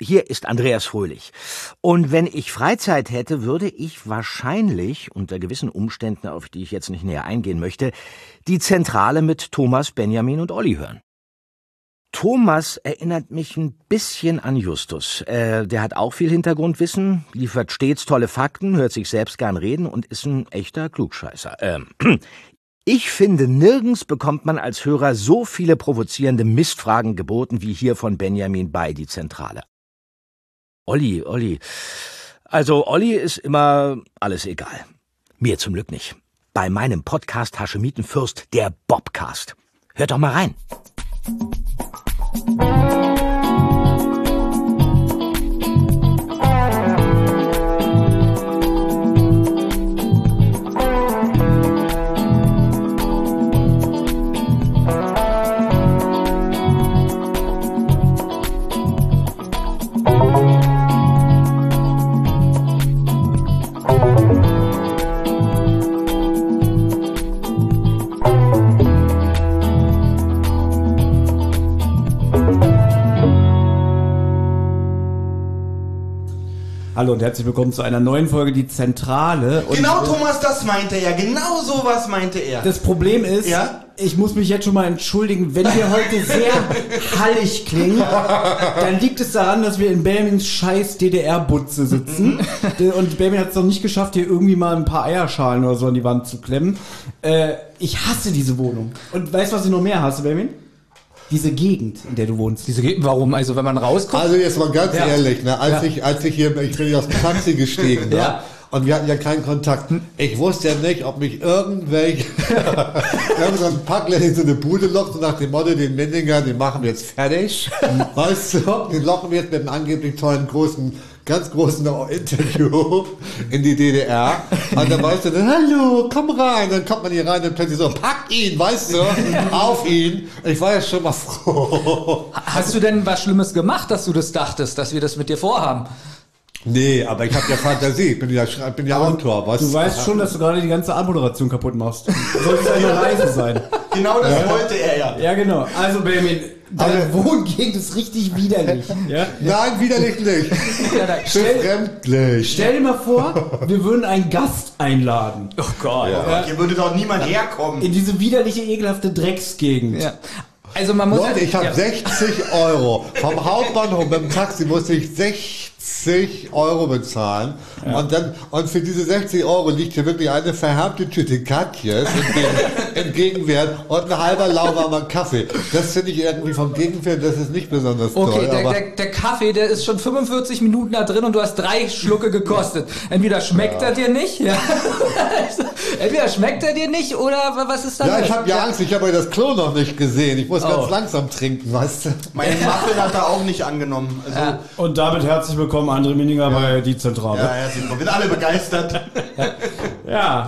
hier ist Andreas Fröhlich. Und wenn ich Freizeit hätte, würde ich wahrscheinlich, unter gewissen Umständen, auf die ich jetzt nicht näher eingehen möchte, die Zentrale mit Thomas, Benjamin und Olli hören. Thomas erinnert mich ein bisschen an Justus. Äh, der hat auch viel Hintergrundwissen, liefert stets tolle Fakten, hört sich selbst gern reden und ist ein echter Klugscheißer. Ähm, ich finde, nirgends bekommt man als Hörer so viele provozierende Mistfragen geboten wie hier von Benjamin bei die Zentrale. Olli, Olli. Also Olli ist immer alles egal. Mir zum Glück nicht. Bei meinem Podcast Haschemitenfürst, der Bobcast. Hört doch mal rein. Hallo und herzlich willkommen zu einer neuen Folge Die Zentrale. Und Genau, Thomas, das meinte er. Genau sowas meinte er. Das Problem ist, Ja? ich muss mich jetzt schon mal entschuldigen, wenn wir heute sehr hallig klingen, dann liegt es daran, dass wir in Belmins scheiß DDR-Butze sitzen. Und Belmin hat es noch nicht geschafft, hier irgendwie mal ein paar Eierschalen oder so an die Wand zu klemmen. Äh, ich hasse diese Wohnung. Und weißt du, was ich noch mehr hasse, Belmin? Diese Gegend, in der du wohnst. Diese Ge- Warum? Also wenn man rauskommt. Also jetzt mal ganz Ja. ehrlich, ne, als Ja. ich, als ich hier, ich bin ja aus dem Taxi gestiegen, ne, Ja. und wir hatten ja keinen Kontakt. Ich wusste ja nicht, ob mich irgendwelche, irgend so ein Packler in so eine Bude lockt und nach dem Motto, den Mendinger, den machen wir jetzt fertig. weißt du, den locken wir jetzt mit einem angeblich tollen, großen, ganz großen Interview in die DDR. Und dann weißt du, dann, hallo, komm rein. Dann kommt man hier rein und plötzlich so, pack ihn, weißt du, auf ihn. Ich war ja schon mal froh. Hast du denn was Schlimmes gemacht, dass du das dachtest, dass wir das mit dir vorhaben? Nee, aber ich habe ja Fantasie. Ich bin ja, ich bin ja Autor. Was? Du weißt schon, dass du gerade die ganze Anmoderation kapput machst. Soll es eine Reise sein? Genau das wollte er ja. Ja, genau. Also, Benjamin, deine Wohngegend ist richtig widerlich. Ja? Nein, widerlich nicht. Befremdlich. Stell dir mal vor, wir würden einen Gast einladen. Oh Gott. Ja. Hier würde doch niemand herkommen. In diese widerliche, ekelhafte Drecksgegend. Also man muss. Leute, ich habe ja. 60 Euro. Vom Hauptbahnhof mit dem Taxi musste ich 60 Euro bezahlen. Und dann, und für diese 60 Euro liegt hier wirklich eine verhärmte Tüte Katjes im, Gegenwert und ein halber lauwarmer Kaffee. Das finde ich irgendwie vom Gegenwert, das ist nicht besonders Okay, toll. der, aber der, der Kaffee, der ist schon 45 Minuten da drin und du hast drei Schlucke gekostet. Entweder schmeckt er dir nicht, ja. Entweder schmeckt er dir nicht oder was ist da ja, ich habe ja Angst, ich habe ja das Klo noch nicht gesehen. Ich muss Oh. ganz langsam trinken, weißt du? Meine Muffin hat er auch nicht angenommen. Also, ja, Und damit herzlich willkommen, André Minninger bei Die Zentrale. Ja, herzlich willkommen. Wir sind alle begeistert.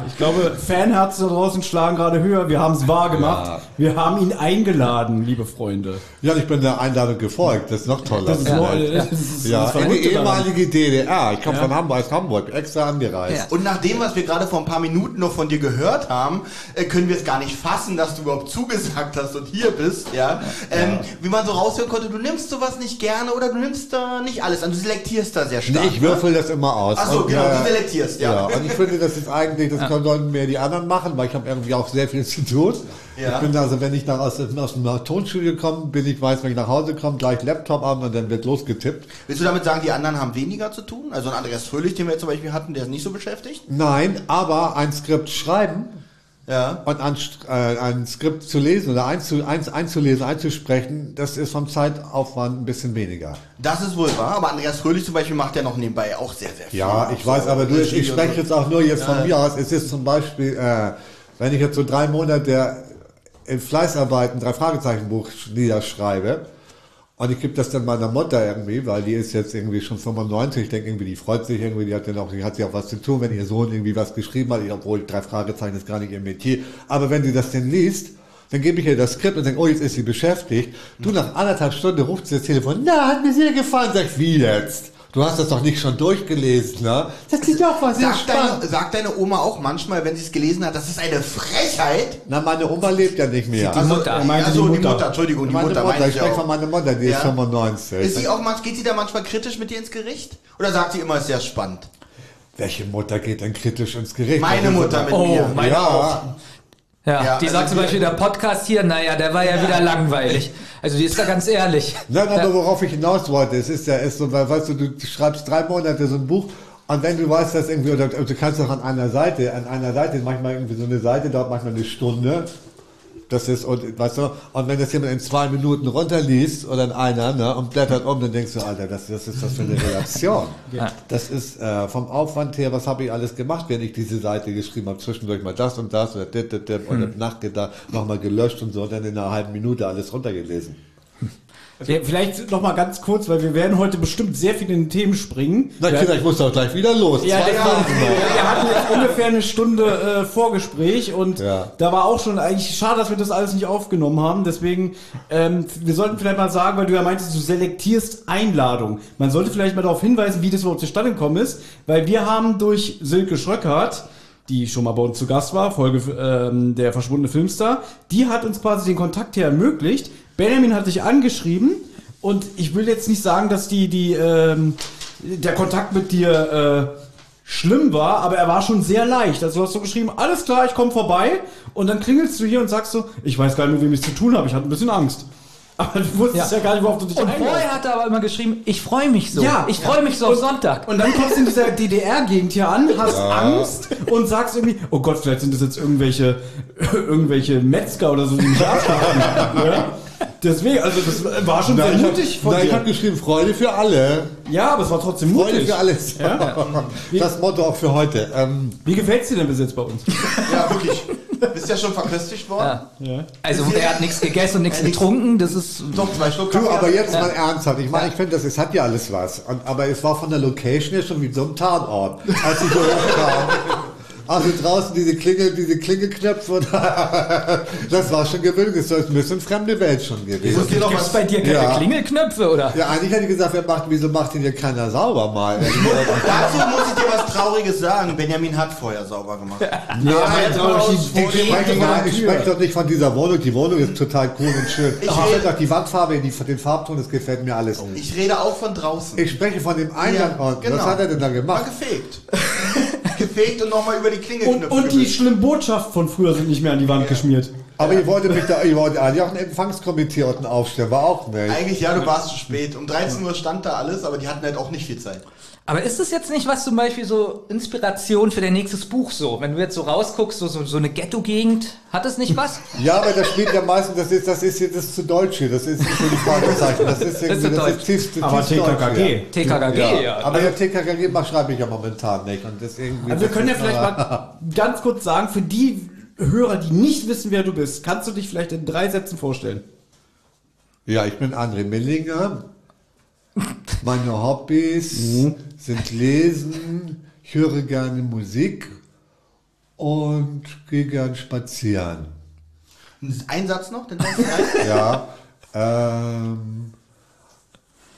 ich glaube, Fanherzen da draußen schlagen gerade höher. Wir haben es wahr gemacht. Wir haben ihn eingeladen, liebe Freunde. Ja, ich bin der Einladung gefolgt. Das ist noch toller. Das ist, noch, das ist ja, das in die daran. ehemalige DDR. Ich komme von Hamburg, aus Hamburg, extra angereist. Ja. Und nach dem, was wir gerade vor ein paar Minuten noch von dir gehört haben, äh, können wir es gar nicht fassen, dass du überhaupt zugesagt hast und hier bist. Ja. Ähm, Wie man so raushören konnte, du nimmst sowas nicht gerne oder du nimmst da nicht alles an. Du selektierst da sehr stark. Nee, ich würfel das immer aus. Ach so, Und, genau, du selektierst, ja. Ja, und ich finde, das ist eigentlich, das können mehr die anderen machen, weil ich habe irgendwie auch sehr viel zu tun. Ja. Ich bin also, wenn ich nach, aus, aus dem Tonstudio komme, bin ich weiß, wenn ich nach Hause komme, gleich Laptop an und dann wird losgetippt. Willst du damit sagen, die anderen haben weniger zu tun? Also ein Andreas Fröhlich, den wir jetzt zum Beispiel hatten, der ist nicht so beschäftigt? Nein, aber ein Skript schreiben Ja. und ein, äh, ein Skript zu lesen oder einzu, eins, einzulesen, einzusprechen, das ist vom Zeitaufwand ein bisschen weniger. Das ist wohl wahr, aber Andreas Fröhlich zum Beispiel macht ja noch nebenbei auch sehr, sehr viel. Ja, ich weiß, aber du, ich, ich spreche jetzt auch nur jetzt von mir aus. Es ist zum Beispiel, äh, wenn ich jetzt so drei Monate in Fleißarbeiten drei Fragezeichenbuch niederschreibe und ich gebe das dann meiner Mutter irgendwie, weil die ist jetzt irgendwie schon 95, ich denke irgendwie, die freut sich irgendwie, die hat ja noch, die hat ja auch was zu tun, wenn ihr Sohn irgendwie was geschrieben hat, obwohl drei Fragezeichen ist gar nicht ihr Metier. Aber wenn sie das denn liest, dann gebe ich ihr das Skript und denke, oh, jetzt ist sie beschäftigt. Du, nach anderthalb Stunden ruft sie das Telefon, na, hat mir sehr gefallen, sag ich, wie jetzt? Du hast das doch nicht schon durchgelesen, ne? Das ist doch was sehr Sagt spannend. deine, sagt deine Oma auch manchmal, wenn sie es gelesen hat, das ist eine Frechheit? Na, meine Oma lebt ja nicht mehr. Die Mutter. er meinte also die die Mutter. Mutter, Entschuldigung, die meine Mutter, Mutter, meine ich ich spreche von meiner Mutter, die ist Ja. 95. Ist sie auch, manch- geht sie da manchmal kritisch mit dir ins Gericht? Oder sagt sie immer, ist sehr spannend? Welche Mutter geht denn kritisch ins Gericht? Meine ist Mutter mit Oh, mir. meine auch. Ja. Ja, Ja, die also sagt zum Beispiel, der Podcast hier, naja, der war ja, wieder langweilig. Also die ist da ganz ehrlich. Nein, aber worauf ich hinaus wollte, es ist ja ist so, weil, weißt du, du schreibst drei Monate so ein Buch und wenn du weißt, dass irgendwie, oder du kannst doch an einer Seite, an einer Seite, manchmal irgendwie so eine Seite dauert manchmal eine Stunde, das ist, und, weißt du, und wenn das jemand in zwei Minuten runterliest oder in einer, ne, und blättert um, dann denkst du, Alter, das, das ist das für eine Reaktion. Ja. Das ist äh, vom Aufwand her, was habe ich alles gemacht, wenn ich diese Seite geschrieben habe, zwischendurch mal das und das oder dit, dit, dit, oder nachgedacht, nochmal gelöscht und so, und dann in einer halben Minute alles runtergelesen. Ja, Vielleicht noch mal ganz kurz, weil wir werden heute bestimmt sehr viel in Themen springen. Na, Kinder, ich muss doch gleich wieder los. Ja, Zwei Tage noch. wir hatten jetzt ungefähr eine Stunde äh, Vorgespräch und Ja. da war auch schon eigentlich schade, dass wir das alles nicht aufgenommen haben. Deswegen, ähm, wir sollten vielleicht mal sagen, weil du ja meintest, du selektierst Einladungen. Man sollte vielleicht mal darauf hinweisen, wie das überhaupt zustande gekommen ist, weil wir haben durch Silke Schröckert, die schon mal bei uns zu Gast war, Folge ähm, der verschwundene Filmstar, die hat uns quasi den Kontakt hier ermöglicht. Benjamin hat dich angeschrieben und ich will jetzt nicht sagen, dass die, die, ähm, der Kontakt mit dir äh, schlimm war, aber er war schon sehr leicht. Also du hast so geschrieben, alles klar, ich komme vorbei und dann klingelst du hier und sagst so, ich weiß gar nicht, mit wem ich es zu tun habe, ich hatte ein bisschen Angst. Aber du wusstest ja, Ja. gar nicht, worauf du dich Und einlässt. vorher hat er aber immer geschrieben, ich freue mich so. Ja. ich freue mich so auf Sonntag. Und dann kommst du in dieser DDR-Gegend hier an, hast Angst und sagst irgendwie, oh Gott, vielleicht sind das jetzt irgendwelche, irgendwelche Metzger oder so, die mich abschlachten. ja? Deswegen, also das war schon sehr hab- mutig von nein, ich dir. habe geschrieben, Freude für alle. Ja, aber es war trotzdem Freude mutig. für alles. Das Motto auch für heute. Ähm, Wie gefällt's dir denn bis jetzt bei uns? Ja, wirklich. Bist ja schon verköstigt worden? Ja. Ja. Also er hat nichts gegessen und nichts Ja, nichts- getrunken, das ist... Doch, zwei Schluck du, aber jetzt mal ernsthaft. Ich meine, ich finde, das es hat ja alles was. Und, aber es war von der Location her schon wie so ein Tatort. Als ich so hochkam. Also draußen diese Klingel, diese Klingelknöpfe. das war schon gewöhnlich. Das ist ein bisschen fremde Welt schon gewesen. doch Gibt's was bei dir keine Ja. Klingelknöpfe, oder? Ja, eigentlich hätte ich gesagt, wer macht, wieso macht denn hier keiner sauber mal? Dazu muss ich dir was Trauriges sagen. Benjamin hat vorher sauber gemacht. Vor Ich spreche, doch, an ich spreche doch nicht von dieser Wohnung. Die Wohnung ist total cool und schön. Ich Ich finde rede- auch die Wandfarbe, die, den Farbton, das gefällt mir alles. Ich rede auch von draußen. Ich spreche von dem Eingang. Ja, genau. Was hat er denn da gemacht? gefegt. gefegt und nochmal über die Klinge Und, und die schlimmen Botschaften von früher sind nicht mehr an die Wand geschmiert. Aber ihr wolltet mich da, ihr wolltet eigentlich auch ein Empfangskomitee unten aufstellen, war auch nicht. Eigentlich, ja, du warst zu spät. Um 13 Uhr stand da alles, aber die hatten halt auch nicht viel Zeit. Aber ist das jetzt nicht was zum Beispiel so Inspiration für dein nächstes Buch so? Wenn du jetzt so rausguckst, so, so, so eine Ghetto-Gegend, hat es nicht was? Ja, aber das spielt ja meistens, das ist, das ist hier, das ist zu deutsch hier, das ist nicht so die Fragezeichen, das ist irgendwie, das ist tiefste, Aber tiefste Deutsch TKKG. hier. TKKG, ja. Aber der TKKG macht- schreibe ich ja momentan nicht. Und das irgendwie, Also wir das können ja ist vielleicht aber- mal ganz kurz sagen, für die Hörer, die nicht wissen, wer du bist, kannst du dich vielleicht in drei Sätzen vorstellen. Ja, ich bin André Millinger. Meine Hobbys sind Lesen, ich höre gerne Musik und gehe gern spazieren. Ein Satz noch, den ein. Ja. ähm,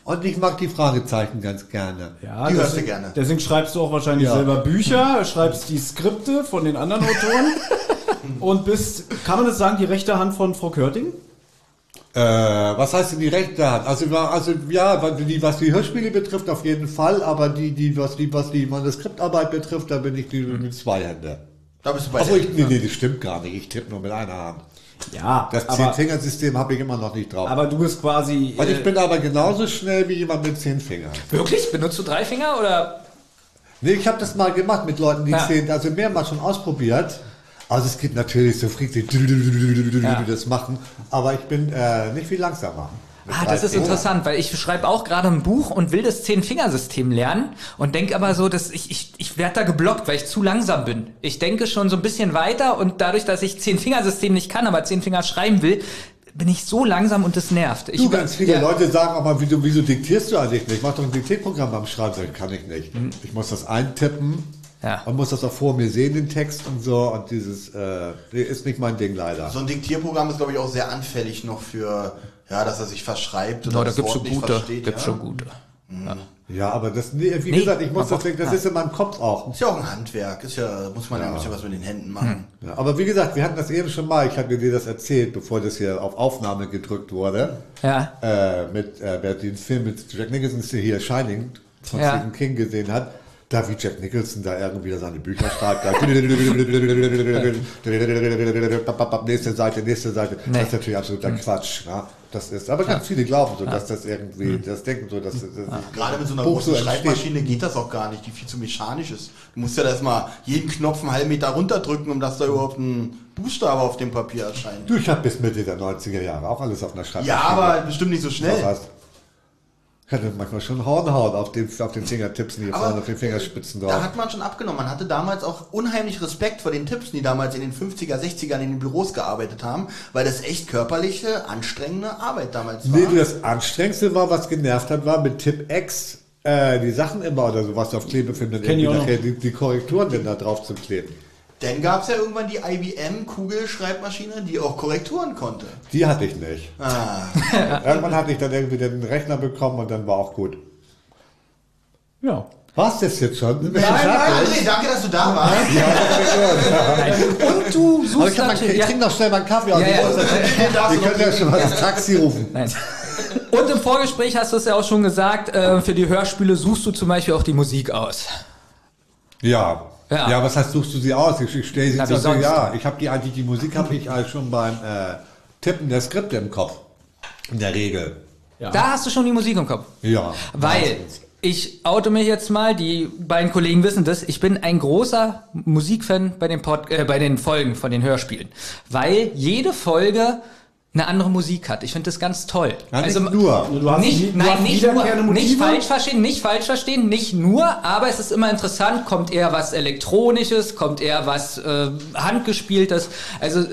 und ich mag die Fragezeichen ganz gerne. Ja, Die hörst deswegen- du gerne. Deswegen schreibst du auch wahrscheinlich Ja. selber Bücher, schreibst die Skripte von den anderen Autoren und bist, kann man das sagen, die rechte Hand von Frau Körting? Äh, was heißt denn die rechte Hand? Also, also ja, was die, was die Hörspiele betrifft, auf jeden Fall, aber die, die, was die, was die Manuskriptarbeit betrifft, da bin ich die mit zwei Händen. Da bist du bei Obwohl ich, nee, nee, das stimmt gar nicht. Ich tippe nur mit einer Hand. Ja, Das Zehn-Finger-System habe ich immer noch nicht drauf. aber du bist quasi. Äh, ich bin aber genauso schnell wie jemand mit zehn Fingern. Wirklich? Benutzt du drei Finger oder? Nee, ich habe das mal gemacht mit Leuten, die Ja. zehn, also mehrmals schon ausprobiert. Also es gibt natürlich so Freaks, die Ja. das machen, aber ich bin äh, nicht viel langsamer. Ah, das ist interessant, weil ich schreibe auch gerade ein Buch und will das Zehn-Fingersystem lernen und denke aber so, dass ich, ich, ich werde da geblockt, weil ich zu langsam bin. Ich denke schon so ein bisschen weiter und dadurch, dass ich Zehn-Fingersystem nicht kann, aber zehn Finger schreiben will, bin ich so langsam und das nervt. Ich Du, ganz viele ja. Leute sagen auch mal, wieso, wieso diktierst du eigentlich nicht? Mach doch ein Diktierprogramm beim Schreiben. Kann ich nicht. Ich muss das eintippen Ja. und muss das auch vor mir sehen, den Text und so. Und dieses äh, ist nicht mein Ding leider. So ein Diktierprogramm ist, glaube ich, auch sehr anfällig noch für, ja, dass er sich verschreibt oder No, da das gibt's Wort schon nicht gute. versteht. Gibt's ja. schon gute. Ja, aber das, nee, wie Nee, gesagt, ich muss man das denken, das ist in meinem Kopf auch. Ist ja auch ein Handwerk. Ist ja, muss man ja, ein bisschen was mit den Händen machen. Ja, aber wie gesagt, wir hatten das eben schon mal, ich hatte dir das erzählt, bevor das hier auf Aufnahme gedrückt wurde. Ja. Äh, mit, äh, wer den Film mit Jack Nicholson ist hier Shining von Ja. Stephen King gesehen hat, da wie Jack Nicholson da irgendwie seine Bücher schreibt, da nächste Seite, nächste Seite. Nee. Das ist natürlich absoluter Quatsch. Ne? Das ist, aber ganz viele glauben so, dass das irgendwie, das denken so, dass das, Gerade mit so einer großen so entsteht. Schreibmaschine geht das auch gar nicht, die viel zu mechanisch ist. Du musst ja erstmal jeden Knopf einen halben Meter runterdrücken, um dass da überhaupt ein Buchstabe auf dem Papier erscheint. Du, ich habe bis Mitte der 90er Jahre auch alles auf einer Schreibmaschine. Ja, aber bestimmt nicht so Was schnell. heißt? Hatte manchmal schon Hornhaut auf den, auf den Fingertipsen hier Aber vorne, auf den Fingerspitzen Da drauf. hat man schon abgenommen. Man hatte damals auch unheimlich Respekt vor den Tipsen, die damals in den 50er, 60ern in den Büros gearbeitet haben, weil das echt körperliche, anstrengende Arbeit damals war. Nee, du, das Anstrengendste war, was genervt hat, war mit Tipp X äh, die Sachen immer oder so, was du auf Klebefilm dann irgendwie nachher die, die Korrekturen denn da drauf zu kleben. Dann gab es ja irgendwann die IBM-Kugelschreibmaschine, die auch Korrekturen konnte. Die hatte ich nicht. Ah. Irgendwann hatte ich dann irgendwie den Rechner bekommen und dann war auch gut. Ja. War's das jetzt schon? Wir Nein, nein? André, danke, dass du da warst. Und du Aber suchst ich, hab mein, natürlich. ich Ja. trinke noch schnell meinen Kaffee aus. Ja, Ich ja. Ihr könnt ja schon mal das Taxi rufen. Nein. Und im Vorgespräch hast du es ja auch schon gesagt, äh, für die Hörspiele suchst du zum Beispiel auch die Musik aus. Ja. Ja. ja. was heißt, suchst du sie aus? Ich, ich stelle sie also, sonst? ja, ich habe die eigentlich, die Musik habe ich halt schon beim äh, Tippen der Skripte im Kopf. In der Regel. Da hast du schon die Musik im Kopf. Ja. Weil ich oute mich jetzt mal, die beiden Kollegen wissen das, ich bin ein großer Musikfan bei den, Pod äh, bei den Folgen von den Hörspielen. Weil jede Folge eine andere Musik hat. Ich finde das ganz toll. Also Ja, nicht nur. Du hast nicht, du nein, hast nicht nur, nicht Motive? falsch verstehen, nicht falsch verstehen, nicht nur, aber es ist immer interessant, kommt eher was Elektronisches, kommt eher was äh, Handgespieltes. Also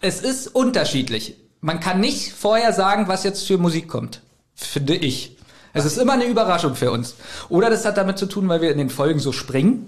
es ist unterschiedlich. Man kann nicht vorher sagen, was jetzt für Musik kommt, finde ich. Es ist immer eine Überraschung für uns. Oder das hat damit zu tun, weil wir in den Folgen so springen.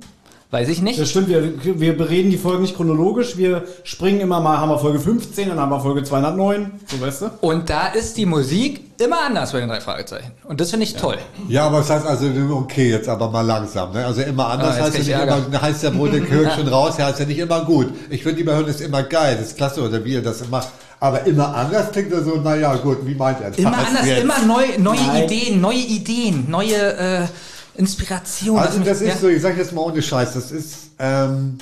Weiß ich nicht. Das stimmt, wir, wir bereden die Folgen nicht chronologisch. Wir springen immer mal, haben wir Folge 15, dann haben wir Folge 209. So weißt du? Und da ist die Musik immer anders bei den drei Fragezeichen. Und das finde ich toll. Ja, aber das heißt also, okay, jetzt aber mal langsam. Ne? Also immer anders Ah, heißt ja nicht immer, heißt ja wohl, der gehört schon raus, heißt ja nicht immer gut. Ich finde, lieber hören ist immer geil, das ist klasse, oder wie ihr das macht. Aber immer anders klingt er so, naja, gut, wie meint er das? Immer anders, jetzt? immer neu, neue Nein. Ideen, neue Ideen, neue äh, Inspirationen. Also das ist ja. so, ich sage jetzt mal ohne Scheiß, das ist ähm,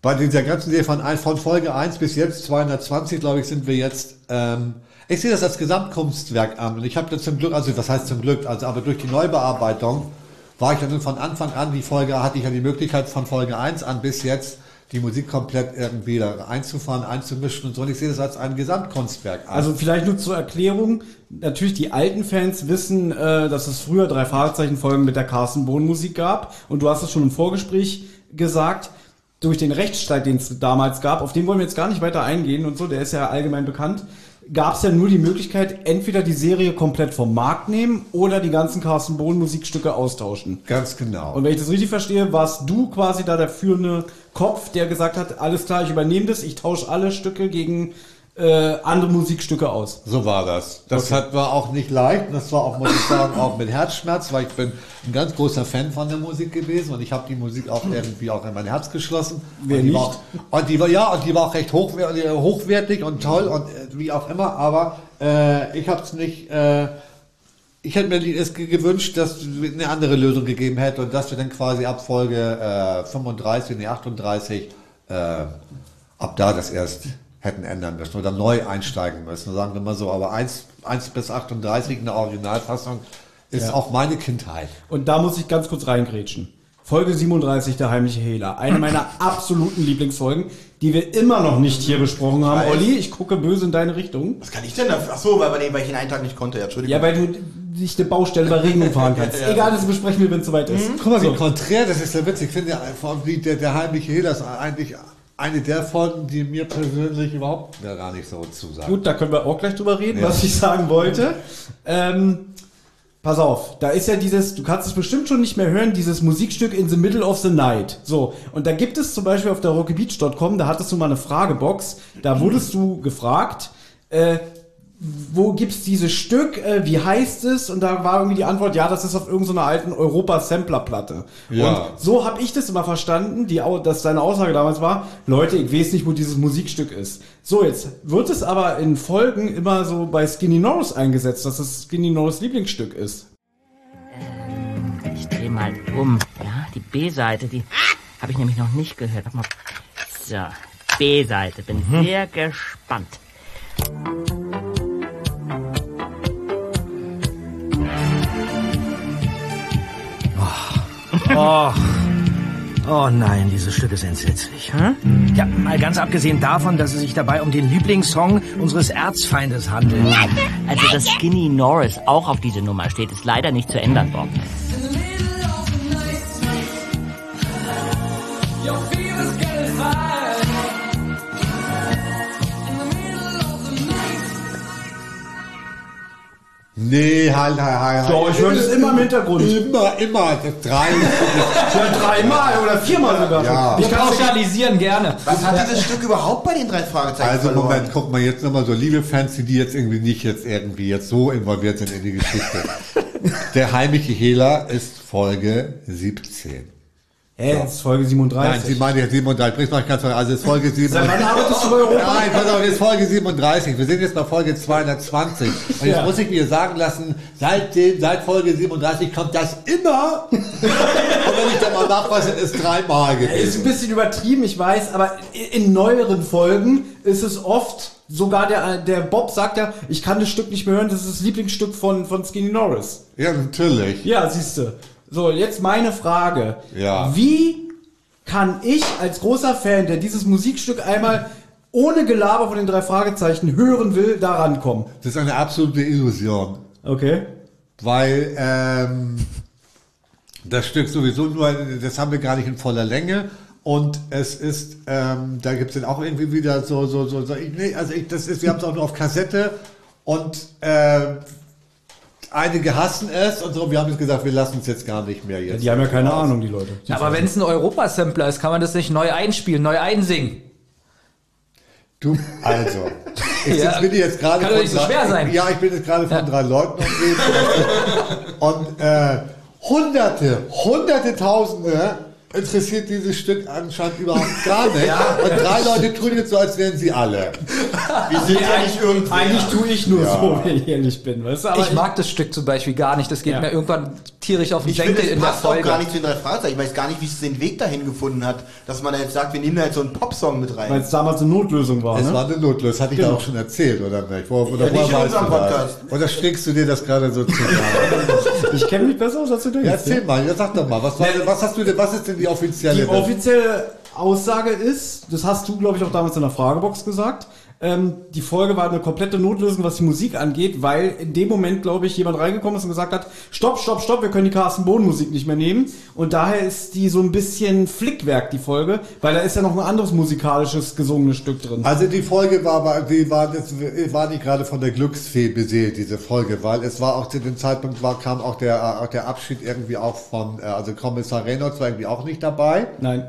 bei dieser ganzen Serie von, von Folge 1 bis jetzt, 220 glaube ich, sind wir jetzt, ähm, ich sehe das als Gesamtkunstwerk an und ich habe da zum Glück, also was heißt zum Glück, also aber durch die Neubearbeitung war ich dann von Anfang an, die Folge, hatte ich ja die Möglichkeit von Folge 1 an bis jetzt die Musik komplett irgendwie da einzufahren, einzumischen und so und ich sehe das als ein Gesamtkunstwerk an. Also vielleicht nur zur Erklärung. Natürlich die alten Fans wissen, äh, dass es früher drei Fragezeichen-Folgen mit der Carsten Bohn Musik gab. Und du hast es schon im Vorgespräch gesagt. Durch den Rechtsstreit, den es damals gab, auf den wollen wir jetzt gar nicht weiter eingehen und so, der ist ja allgemein bekannt, gab es ja nur die Möglichkeit, entweder die Serie komplett vom Markt nehmen oder die ganzen Carsten Bohn Musikstücke austauschen. Ganz genau. Und wenn ich das richtig verstehe, warst du quasi da der führende Kopf, der gesagt hat, alles klar, ich übernehme das, ich tausche alle Stücke gegen äh, andere Musikstücke aus. So war das. Das hat, war auch nicht leicht. Das war auch, muss ich sagen, auch mit Herzschmerz, weil ich bin ein ganz großer Fan von der Musik gewesen und ich habe die Musik auch irgendwie auch in mein Herz geschlossen. Wer und die nicht? War auch, und die war ja und die war auch recht hochwertig, hochwertig und toll und äh, wie auch immer. Aber äh, ich habe es nicht. Äh, ich hätte mir es ge- gewünscht, dass es eine andere Lösung gegeben hätte und dass wir dann quasi ab Folge äh, 35, nee 38, äh, ab da das erst hätten ändern müssen oder neu einsteigen müssen, sagen wir mal so. Aber 1, 1 bis 38 in der Originalfassung ist auch meine Kindheit. Und da muss ich ganz kurz reingrätschen. Folge 37, der heimliche Hehler. Eine meiner absoluten Lieblingsfolgen, die wir immer noch nicht hier besprochen haben. weiß. Olli, ich gucke böse in deine Richtung. Was kann ich denn dafür? Ach so, weil, weil ich den einen Tag nicht konnte. Ja, Entschuldigung. Ja, weil du nicht eine Baustelle bei Regen umfahren kannst. Egal, das besprechen wir, wenn es soweit ist. Guck mal, wie So. konträr das ist ja witzig. Ich finde ja, vor allem wie der, der heimliche Hehler ist eigentlich eine der Folgen, die mir persönlich überhaupt gar nicht so zusagen. Gut, da können wir auch gleich drüber reden, Ja. was ich sagen wollte. Ähm, pass auf, da ist ja dieses, du kannst es bestimmt schon nicht mehr hören, dieses Musikstück In the Middle of the Night. So, und da gibt es zum Beispiel auf der rockybeach.com, da hattest du mal eine Fragebox, da wurdest du gefragt, äh, wo gibt's dieses Stück, äh, wie heißt es? Und da war irgendwie die Antwort, ja, das ist auf irgendeiner alten Europa-Sampler-Platte. Ja. Und so habe ich das immer verstanden, die, dass seine Aussage damals war, Leute, ich weiß nicht, wo dieses Musikstück ist. So, jetzt wird es aber in Folgen immer so bei Skinny Norris eingesetzt, dass es Skinny Norris Lieblingsstück ist. Ich dreh mal um. Ja, die B-Seite, die habe ich nämlich noch nicht gehört. So, B-Seite. Bin sehr gespannt. Oh. Oh nein, dieses Stück ist entsetzlich. Ja, mal ganz abgesehen davon, dass es sich dabei um den Lieblingssong unseres Erzfeindes handelt. Also, dass Skinny Norris auch auf diese Nummer steht, ist leider nicht zu ändern worden. Nee, halt, halt, halt. Doch, ich höre das immer im Hintergrund. Immer, immer. Drei. Ja, dreimal oder viermal sogar. Ja. Ich kann pauschalisieren gerne. Was hat dieses Stück überhaupt bei den drei Fragezeichen Also verloren? Moment, guck mal jetzt nochmal so, liebe Fans, die jetzt irgendwie nicht jetzt irgendwie jetzt so involviert sind in die Geschichte. Der heimliche Hehler ist Folge 17. Hä, das ist Folge Nein, 37. Sie meinen jetzt 37, bring's mal ganz also es ist Folge Seit wann 37. arbeitest du bei Europa? Nein, pass auf, jetzt Folge 37. Wir sind jetzt bei Folge 220. Und jetzt Ja. muss ich mir sagen lassen, seitdem, seit Folge 37 kommt das immer. Und wenn ich da mal nachweise, ist dreimal Ist ein gewesen. bisschen übertrieben, ich weiß, aber in neueren Folgen ist es oft, sogar der, der Bob sagt ja, ich kann das Stück nicht mehr hören, das ist das Lieblingsstück von, von Skinny Norris. Ja, natürlich. Ja, siehste. So, jetzt meine Frage. Ja. Wie kann ich als großer Fan, der dieses Musikstück einmal ohne Gelaber von den drei Fragezeichen hören will, da rankommen? Das ist eine absolute Illusion. Okay. weil ähm, das Stück sowieso nur, das haben wir gar nicht in voller Länge. Und es ist, ähm, da gibt es dann auch irgendwie wieder so, so, so, so ich, nee, also ich, das ist, wir haben es auch nur auf Kassette und äh, einige hassen es und so, wir haben jetzt gesagt, wir lassen es jetzt gar nicht mehr jetzt. Die haben ja keine Ahnung, die Leute. Aber wenn es ein Europa-Sampler ist, kann man das nicht neu einspielen, neu einsingen. Du, also. Ich Ja. sitz- bin jetzt gerade Kann doch von nicht so drei- schwer sein. Ja, ich bin jetzt gerade von drei Leuten umgeben. und äh, hunderte, hunderte Tausende interessiert dieses Stück anscheinend überhaupt gar nicht. Und drei Leute tun jetzt so, als wären sie alle. Wir sind ja nicht irgendwo. Eigentlich tue ich nur so, wenn ich ehrlich bin, weißt du? Aber ich mag das Stück zum Beispiel gar nicht. Das geht Ja. mir irgendwann tierisch auf den Senkel in der passt auch Folge. gar nicht zu den drei Fragezeichen. Ich weiß gar nicht, wie es den Weg dahin gefunden hat, dass man da jetzt sagt, wir nehmen da jetzt so einen Popsong mit rein. weil es damals eine Notlösung war, Es ne? war eine Notlösung, das hatte ich Genau. da auch schon erzählt, oder nicht? Wo, oder Ja, nicht in unserem? Podcast. Oder schlägst du dir das gerade so zusammen? Ich kenne mich besser aus, als du denkst. ja, erzähl mal, ja, sag doch mal, was, war, denn- was hast du denn, was ist denn die offizielle? Die offizielle Aussage ist, das hast du, glaube ich, auch damals in der Fragebox gesagt, ähm, die Folge war eine komplette Notlösung, was die Musik angeht, weil in dem Moment, glaube ich, jemand reingekommen ist und gesagt hat, stopp, stopp, stopp, wir können die Carsten Bohn Musik nicht mehr nehmen. Und daher ist die so ein bisschen Flickwerk, die Folge, weil da ist ja noch ein anderes musikalisches gesungenes Stück drin. Also die Folge war, war- die war, das war nicht gerade von der Glücksfee beseelt, diese Folge, weil es war auch zu dem Zeitpunkt war, kam auch der, äh, auch der Abschied irgendwie auch von, äh, also Kommissar Reynolds war irgendwie auch nicht dabei. Nein.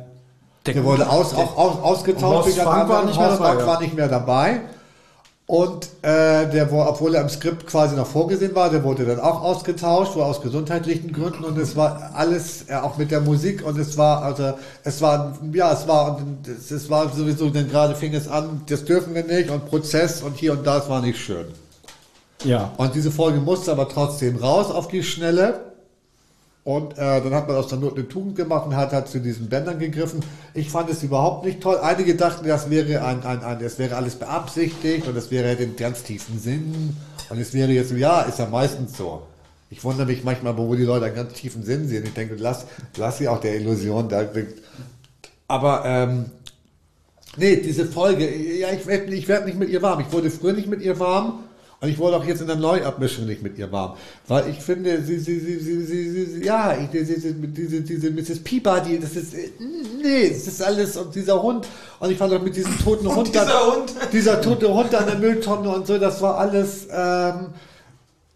Der wurde aus, auch aus, ausgetauscht. Horst Frank war nicht mehr dabei, ja. war nicht mehr dabei. Und äh, der, wo, obwohl er im Skript quasi noch vorgesehen war, der wurde dann auch ausgetauscht, wohl aus gesundheitlichen Gründen. Und es war alles, äh, auch mit der Musik. Und es war, also, es war, ja, es war, und es, es war sowieso, denn gerade fing es an, das dürfen wir nicht und Prozess und hier und da, es war nicht schön. Ja. Und diese Folge musste aber trotzdem raus auf die Schnelle. Und äh, dann hat man aus der Not eine Tugend gemacht und hat, hat zu diesen Bändern gegriffen. Ich fand es überhaupt nicht toll. Einige dachten, das wäre ein, ein, ein das wäre alles beabsichtigt und das wäre den ganz tiefen Sinn. Und es wäre jetzt, ja, ist ja meistens so. Ich wundere mich manchmal, wo die Leute einen ganz tiefen Sinn sehen. Ich denke, lass, lass sie auch der Illusion da. Aber ähm, Nee, diese Folge, ja, ich werde ich werd nicht mit ihr warm. Ich wurde früher nicht mit ihr warm und ich wurde auch jetzt in der Neuabmischung nicht mit ihr warm. Weil ich finde, sie, sie, sie, sie, sie, sie, sie ja, ich, diese, diese, diese Mrs. Peabody, das ist, äh, nee, das ist alles und dieser Hund und ich fand auch mit diesem toten Hund, dieser da, Hund. dieser tote Hund an der Mülltonne und so, das war alles, ähm,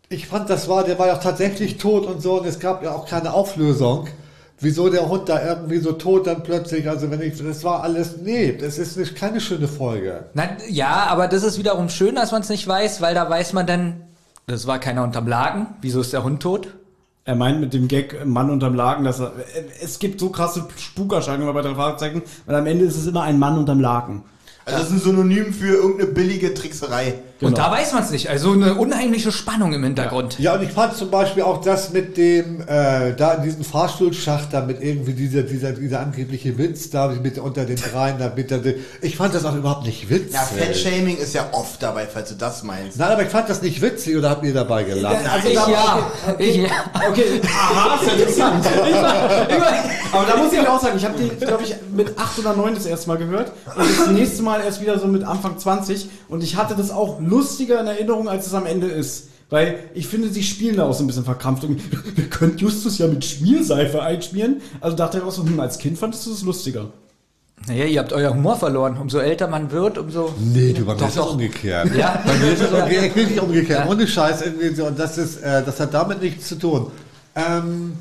ich fand, das war, der war ja auch tatsächlich tot und so und es gab ja auch keine Auflösung wieso der Hund da irgendwie so tot dann plötzlich, also wenn ich, das war alles, nee, das ist nicht, keine schöne Folge. Na, ja, aber das ist wiederum schön, dass man es nicht weiß, weil da weiß man dann, das war keiner unterm Lagen. Wieso ist der Hund tot? Er meint mit dem Gag Mann unterm Laken, dass er, es gibt so krasse Spukerscheinungen bei drei Fragezeichen, weil am Ende ist es immer ein Mann unterm Laken. Also das ist ein Synonym für irgendeine billige Trickserei. Und Genau. da weiß man es nicht. Also eine unheimliche Spannung im Hintergrund. Ja, und ich fand zum Beispiel auch das mit dem, äh, da in diesem Fahrstuhlschacht, da mit irgendwie dieser, dieser, dieser angebliche Witz da mit unter den dreien, da mit der, ich fand das auch überhaupt nicht witzig. Ja, Fettshaming ist ja oft dabei, falls du das meinst. Nein, aber ich fand das nicht witzig oder habt ihr dabei gelacht? Also Ich da- ja. Ich ja. Okay, aha, ist ja interessant. Aber da muss ich auch sagen, ich habe die, glaube ich, mit 8 oder 9 das erste Mal gehört und das nächste Mal erst wieder so mit Anfang 20 und ich hatte das auch lustiger in Erinnerung, als es am Ende ist. Weil ich finde, sie spielen da auch so ein bisschen verkrampft. Und wir können Justus ja mit Schmierseife einschmieren. Also dachte ich auch so, hm, als Kind fandest du das lustiger. Naja, ihr habt euer Humor verloren. Umso älter man wird, umso. Nee, du, bei mir Doch, ist es doch. umgekehrt. Ja. Bei mir ist es umgekehrt, wirklich umgekehrt. Ja. Ohne Scheiß irgendwie so. Und das ist, äh, das hat damit nichts zu tun. Ähm,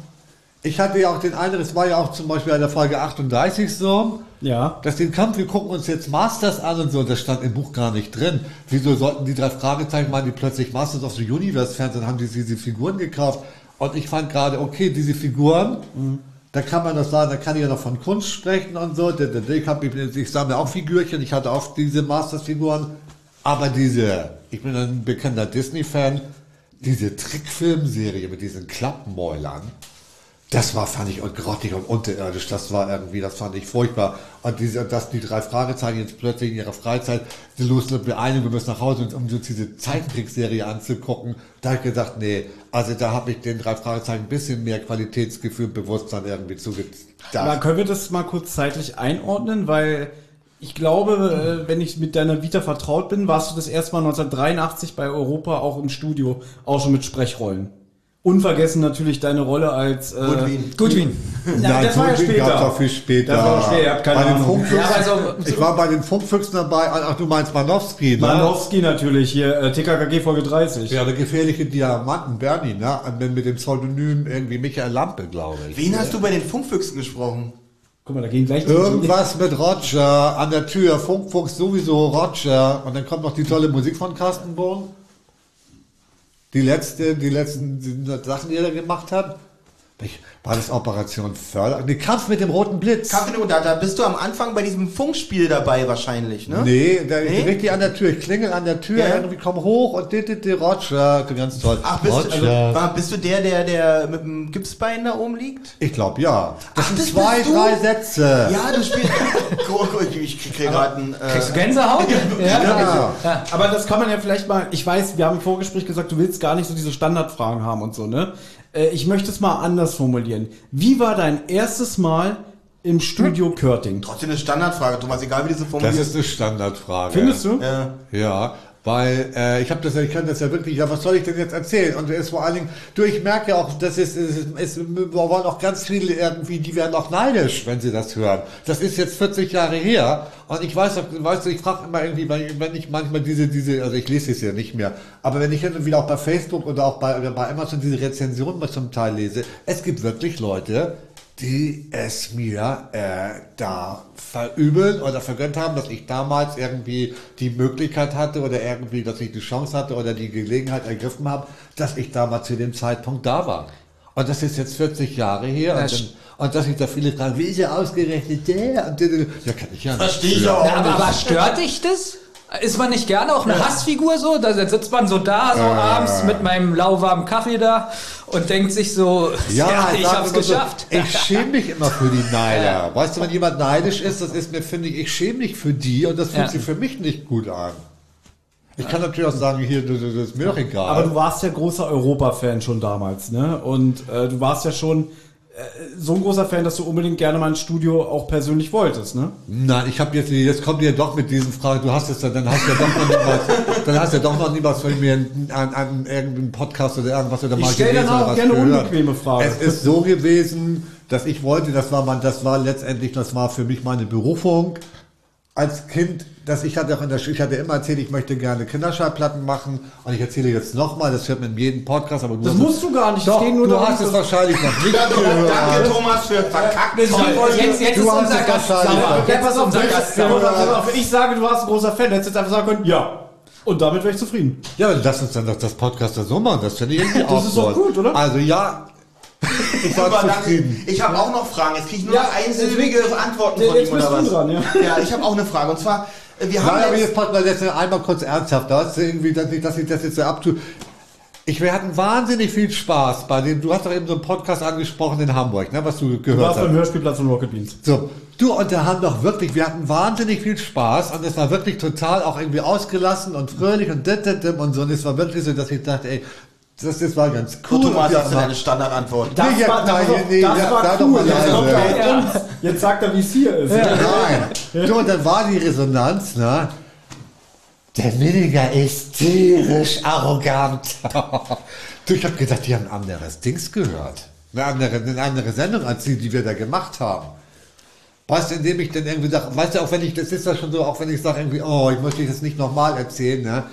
ich hatte ja auch den Eindruck, es war ja auch zum Beispiel in der Folge 38 so, Ja. dass den Kampf, wir gucken uns jetzt Masters an und so, das stand im Buch gar nicht drin. Wieso sollten die drei Fragezeichen machen, die plötzlich Masters of the Universe sind, haben die diese Figuren gekauft. Und ich fand gerade, okay, diese Figuren, da kann man das sagen, da kann ich ja noch von Kunst sprechen und so. Ich, hab, ich, ich sammle auch Figürchen, ich hatte auch diese Masters-Figuren. Aber diese, ich bin ein bekannter Disney-Fan, diese Trickfilmserie mit diesen Klappenmäulern, das war, fand ich grottig und unterirdisch. Das war irgendwie, das fand ich furchtbar. Und diese, dass die drei Fragezeichen jetzt plötzlich in ihrer Freizeit, die los wir eine, wir müssen nach Hause, um uns diese Zeichentrickserie anzugucken. Da habe ich gedacht, nee, also da habe ich den drei Fragezeichen ein bisschen mehr Qualitätsgefühl und Bewusstsein irgendwie Aber zugedacht. können wir das mal kurz zeitlich einordnen? Weil ich glaube, äh, wenn ich mit deiner Vita vertraut bin, warst du das erste Mal 1983 bei Europa auch im Studio, auch schon mit Sprechrollen. Unvergessen natürlich deine Rolle als... Äh, Goodwin. Goodwin. Nein, das war ja Goodwin später. gab's auch viel später. Das war später, ihr habt keine bei den Ahnung. Ja, also- ich war bei den Funkfüchsen dabei. Ach, du meinst Manowski, ne? Manowski natürlich, hier äh, TKKG Folge 30. Ja, der gefährliche Diamanten, Bernie, ne? Und Mit dem Pseudonym irgendwie Michael Lampe, glaube ich. Wen hast du bei den Funkfüchsen gesprochen? Guck mal, da gehen gleich die- Irgendwas mit Roger an der Tür, Funkfuchs sowieso Roger. Und dann kommt noch die tolle Musik von Carsten Bohn. Die letzte, die letzten Sachen, die er gemacht hat. Ich, war das Operation Förder? Nee, Kampf mit dem roten Blitz. Kaffee und da, da bist du am Anfang bei diesem Funkspiel dabei wahrscheinlich, ne? Nee, da, Nee? richtig an der Tür. Ich klingel an der Tür, Ja. irgendwie komm hoch und dit, dit, dit, Roger. Ganz toll. Ach, bist du, also, Roger. war, bist du der, der, der mit dem Gipsbein da oben liegt? ich glaube, ja. Das Ach, sind das zwei, bist du? drei Sätze. Ja, du spielst. Ich krieg gerade einen. Kriegst du Äh, Gänsehaut? Ja. Aber das kann man ja vielleicht mal, ich weiß, wir haben im Vorgespräch gesagt, du willst gar nicht so diese Standardfragen haben und so, ne? Äh, Ich möchte es mal anders formulieren. Wie war dein erstes Mal im Studio Körting? trotzdem eine Standardfrage, Thomas, egal wie du sie Das ist eine Standardfrage. Findest du? Ja. Ja, weil äh, ich habe das, ich kann das ja wirklich. Ja, was soll ich denn jetzt erzählen? Und es vor allen Dingen, du, ich merke ja auch, das ist, es, es wollen auch ganz viele irgendwie, die werden auch neidisch, wenn sie das hören. Das ist jetzt 40 Jahre her und ich weiß, weißt du, ich frage immer irgendwie, wenn ich manchmal diese, diese, also ich lese es ja nicht mehr, aber wenn ich und wieder auch bei Facebook oder auch bei, oder bei Amazon diese Rezensionen mal zum Teil lese, es gibt wirklich Leute, die es mir äh, da verübeln oder vergönnt haben, dass ich damals irgendwie die Möglichkeit hatte oder irgendwie, dass ich die Chance hatte oder die Gelegenheit ergriffen habe, dass ich damals zu dem Zeitpunkt da war. Und das ist jetzt 40 Jahre her. Ja, Und, dann, und dass ich da viele fragen, wie ist er ausgerechnet der? Und der, der, ja, kann ich ja nicht. Verstehe ich auch. Ja, aber, aber stört dich das? Ist man nicht gerne auch eine Hassfigur so? Da sitzt man so da, so abends mit meinem lauwarmen Kaffee da und denkt sich so, ja, ich sag hab's so, geschafft. ich schäme mich immer für die Neider. Weißt du, wenn jemand neidisch ist, das ist mir, finde ich, ich schäme mich für die und das fühlt Ja. sich für mich nicht gut an. Ich kann natürlich auch sagen, hier, das, ist mir doch egal. Aber du warst ja großer Europa-Fan schon damals, ne? Und äh, du warst ja schon äh, so ein großer Fan, dass du unbedingt gerne mal ein Studio auch persönlich wolltest, ne? Nein, ich habe jetzt, jetzt kommt ihr doch mit diesen Fragen, du hast es dann, dann hast du ja doch noch nie was, dann hast du ja doch noch nie was von mir an, an irgendeinem Podcast oder irgendwas oder mal gelesen dann oder auch was gerne gehört. unbequeme Fragen. Es ist so gewesen, dass ich wollte, das war man, das war letztendlich, das war für mich meine Berufung. Als Kind, dass ich hatte auch in der Schule, ich hatte immer erzählt, ich möchte gerne Kinderschallplatten machen und ich erzähle jetzt nochmal, das hört man in jedem Podcast, aber du Das musst du gar nicht. Doch, nur du hast es wahrscheinlich noch nicht Danke, gehört. Thomas, für verkackt. Deswegen Toll. wollte ich- Jetzt, jetzt Du ist hast unser Gast sauer. Jetzt pass ist auf, unser Gast wenn, sauer. wenn ich sage, du warst ein großer Fan, hättest du einfach sagen können, ja. Und damit wäre ich zufrieden. Ja, aber lass uns dann doch das Podcast da so machen, das finde ich irgendwie auch ist doch gut, oder? Also ja, ich war Super, zufrieden. Ich habe auch noch Fragen. Jetzt kriege ich nur Ja, noch einsilbige Antworten von jetzt ihm oder bist du was? dran, ja. ja, ich habe auch eine Frage. Und zwar, äh, wir haben Nein, aber jetzt, jetzt passt mal jetzt einmal kurz ernsthaft. Da hast du irgendwie, dass ich, dass ich das jetzt so abtue. Ich, wir hatten wahnsinnig viel Spaß bei dem, du hast doch eben so einen Podcast angesprochen in Hamburg, ne, was du Du gehört warst beim hast. Hörspielplatz von Rocket Beans. So, du und der haben doch wirklich, wir hatten wahnsinnig viel Spaß und es war wirklich total auch irgendwie ausgelassen und fröhlich und dit, dit, dit und so. Und es war wirklich so, dass ich dachte, ey, das, das war ganz cool, cool. Thomas, und hast du haben- deine Standardantwort. Das Nee, jetzt- war, nein, das, nee, das ja, war sei doch cool. mal Jetzt, leise. kommt mit uns. Jetzt sagt er, wie es hier ist. Nein. Du, und dann war die Resonanz, ne? Der Milliger ist tierisch arrogant. du, ich hab gedacht, die haben ein anderes Dings gehört. Eine andere, eine andere Sendung als die, die wir da gemacht haben. Weißt du, indem ich dann irgendwie sage, weißt du, auch wenn ich, das ist ja schon so, auch wenn ich sage irgendwie, oh, ich möchte das nicht nochmal erzählen, ne?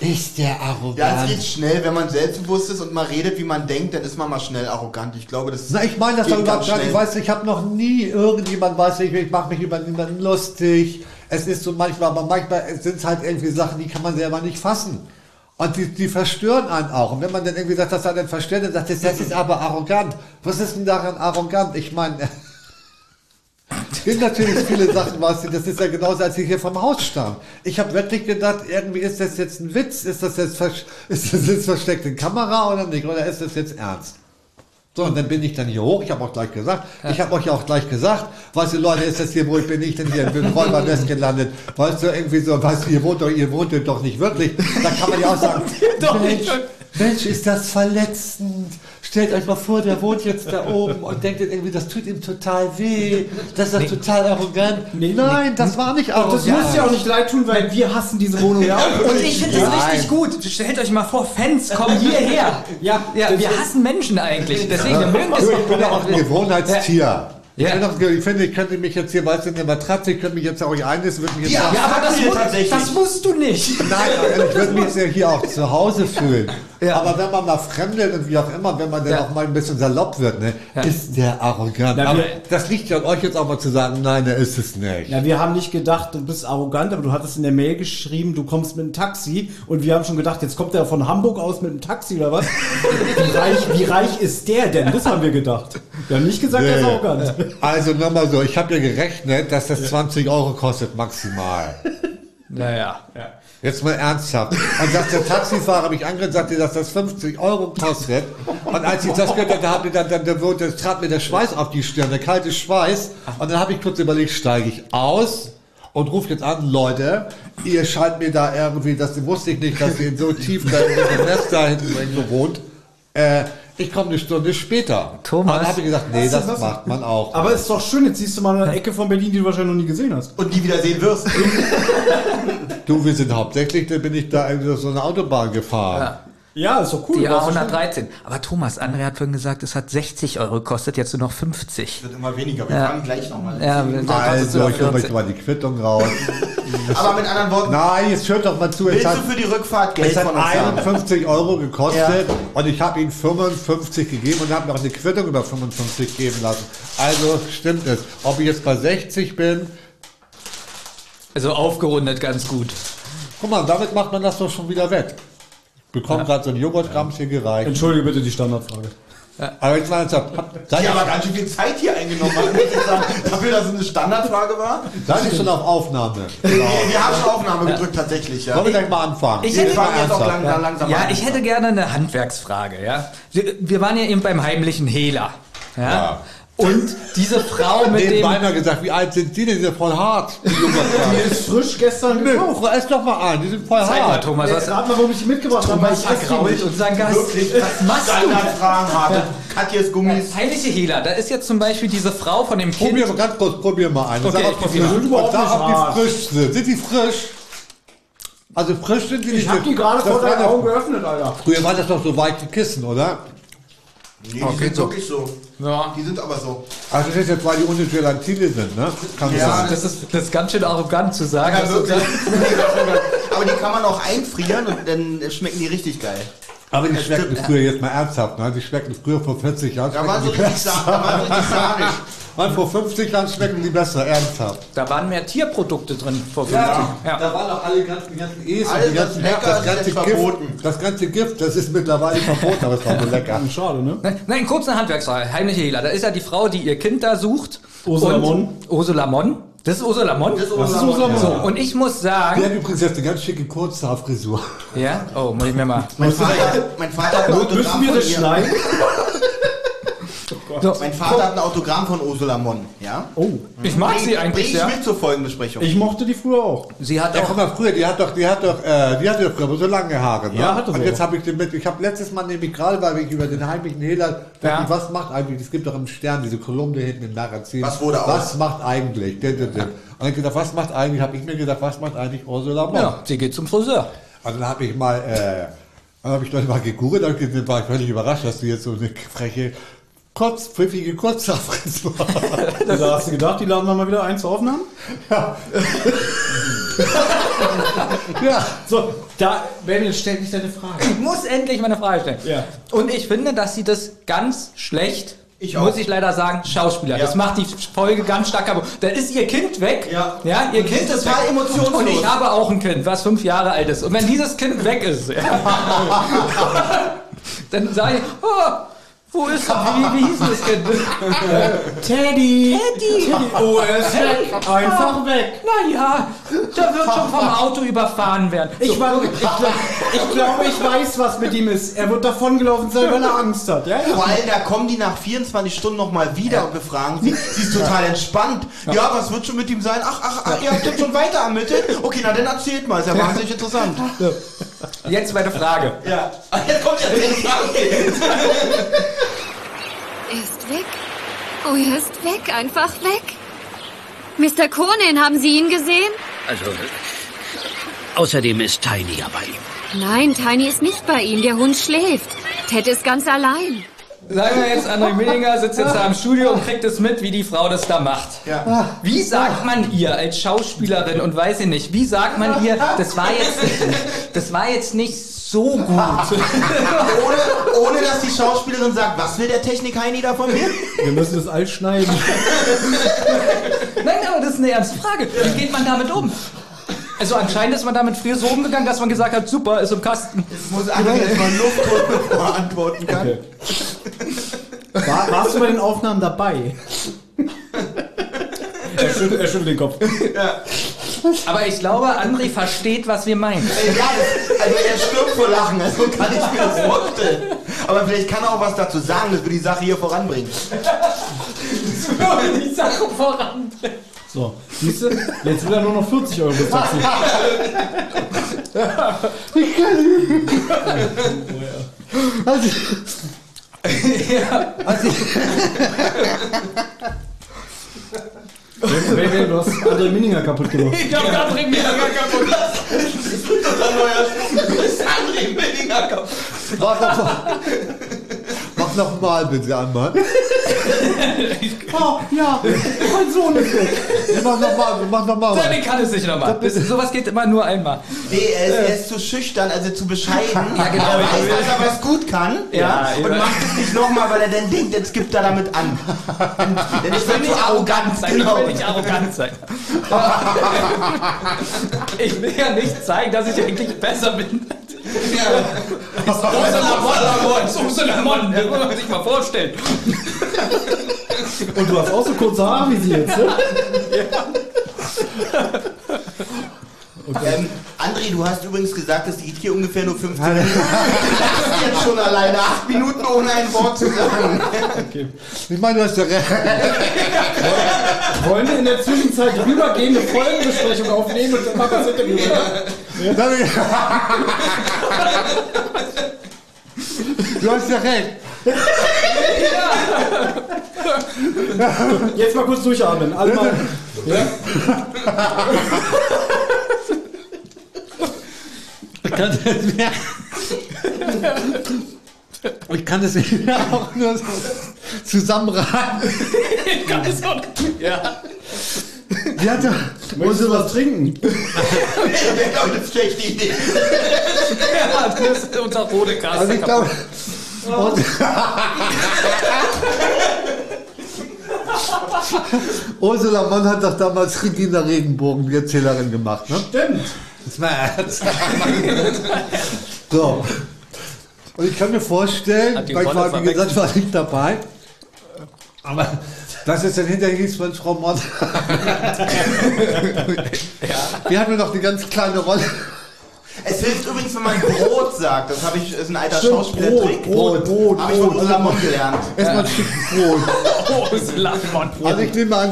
Ist der arrogant. Ja, es geht schnell, wenn man selbstbewusst ist und mal redet, wie man denkt, dann ist man mal schnell arrogant. Ich glaube, das Na, ich meine das doch überhaupt ganz gar nicht. Weißt du, ich habe noch nie irgendjemand, weiß ich, ich mache mich über niemanden lustig. Es ist so manchmal, aber manchmal sind es halt irgendwie Sachen, die kann man selber nicht fassen. Und die, die verstören einen auch. Und wenn man dann irgendwie sagt, das hat einen verstört, dann sagt das, das ist aber arrogant. Was ist denn daran arrogant? Ich meine, gibt natürlich viele Sachen, du, das ist ja genauso, als ich hier vom Haus stand. Ich habe wirklich gedacht, irgendwie ist das jetzt ein Witz, ist das jetzt, ist das jetzt versteckte Kamera oder nicht, oder ist das jetzt ernst? So, und dann bin ich dann hier hoch, ich habe auch gleich gesagt, ich habe euch auch gleich gesagt, weißt du, Leute, ist das hier, wo ich bin ich denn hier in Räubernest gelandet, weißt du, irgendwie so, weißt du, ihr wohnt doch, ihr wohnt hier doch nicht wirklich, da kann man ja auch sagen, Mensch. Mensch, ist das verletzend, stellt euch mal vor, der wohnt jetzt da oben und denkt jetzt irgendwie, das tut ihm total weh, das ist doch total arrogant. Nee, Nein, das war nicht Das arrogant. muss ja auch nicht leid tun, weil wir hassen diese Wohnung ja auch. Und ich finde das Nein. richtig gut. Stellt euch mal vor, Fans kommen hierher. Ja, ja das wir hassen Menschen eigentlich. Deswegen wir mögen es Du, ich bin ja auch ein Gewohnheitstier. Ich, Ja. ich finde, ich könnte mich jetzt hier, weißt du, in der Matratze, ich könnte mich jetzt auch hier einlisten, würde mich jetzt Ja. auch, Ja, aber das, Hier mu tatsächlich. das musst du nicht. Nein, ich würde mich jetzt ja hier auch zu Hause fühlen. Ja. Aber wenn man mal fremdelt und wie auch immer, wenn man dann Ja. auch mal ein bisschen salopp wird, ne, Ja. ist der arrogant. Na, aber wir- das liegt ja an euch jetzt auch mal zu sagen, nein, der ist es nicht. Ja, wir haben nicht gedacht, du bist arrogant, aber du hattest in der Mail geschrieben, du kommst mit einem Taxi und wir haben schon gedacht, jetzt kommt er von Hamburg aus mit einem Taxi oder was? Wie reich, wie reich ist der denn? Das haben wir gedacht. Wir haben nicht gesagt, er ist Nee. arrogant. Also nochmal so, ich habe ja gerechnet, dass das 20 Euro kostet maximal. Naja. Jetzt mal ernsthaft. Und dass der Taxifahrer mich angeredet sagte, dass das 50 Euro kostet. Und als ich das gehört habe, da hat mir dann, dann, dann, dann trat mir der Schweiß auf die Stirn, der kalte Schweiß. Und dann habe ich kurz überlegt, steige ich aus und rufe jetzt an, Leute, ihr scheint mir da irgendwie, das wusste ich nicht, dass ihr so tief da in dem Nest da hinten irgendwo wohnt. Äh, ich komme eine Stunde später. Thomas. Und dann habe ich gesagt, nee, das Was? macht man auch. Aber ist doch schön, jetzt siehst du mal eine Ecke von Berlin, die du wahrscheinlich noch nie gesehen hast. Und nie wieder sehen wirst. Du, wir sind hauptsächlich, da bin ich da irgendwie so eine Autobahn gefahren. Ja. Ja, ist doch cool. Die du warst doch schön. A113. Aber Thomas, André hat vorhin gesagt, es hat 60 Euro gekostet, jetzt nur noch 50. Wird immer weniger. Wir Ja. fangen gleich nochmal Ja, an. nur Also, ich hole euch 14. mal die Quittung raus. Aber mit anderen Worten, Nein, jetzt hört doch mal zu. Es willst hat, du für die Rückfahrt Geld es hat von uns haben? 51 Euro gekostet und ich habe ihm 55 gegeben und habe noch eine Quittung über 55 geben lassen. Also stimmt es. Ob ich jetzt bei 60 bin, Also aufgerundet ganz gut. guck mal, damit macht man das doch schon wieder weg. Ich bekomme gerade so ein Joghurtgrams hier gereicht. Entschuldige bitte die Standardfrage. Aber jetzt mal ernsthaft, seid Die ihr, aber ganz schön viel Zeit hier eingenommen hat, muss ich sagen. Dafür, dass es eine Standardfrage war. seid ihr schon auf Aufnahme? Wir haben schon Aufnahme gedrückt, tatsächlich, ja. Wollen wir gleich mal anfangen? Ich Wir hätte- fangen jetzt auch ernsthaft. langsam, langsam Ja, an. ich hätte gerne eine Handwerksfrage, ja. Wir, wir waren ja eben beim heimlichen Hehler. Ja. Ja. Und diese Frau mit dem. Nebenbei mal gesagt, wie alt sind die denn? Die sind voll hart. Die. Die ist frisch gestern Nö, gekauft. ess doch mal an, die sind voll Zeig mal, hart. Thomas, was Rat mal, warum ich die mitgebracht habe. weil ich vergrault nicht. unseren Gast. Wirklich, Was machst du? Standardfragen, harte Katjes Gummis. Heimliche Hehler, da ist jetzt zum Beispiel diese Frau von dem Kind. Probier mal ganz kurz, probier mal ein. Okay, sag, ich mal. und ob Überhaupt die frisch sind. Sind die frisch? Also frisch sind die nicht. Ich habe die gerade vor war deinen Augen geöffnet, Alter. Früher waren das doch so weiche Kissen, oder? Nee, die sind wirklich so. Ja. Die sind aber so. Also das ist jetzt, weil die ohne Gelatine sind, ne? Kann Ja. Das ist, das ist ganz schön arrogant zu sagen. Ja, wirklich. aber die kann man auch einfrieren und dann schmecken die richtig geil. Aber die schmeckten früher jetzt mal ernsthaft, ne? Die schmeckten früher vor 40 Jahren. Da waren sie richtig, sa Und vor 50 Jahren schmecken die besser, ernsthaft. Da waren mehr Tierprodukte drin vor 50 Ja. Da waren auch alle ganzen, die ganzen E's und Alles, die ganzen was lecker das ganze Gift. verboten. Das ganze Gift, das ist mittlerweile verboten, aber es war so lecker. Schade, ne? Nein, Nein, kurz eine Handwerksfrage. Heimliche Hehler. Da ist ja die Frau, die ihr Kind da sucht. Ursula Monn. Ursula Monn. Das ist Ursula Monn? Das ist Ursula. Monn. So, und ich muss Die sagen... hat übrigens jetzt eine ganz schicke Kurzhaarfrisur. Ja? Oh, muss ich mir mal... Mein Vater, mein Vater hat Müssen wir das ihr. Schneiden? Mein Vater hat ein Autogramm von Ursula Monn, ja? Oh. Ich mag sie eigentlich bring ich sehr. mit zur Folgenbesprechung. Ich mochte die früher auch. Sie hat Ja, auch... guck mal, früher, die hat doch, die hat doch, äh, die hatte doch früher so lange Haare, ne? Ja, hatte Und sie jetzt auch. habe ich den mit, ich habe letztes Mal nämlich gerade, weil ich über den heimlichen Hehler, Ja. was macht eigentlich, es gibt doch im Stern diese Kolumne hinten im Magazin. Was wurde aus? Was macht eigentlich? Din, din, din. Und ich gedacht, was macht eigentlich, habe ich mir gedacht, was macht eigentlich Ursula Monn? Ja, sie geht zum Friseur. Und dann habe ich mal, äh, dann habe ich dann mal gegoogelt und dann war ich völlig überrascht, dass du jetzt so eine freche, kurz, pfiffige Kurzhaarfrisur hast. Da hast du gedacht, die laden wir mal wieder ein zur Aufnahme? ja. So, da, Benny, stell dich deine Frage. Ich muss endlich meine Frage stellen. Ja. Und ich finde, dass sie das ganz schlecht, Ich auch. muss ich leider sagen, Schauspieler. Ja. Das macht die Folge ganz stark kaputt. Da ist ihr Kind weg. Ja. ja ihr Und Kind ist ist total weg. emotionslos. Und ich habe auch ein Kind, was fünf Jahre alt ist. Und wenn dieses Kind weg ist, ja, dann sage ich, oh, wo ist, wie, wie hieß das Kind? Teddy! Teddy. Oh, er ist weg! Einfach weg! Naja, der wird schon vom Auto überfahren werden. Ich, war, ich, glaub, ich glaube, ich weiß, was mit ihm ist. Er wird davongelaufen sein, weil er Angst hat. Ja, ja. Vor allem, da kommen die nach 24 Stunden nochmal wieder und befragen sie. Sie ist total entspannt. Ja. was wird schon mit ihm sein? Ach, ach, ach, ihr habt jetzt schon weiter ermittelt? Okay, na dann erzählt mal, ist ja wahnsinnig interessant. Jetzt meine Frage. Ja. Ach, jetzt kommt ja die Frage. Er ist weg. Oh, er ist weg, einfach weg. Mr. Conan, haben Sie ihn gesehen? Also, außerdem ist Tiny ja bei ihm. Nein, Tiny ist nicht bei ihm. Der Hund schläft. Ted ist ganz allein. Sagen wir jetzt, André Millinger sitzt jetzt da im Studio und kriegt es mit, wie die Frau das da macht. Ja. Wie sagt man ihr als Schauspielerin und weiß ich nicht, wie sagt man ihr, das war jetzt, das war jetzt nicht so gut. Ohne, ohne dass die Schauspielerin sagt, was will der Technik-Heini da von mir? Wir müssen das alles schneiden. Nein, aber das ist eine ernste Frage. Wie geht man damit um? Also anscheinend ist man damit früher so umgegangen, dass man gesagt hat, super, ist im Kasten. Ich muss einfach jetzt mal Luft holen, bevor er antworten kann. Okay. War, warst du bei den Aufnahmen dabei? er, schüttelt, er schüttelt den Kopf. Aber ich glaube, André versteht, was wir meinen. Ja, das, also er stirbt vor Lachen, also kann ich mir das vorstellen. Aber vielleicht kann er auch was dazu sagen, dass wir die Sache hier voranbringen. die Sache voran. So, siehst du? Jetzt will er nur noch 40 Euro bezahlen. Wer, wer, du hast André Minninger kaputt gemacht. Ich hab André Millinger kaputt. Unser neuer Spruch ist André Millinger kaputt. Mach noch mal. Mach noch mal bitte einmal. Oh, ja, mein Sohn ist weg. Mach noch mal, mach noch mal. Sammy kann es nicht nochmal. Sowas geht immer nur einmal. Nee, er ist, er ist zu schüchtern, also zu bescheiden. Ja, genau. Er weiß, dass er was gut kann. Ja, Ja, und ja. macht es nicht nochmal, weil er dann denkt, jetzt gibt er damit an. Dann, dann ist Ich will er zu nicht arrogant sein. Genau. Ich will nicht arrogant sein. ich will ja nicht zeigen, dass ich eigentlich besser bin. Ursula Mon, Ursula Mon, das muss man sich mal vorstellen. Und du hast auch so kurze Haare wie sie jetzt, ne? Ähm, André, du hast übrigens gesagt, es geht hier ungefähr nur 15 Minuten. Das ist jetzt schon alleine 8 Minuten ohne ein Wort zu sagen. Ich meine, du hast ja recht. Wollen wir in der Zwischenzeit rübergehende Folgenbesprechung aufnehmen und dann machen wir das Interview, oder? Ich- Du hast ja recht. Jetzt mal kurz durchatmen. Alle mal. Ja? Ich kann das. Ich auch nur so zusammenraten. Kann es auch nicht. Ja. Die hatte Willst du was trinken? Wäre, glaube ich, eine schlechte Idee. ja das ist unser rote Kasse. Also ich glaube, und, Ursula Mann hat doch damals Regina Regenbogen, die Erzählerin, gemacht, ne? Stimmt. Das war ernst. so. Und ich kann mir vorstellen, Hat weil ich war, wie gesagt, war nicht dabei, aber das ist dann hinterher hieß von Frau Mott. Wir hatten noch die ganz kleine Rolle. Es hilft übrigens, wenn man Brot sagt. Das habe ich, ist ein alter Schauspielertrick. Brot, Brot, Habe ich von Brot. Ursula Mond gelernt. Erstmal ein Stück Brot. Oh, ist Lamon. Also ich nehme an,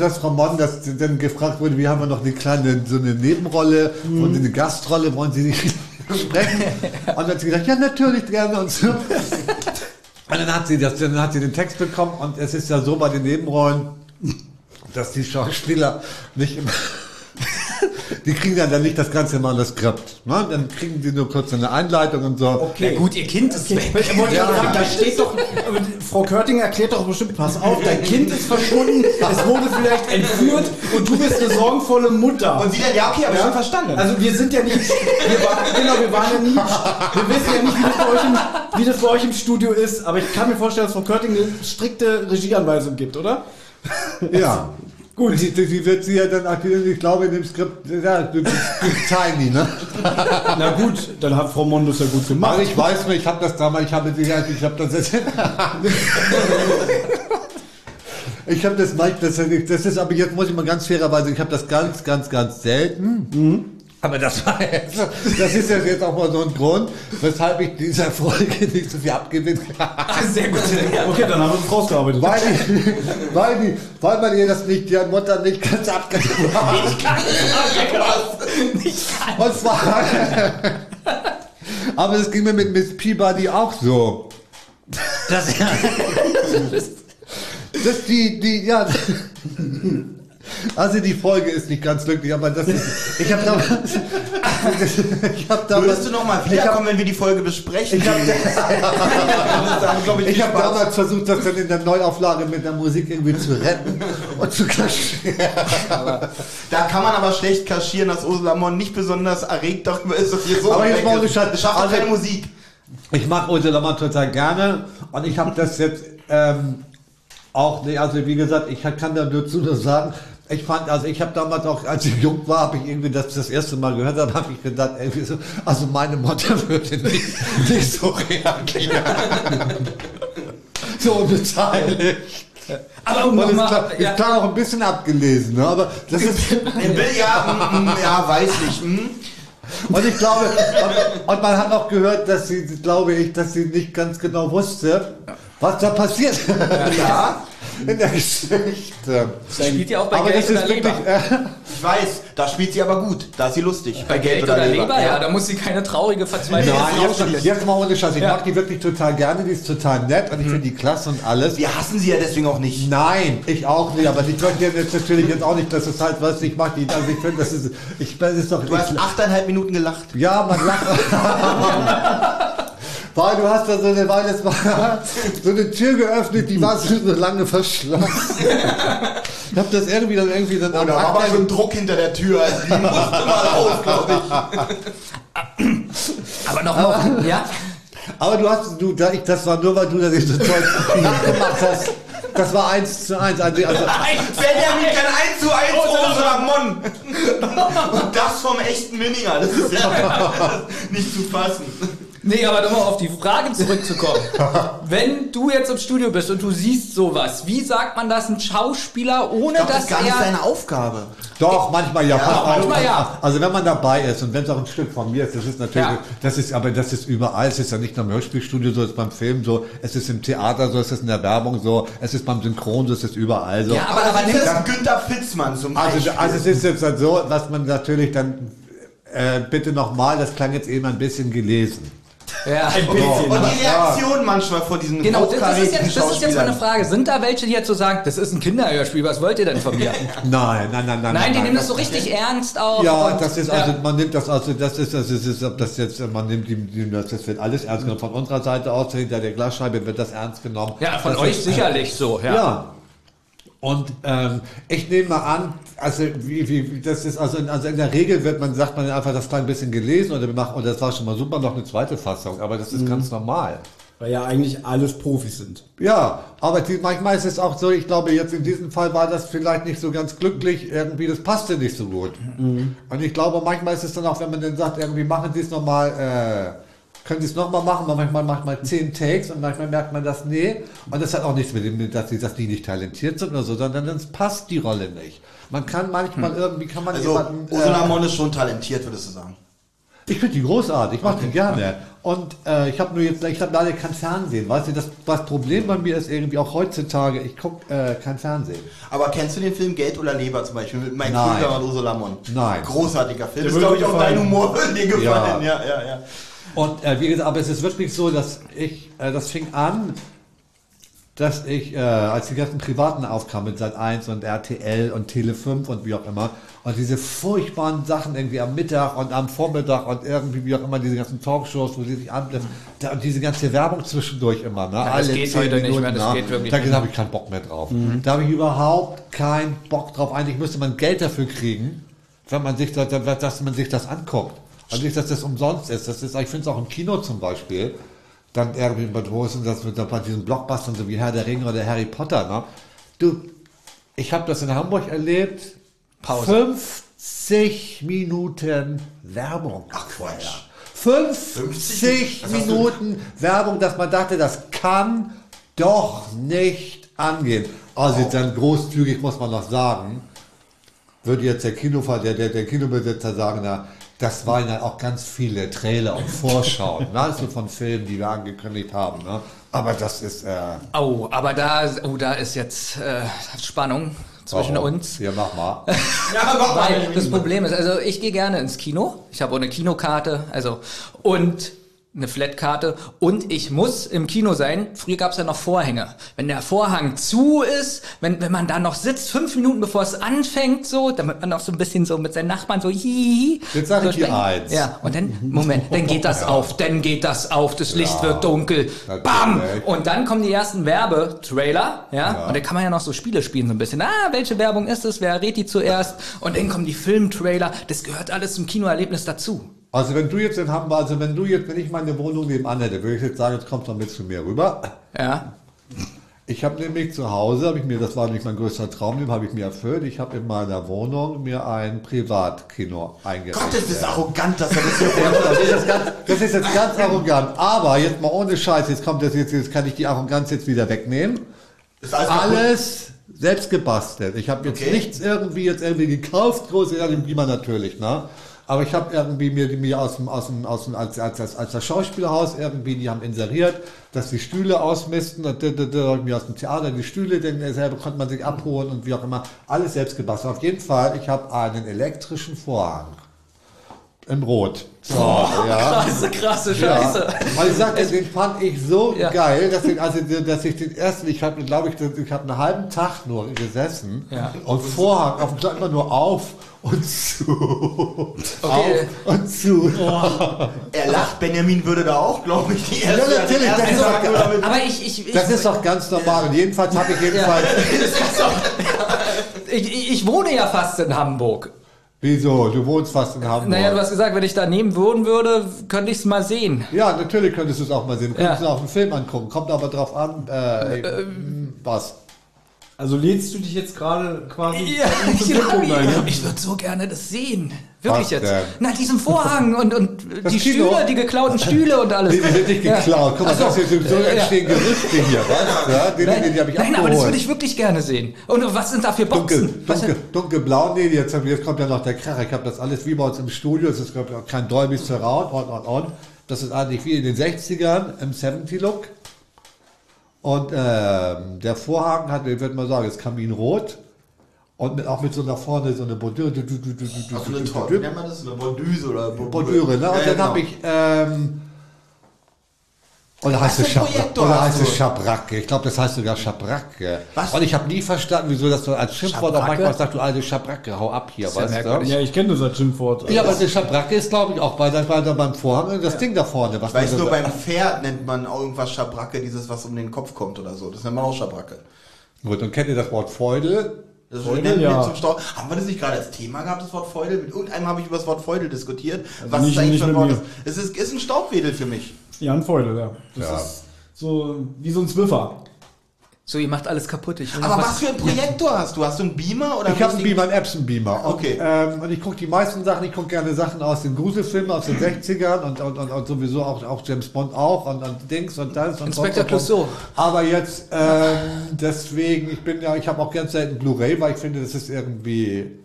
dass, Frau Mon, dass dann gefragt wurde, wir haben ja noch eine kleine, so eine Nebenrolle und eine Gastrolle, wollen Sie nicht sprechen? Und dann hat sie gesagt, ja natürlich gerne und so. Und dann hat sie das, dann hat sie den Text bekommen und es ist ja so bei den Nebenrollen, dass die Schauspieler nicht immer, die kriegen ja dann nicht das ganze Manuskript. Ne? Dann kriegen die nur kurz eine Einleitung und so. Okay. Na gut, ihr Kind ist weg. Ich wollte gerade sagen, da steht doch, Frau Körtinger erklärt doch bestimmt, pass auf, dein Kind ist verschwunden, es wurde vielleicht entführt und du bist eine sorgenvolle Mutter. Und sie dann, ja, okay, ich Ja? schon verstanden. Also wir sind ja nicht, wir waren, genau, wir waren ja nie, wir wissen ja nicht, wie das, bei euch im, wie das bei euch im Studio ist, aber ich kann mir vorstellen, dass Frau Körting eine strikte Regieanweisung gibt, oder? Ja. Gut, die, die, die wird sie ja dann, ich glaube in dem Skript, ja, du- du- du- tiny, ne? Na gut, dann hat Frau Mondus ja gut gemacht. Aber ich weiß nicht, ich habe das damals, ich habe die, ich habe das jetzt. Ich habe das mal, das, das ist, aber jetzt muss ich mal ganz fairerweise, ich habe das ganz, ganz, ganz selten. Aber das war jetzt, das ist ja jetzt auch mal so ein Grund, weshalb ich dieser Folge nicht so viel abgewinnen kann. Sehr gut. Okay, dann haben wir uns rausgearbeitet. Weil, die, weil, die, weil man ihr das nicht, die Mutter nicht ganz abgenommen hat. Nicht Und zwar, aber es ging mir mit Miss Peabody auch so. Das, das die, die, ja. Also die Folge ist nicht ganz glücklich, aber das ist, ich habe damals, ich habe damals, Würdest du nochmal wiederkommen, wenn wir die Folge besprechen? ich habe ich, ich hab damals versucht, das dann in der Neuauflage mit der Musik irgendwie zu retten und zu kaschieren. Da kann man aber schlecht kaschieren, dass Ursula Mon nicht besonders erregt darüber ist, dass hier so Aber jetzt mal. Das schafft Also- keine Musik. Ich mag Ursula Mann total gerne und ich habe das jetzt ähm, auch, nee, also wie gesagt, ich kann da dazu nur sagen, ich fand, also ich habe damals auch, als ich jung war, habe ich irgendwie das das erste Mal gehört, habe habe ich gedacht, ey, wieso, also meine Mutter würde nicht, nicht so reagieren. so unbeteiligt. Aber um es nochmal, klang, ja, klang auch ein bisschen abgelesen, ne? aber das ist, Ja, mm, mm, ja, weiß nicht. mm. Und ich glaube, und, und man hat auch gehört, dass sie, glaube ich, dass sie nicht ganz genau wusste, was da passiert Ja, in der Geschichte. spielt ja auch bei Aber Geld das oder ist wirklich, Leber. äh, ich weiß, da spielt sie aber gut. Da ist sie lustig. Bei Geld oder Leber, ja, da muss sie keine traurige, verzweifelte nein, jetzt, jetzt mal ohne Scheiß. Ich Ja. mag die wirklich total gerne, die ist total nett und ich finde die klasse und alles. Wir hassen sie ja deswegen auch nicht. Nein, ich auch nicht, aber ich möchte jetzt natürlich jetzt auch nicht, dass es halt, was ich mag, die, also ich finde, das ist, ich, das ist doch, Du hast achteinhalb Minuten gelacht. Ja, man lacht. Weil du hast da so eine, weil es war so eine Tür geöffnet, die war so lange verschlossen. Ich habe das irgendwie dann irgendwie dann Und da war aber schon Druck hinter der Tür. Also die musste mal raus, glaube ich. Aber nochmal, ja, Aber du hast, du, das war nur, weil du das nicht so toll nachgemacht hast. Das war eins zu eins. Also, also, Benjamin kann 1 zu 1 Ursula Mon. Und das vom echten Minninger. Das ist ja nicht zu fassen. Nee, aber nochmal auf die Frage zurückzukommen. Wenn du jetzt im Studio bist und du siehst sowas, wie sagt man das ein Schauspieler, ohne Ich glaube, das dass ist gar nicht er... seine Aufgabe. Doch, manchmal ja. auf. manchmal ja. Also wenn man dabei ist und wenn es auch ein Stück von mir ist, das ist natürlich, Ja. das ist, aber das ist überall, es ist ja nicht nur im Hörspielstudio so, es ist beim Film so, es ist im Theater so, es ist in der Werbung so, es ist beim Synchron so, es ist überall so. Ja, aber, aber das nimm ist das Günther Fitzmann zum Beispiel. Also, also es ist jetzt halt so, was man natürlich dann, äh, bitte nochmal, das klang jetzt eben ein bisschen gelesen. Ja. Ein bisschen. Und die Reaktion manchmal vor diesen Genau, das, das, ist jetzt, das ist jetzt meine. Frage. Sind da welche, die jetzt so sagen, das ist ein Kinderhörspiel, was wollt ihr denn von mir? Nein, nein, nein, nein. Nein, die nehmen das das so richtig ernst auch. Ja, und- das ist ja. also, man nimmt das also, das ist, das ist, ist ob das jetzt, man nimmt die, die, das wird alles ernst genommen. Von unserer Seite aus, hinter der Glasscheibe wird das ernst genommen. Ja, von das euch ist, sicherlich so, ja. Ja. Und ähm, ich nehme mal an, also wie, wie, das ist also in, also in der Regel wird man sagt man einfach das klein bisschen gelesen oder wir machen und das war schon mal super noch eine zweite Fassung, aber das ist ganz normal. Weil ja eigentlich alles Profis sind. Ja, aber die, manchmal ist es auch so, ich glaube, jetzt in diesem Fall war das vielleicht nicht so ganz glücklich, irgendwie, das passte nicht so gut. Und ich glaube, manchmal ist es dann auch, wenn man dann sagt, irgendwie machen Sie es nochmal, äh, können Sie es nochmal machen, manchmal macht man zehn Takes und manchmal merkt man das, nee. Und das hat auch nichts mit dem, dass, die, dass die nicht talentiert sind oder so, sondern es passt die Rolle nicht. Man kann manchmal irgendwie, kann man Also, jemanden... Ursula äh, Mon ist schon talentiert, würdest du sagen. ich finde die großartig, ich mache die gerne. Und äh, ich habe nur jetzt, ich habe leider kein Fernsehen. Weißt du, das, das Problem bei mir ist irgendwie auch heutzutage, ich gucke äh, kein Fernsehen. Aber kennst du den Film Geld oder Leber zum Beispiel mit Mike. Krüger und Ursula Mon? Nein. Großartiger Film. Der ist, würde glaube ich, mir auch dein gefallen. Humor dir gefallen. Ja. Ja, ja, ja. Und äh, wie gesagt, aber es ist wirklich so, dass ich, äh, das fing an, dass ich, äh, als die ganzen Privaten aufkamen mit Sat 1 und RTL und Tele 5 und wie auch immer, und diese furchtbaren Sachen irgendwie am Mittag und am Vormittag und irgendwie wie auch immer, diese ganzen Talkshows, wo sie sich anbläffen, da, und diese ganze Werbung zwischendurch immer, ne? das geht zehn heute nicht mehr, das geht wirklich Da nicht habe ich keinen Bock mehr drauf. Mhm. Da habe ich überhaupt keinen Bock drauf. Eigentlich müsste man Geld dafür kriegen, wenn man sich das, dass man sich das anguckt. Und nicht, dass das umsonst ist. Das ist, ich finde es auch im Kino zum Beispiel, dann irgendwie bei Dosen, das mit bei diesen Blockbustern, so wie Herr der Ringe oder Harry Potter, ne? Du, ich habe das in Hamburg erlebt. Pause. 50 Minuten Werbung. Ach, Quatsch. 50 Was hast du- Minuten Werbung, dass man dachte, das kann doch nicht angehen. Also dann großzügig muss man noch sagen, würde jetzt der Kinofall, der, der, der Kinobesitzer sagen, na, das waren ja auch ganz viele Trailer und Vorschauen, ne? also von Filmen, die wir angekündigt haben. Ne? Aber das ist äh, Oh, aber da, oh, da ist jetzt äh, Spannung zwischen warum? uns. Ja, mach mal. Ja, mach mal. Weil das Problem ist, also ich gehe gerne ins Kino. Ich habe auch eine Kinokarte, also und eine Flatkarte und ich muss im Kino sein. Früher gab es ja noch Vorhänge. Wenn der Vorhang zu ist, wenn, wenn man da noch sitzt, fünf Minuten bevor es anfängt, so, damit man noch so ein bisschen so mit seinen Nachbarn so hihi. Jetzt sag so ich dir eins. Ja, und dann, Moment, dann geht das auf, dann geht das auf, das Licht Ja, wird dunkel, bam! Und dann kommen die ersten Werbetrailer, ja? Und dann kann man ja noch so Spiele spielen so ein bisschen. Ah, welche Werbung ist es? Wer rät die zuerst? Und dann kommen die Filmtrailer. Das gehört alles zum Kinoerlebnis dazu. Also wenn du jetzt in Hamburg, also wenn du jetzt, wenn ich meine Wohnung nebenan hätte, würde ich jetzt sagen, jetzt kommst du mal mit zu mir rüber. Ja. Ich habe nämlich zu Hause, habe ich mir, das war nicht mein größter Traum, den habe ich mir erfüllt. Ich habe in meiner Wohnung mir ein Privatkino eingerichtet. Gott, das ist arrogant, dass er das hier das, ist jetzt ganz, das ist jetzt ganz arrogant. Aber jetzt mal ohne Scheiß, jetzt kommt das jetzt, jetzt kann ich die Arroganz jetzt wieder wegnehmen. Ist alles? Alles selbst gebastelt. Ich habe jetzt Okay. nichts irgendwie jetzt irgendwie gekauft, groß, ja, wie man natürlich, ne? Aber ich habe irgendwie mir, mir aus dem, aus dem, aus dem, als, als, als, als das Schauspielhaus irgendwie, die haben inseriert, dass die Stühle ausmisten, und mir aus dem Theater die Stühle, denn selber konnte man sich abholen und wie auch immer, alles selbst gebastelt. Auf jeden Fall, ich habe einen elektrischen Vorhang. In Rot. So, ja. Krasse, krasse Ja, Scheiße. weil ich sagte, den fand ich so Ja. geil, dass ich, also, dass ich den ersten, ich habe, glaube ich, ich habe einen halben Tag nur gesessen Ja. und Vorhang auf dem Klo immer nur auf und zu. Okay. Auf und zu. Er lacht, Benjamin würde da auch, glaube ich, die erste, Ja, natürlich, das ist doch- damit- Aber ich, ich, ich, Das ist doch ganz normal. Und jedenfalls habe ich jedenfalls. ich, ich wohne ja fast in Hamburg. Wieso? Du wohnst fast in Hamburg. Naja, du hast gesagt, wenn ich daneben wohnen würde, könnte ich es mal sehen. ja, natürlich könntest du es auch mal sehen. Du Ja. könntest du auch einen Film angucken. Kommt aber drauf an, äh, was. Also lädst du dich jetzt gerade quasi Ja, ein, ja? Ich würde so gerne das sehen. Wirklich Was jetzt. denn? Na, diesen Vorhang und, und Das die Kino? Stühle, die geklauten Stühle und alles. Die, die sind nicht Ja. geklaut. Guck mal, Ach so. das hier sind so Ja. entstehen Gerüchte hier, was? Ja, die, die, die habe ich Nein, aber das würde ich wirklich gerne sehen. Und was sind da für Dunkel, Boxen? Dunkel, sind- dunkelblau, nee, jetzt, jetzt kommt ja noch der Kracher. Ich habe das alles wie bei uns im Studio, es ist glaub ich, auch kein Dolby Surround, on, on, on. Das ist eigentlich wie in den 60ern im 70-Look. Und ähm, der Vorhang hat, ich würde mal sagen, ist Kaminrot. Und mit, auch mit so nach vorne so eine Bordüre. du- du- du- du- du- Ach, so eine du- Torte. du- Wie nennt man das? Eine Bordüse oder Bordüre, ne? Und Ja, dann genau. habe ich ähm, Oder heißt es für ein Schabra Projektor oder heißt es du? Schabracke? Ich glaube, das heißt sogar Schabracke. Was? Und ich habe nie verstanden, wieso das so als Schimpfwort auch Schabracke? manchmal sagt, du alte Schabracke, hau ab hier, ja weißt du? Ja, ich kenne das als Schimpfwort. Ja, aber die Schabracke ist, glaube ich, auch bei, bei, bei beim Vorhang das Ding da vorne. Was Ich weiß man so- nur, beim Pferd nennt man auch irgendwas Schabracke, dieses, was um den Kopf kommt oder so. Das nennt man auch Schabracke. Gut, und kennt ihr das Wort Feudel? Das Feudel, ja. zum Stau. Haben wir das nicht gerade als Thema gehabt, das Wort Feudel? Mit irgendeinem habe ich über das Wort Feudel diskutiert. was nicht- ist eigentlich für ein Wort? Es ist, ist ein Staubwedel für mich. Ja, ein Feudel, ja. Das Ja. ist so wie so ein Zwiffer. So, ihr macht alles kaputt. Ich Aber noch was für ein Projektor hast du? Hast du einen Beamer oder Ich habe einen Beamer, einen Epson-Beamer. Und, Okay. Ähm, und ich gucke die meisten Sachen, ich gucke gerne Sachen aus den Gruselfilmen aus den 60ern und, und, und, und sowieso auch, auch James Bond auch und, und Dings und das und Inspector. Clouseau. Aber jetzt, ähm, deswegen, ich bin ja, ich habe auch ganz selten Blu-ray, weil ich finde, das ist irgendwie.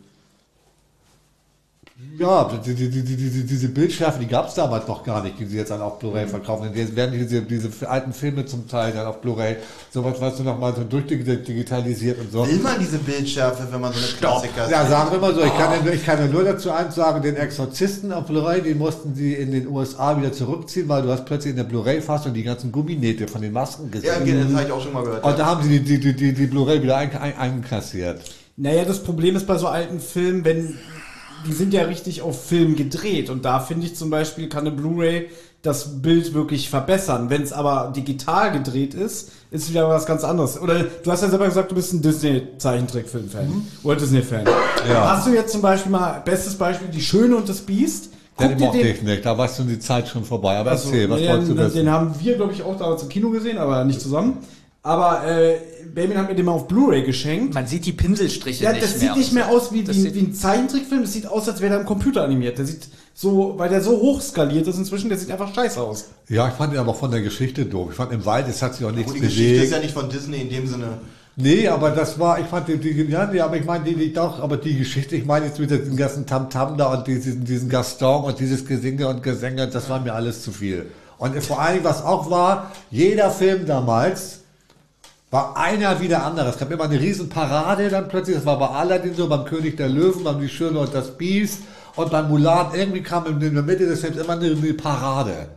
Ja, die, die, die, die, die, diese Bildschärfe, die gab es damals noch gar nicht, die sie jetzt dann auf Blu-ray verkaufen. Jetzt werden diese, diese alten Filme zum Teil dann auf Blu-ray, sowas, weißt du, nochmal so durchdigitalisiert und so. Will man diese Bildschärfe, wenn man so eine Klassiker Ja, sagen wir mal so, ich kann, ja, nur- ich kann ja nur dazu eins sagen, den Exorzisten auf Blu-ray, den mussten sie in den USA wieder zurückziehen, weil du hast plötzlich in der Blu-ray-Fassung die ganzen Gumminähte von den Masken gesehen. Ja, okay, das habe ich auch schon mal gehört. Und ja. da haben sie die, die, die, die Blu-ray wieder ein, ein, einkassiert. Naja, das Problem ist bei so alten Filmen, wenn die sind ja richtig auf Film gedreht und da finde ich zum Beispiel kann eine Blu-ray das Bild wirklich verbessern. Wenn es aber digital gedreht ist, ist wieder was ganz anderes. Oder du hast ja selber gesagt, du bist ein Disney-Zeichentrickfilm-Fan oder Disney-Fan. Ja. Hast du jetzt zum Beispiel mal, bestes Beispiel, Die Schöne und das Biest? Den Guck mochte den, ich nicht, da war schon die Zeit schon vorbei. Aber also, erzähl, was nee, wolltest du den, wissen? den haben wir, glaube ich, auch damals im Kino gesehen, aber nicht zusammen. Aber äh, Baby hat mir den mal auf Blu-ray geschenkt. Man sieht die Pinselstriche Ja, nicht das mehr. sieht nicht mehr aus wie, Das wie, wie ein Zeichentrickfilm, das sieht aus, als wäre der im Computer animiert. Der sieht so, weil der so hoch skaliert ist inzwischen, der sieht einfach scheiße aus. Ja, ich fand ihn aber von der Geschichte doof. Ich fand im Wald, es hat sich auch nichts Gut, die Geschichte ist bewegt. ja nicht von Disney in dem Sinne. Nee, aber das war, ich fand die, die ja, nee, aber ich meine die, die doch, aber die Geschichte, ich meine jetzt mit diesem ganzen Tamtam da und diesen, diesen Gaston und dieses Gesinge und Gesänge, das war mir alles zu viel. Und vor allen Dingen, was auch war, jeder Film damals war einer wie der andere. Es gab immer eine riesen Parade dann plötzlich, das war bei Aladdin so, beim König der Löwen, beim Die Schöne und das Biest und beim Mulan, irgendwie kam in der Mitte des Films immer eine, eine Parade.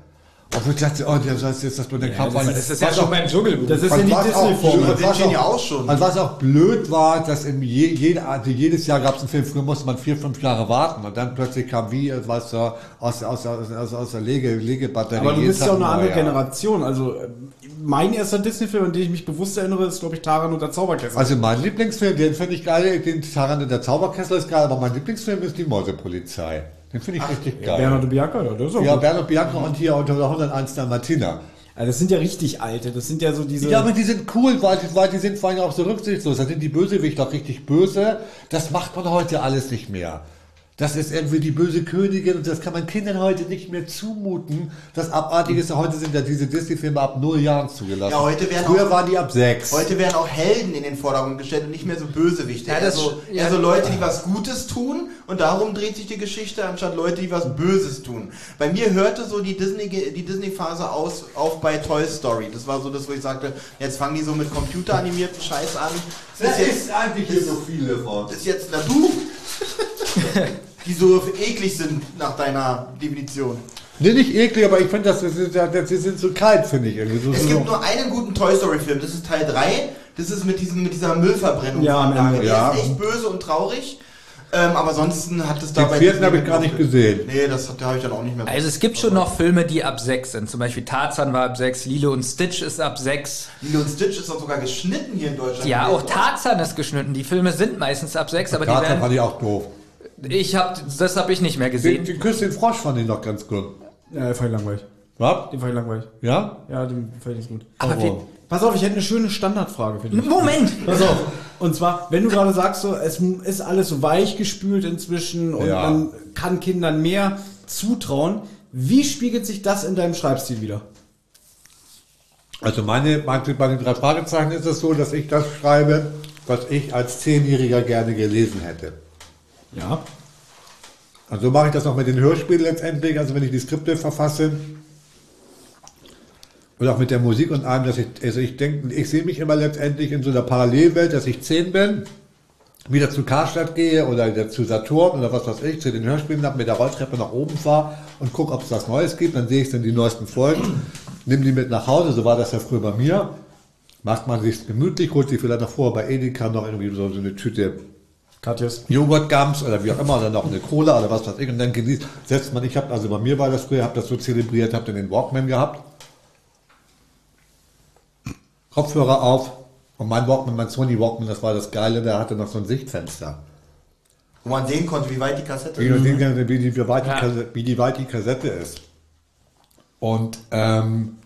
Und ich dachte, oh, das ist jetzt das nur der Kampf. das ist ja schon beim Dschungelbuch. Das ist ja die was auch- Disney-Formel. Den stehen ja auch- schon. Und was auch blöd war, dass in je, jede, also jedes Jahr gab es einen Film, früher musste man vier, fünf Jahre warten und dann plötzlich kam wie, äh, weißt du, aus, aus, aus, aus, aus der Lege, Legebatterie. Aber du bist ja auch eine ein andere. Generation. Also äh, mein erster Disney-Film, an den ich mich bewusst erinnere, ist, glaube ich, Taran und der Zauberkessel. Also mein Lieblingsfilm, den finde ich geil, den Taran und der Zauberkessel ist geil, aber mein Lieblingsfilm ist die Mäusepolizei. Den finde ich richtig geil. Bernhard und Bianca, ja, das ist auch ja, gut. Bernhard Bianca und hier unter 101 Dalmatiner. Also das sind ja richtig alte. Das sind ja so diese. Ja, aber die sind cool, weil, die- weil die sind vor allem auch so rücksichtslos. Da sind die Bösewichte auch richtig böse. Das macht man heute alles nicht mehr. Das ist irgendwie die böse Königin und das kann man Kindern heute nicht mehr zumuten. Das Abartige ist, ja, heute sind ja diese Disney-Filme ab null Jahren zugelassen. Ja, heute werden Früher auch- waren die ab sechs. Heute werden auch Helden in den Vordergrund gestellt und nicht mehr so Bösewichte. Ja, das- so, ja. so Leute, die was Gutes tun und darum dreht sich die Geschichte, anstatt Leute, die was Böses tun. Bei mir hörte so die Disney die Disney-Phase aus auf bei Toy Story. Das war so das, wo ich sagte, jetzt fangen die so mit computeranimierten Scheiß an. Das ist jetzt, eigentlich hier so viele von. das ist jetzt na du, die so eklig sind nach deiner Definition. Nee, nicht eklig, aber ich finde, das, das, das, die sind so kalt, finde ich. Irgendwie. So, Es so, gibt nur einen guten Toy Story Film, das ist Teil 3. Das ist mit, diesem, mit dieser Müllverbrennung. Ja, am Ende, Der ja. ist echt böse und traurig. Ähm, aber ansonsten hat es Den dabei. vierten habe ich gar nicht gesehen. Nee, das hat- habe ich dann auch nicht mehr. Also es gibt schon noch Filme, die ab 6 sind. Zum Beispiel Tarzan war ab 6, Lilo und Stitch ist ab 6. Lilo und Stitch ist doch sogar geschnitten hier in Deutschland. Ja, auch Tarzan ist geschnitten. Die Filme sind meistens ab 6, aber die Tarzan werden... fand ich auch doof. Ich hab, das habe ich nicht mehr Den, gesehen. den Küss den Frosch fand ich noch ganz gut. ja, den fand ich langweilig. Was? Den fand ich langweilig. Ja? Ja, den fand ich nicht gut. Aber Oh. wie, Pass auf, ich hätte eine schöne Standardfrage für dich. Moment! Pass auf. Und zwar, wenn du gerade sagst, so, es ist alles so weich gespült inzwischen und Ja. man kann Kindern mehr zutrauen, wie spiegelt sich das in deinem Schreibstil wieder? Also meine, meine, bei den drei Fragezeichen ist es so, dass ich das schreibe, was ich als Zehnjähriger gerne gelesen hätte. Ja. Also so mache ich das auch mit den Hörspielen letztendlich, also wenn ich die Skripte verfasse. Und auch mit der Musik und allem, dass ich, also ich denke, ich sehe mich immer letztendlich in so einer Parallelwelt, dass ich zehn bin, wieder zu Karstadt gehe oder zu Saturn oder was weiß ich, zu den Hörspielen ab, mit der Rolltreppe nach oben fahre und gucke, ob es was Neues gibt, dann sehe ich dann die neuesten Folgen. nimm die mit nach Hause, so war das ja früher bei mir. Macht man sich gemütlich, holt sich vielleicht noch vorher bei Edeka noch irgendwie so eine Tüte Katjes. Joghurtgams oder wie auch immer, oder noch eine Cola oder was weiß ich und dann genießt, setzt man, ich habe, also bei mir war das früher, habe das so zelebriert, habe dann den Walkman gehabt, Kopfhörer auf und mein Walkman, mein Sony Walkman, das war das Geile, der hatte noch so ein Sichtfenster. Wo man sehen konnte, wie weit die Kassette Wie, ist. die, wie, die, wie, weit die. Kassette, wie die weit die Kassette ist. Und ähm,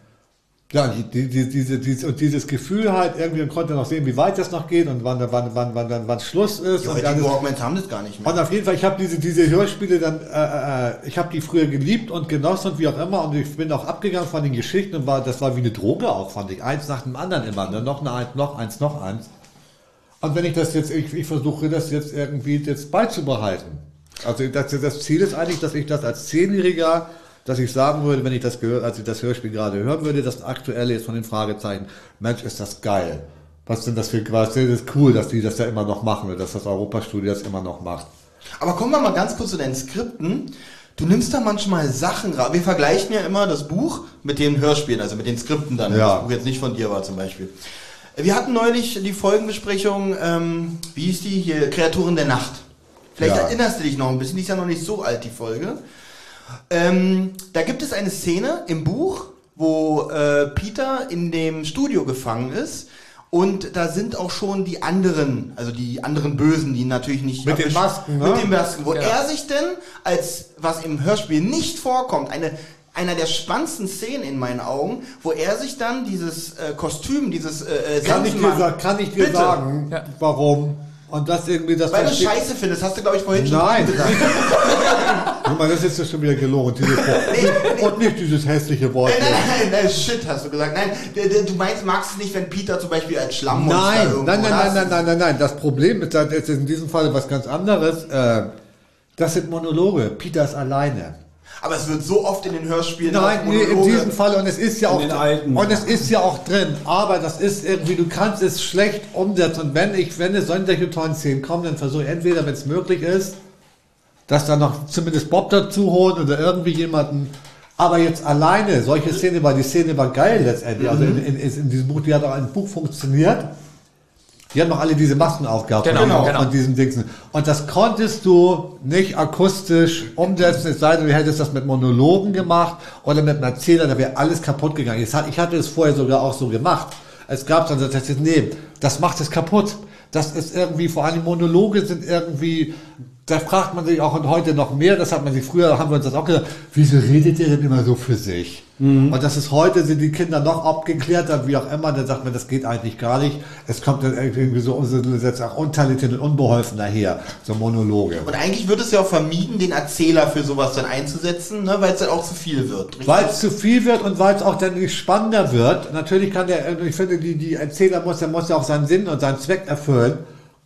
ja, die, die, die, diese, diese, und dieses Gefühl halt, irgendwie man konnte noch sehen, wie weit das noch geht und wann, wann, wann, wann, wann, wann Schluss ist. Die und. Walkmans haben das gar nicht mehr. Und auf jeden Fall, ich habe diese, diese Hörspiele dann, äh, äh, ich habe die früher geliebt und genossen und wie auch immer und ich bin auch abgegangen von den Geschichten und war, das war wie eine Droge auch, fand ich. Eins nach dem anderen immer, ne? noch eine eins, noch eins, noch eins. Und wenn ich das jetzt, ich, ich versuche das jetzt irgendwie jetzt beizubehalten. Also das, das Ziel ist eigentlich, dass ich das als Zehnjähriger, dass ich sagen würde, wenn ich das gehört, als ich das Hörspiel gerade hören würde, das aktuelle jetzt von den Fragezeichen, Mensch, ist das geil. Was sind das für, was, das ist cool, dass die das ja immer noch machen oder dass das Europastudio das immer noch macht. Aber kommen wir mal ganz kurz zu deinen Skripten. Du nimmst da manchmal Sachen ra- Wir vergleichen ja immer das Buch mit den Hörspielen, also mit den Skripten dann, Ja. das Buch jetzt nicht von dir war zum Beispiel. Wir hatten neulich die Folgenbesprechung, ähm, wie hieß die hier, Kreaturen der Nacht. Vielleicht Ja. erinnerst du dich noch ein bisschen, die ist ja noch nicht so alt, die Folge. Ähm, da gibt es eine Szene im Buch, wo äh, Peter in dem Studio gefangen ist. Und da sind auch schon die anderen, also die anderen Bösen, die natürlich nicht Mit den Masken, ne? Mit den Masken, wo Ja. er sich denn als was im Hörspiel nicht vorkommt, eine einer der spannendsten Szenen in meinen Augen, wo er sich dann dieses äh, Kostüm, dieses äh, äh, Kann ich dir, kann ich dir Bitte. sagen, Ja. warum? Und das irgendwie, das Weil du Scheiße findest, hast du glaube ich vorhin Nein. schon gesagt. Guck mal, das ist ja schon wieder gelogen. Dieses Wort. Und nicht dieses hässliche Wort. Nein, nein, nein, nein, shit, hast du gesagt. Nein, du meinst, magst es nicht, wenn Peter zum Beispiel als Schlammmonster Nein, nein, nein, nein, nein, nein, nein, nein. Das Problem ist, das ist in diesem Fall was ganz anderes. Äh, Das sind Monologe. Peter ist alleine. Aber es wird so oft in den Hörspielen Nein, auch nee, in diesem Fall und es ist ja In auch den alten. und es ist ja auch drin, aber das ist irgendwie, du kannst es schlecht umsetzen. Und wenn ich, wenn es solche tollen Szenen kommen, dann versuche ich entweder, wenn es möglich ist, dass dann noch zumindest Bob dazu holen oder irgendwie jemanden, aber jetzt alleine, solche Szene, weil die Szene war geil letztendlich, also in, in, in diesem Buch, die hat auch im Buch funktioniert. Die haben noch alle diese Masken aufgehabt Genau, und, auch genau. und diesen Dingsen. Und das konntest du nicht akustisch umsetzen, es sei denn, du hättest das mit Monologen gemacht oder mit einem Erzähler, da wäre alles kaputt gegangen. Ich hat- Ich hatte es vorher sogar auch so gemacht. Es gab dann, das ist, nee, das macht es kaputt. Das ist irgendwie, vor allem Monologe sind irgendwie, da fragt man sich auch und heute noch mehr, das hat man sich früher, haben wir uns das auch gesagt, wieso redet ihr denn immer so für sich? Und das ist heute, sind die Kinder noch abgeklärter, wie auch immer, dann sagt man, das geht eigentlich gar nicht. Es kommt dann irgendwie so, auch untalentiert und unbeholfen daher, so Monologe. Und eigentlich wird es ja auch vermieden, den Erzähler für sowas dann einzusetzen, ne, weil es dann auch zu viel wird. Weil es zu viel wird und weil es auch dann nicht spannender wird. Natürlich kann der, ich finde, die, die Erzähler muss, der muss ja auch seinen Sinn und seinen Zweck erfüllen.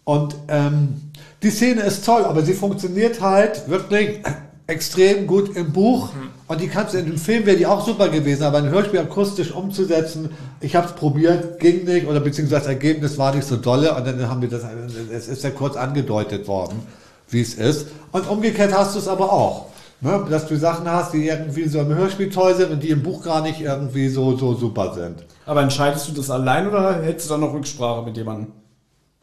Und ähm, die Szene ist toll, aber sie funktioniert halt wirklich extrem gut im Buch. Und die kannst du in dem Film wäre die auch super gewesen, aber ein Hörspiel akustisch umzusetzen, ich habe es probiert, ging nicht, oder beziehungsweise das Ergebnis war nicht so dolle und dann haben wir das, es ist ja kurz angedeutet worden, wie es ist. Und umgekehrt hast du es aber auch. Ne, dass du Sachen hast, die irgendwie so im Hörspiel toll sind und die im Buch gar nicht irgendwie so, so super sind. Aber entscheidest du das allein oder hältst du da noch Rücksprache mit jemandem?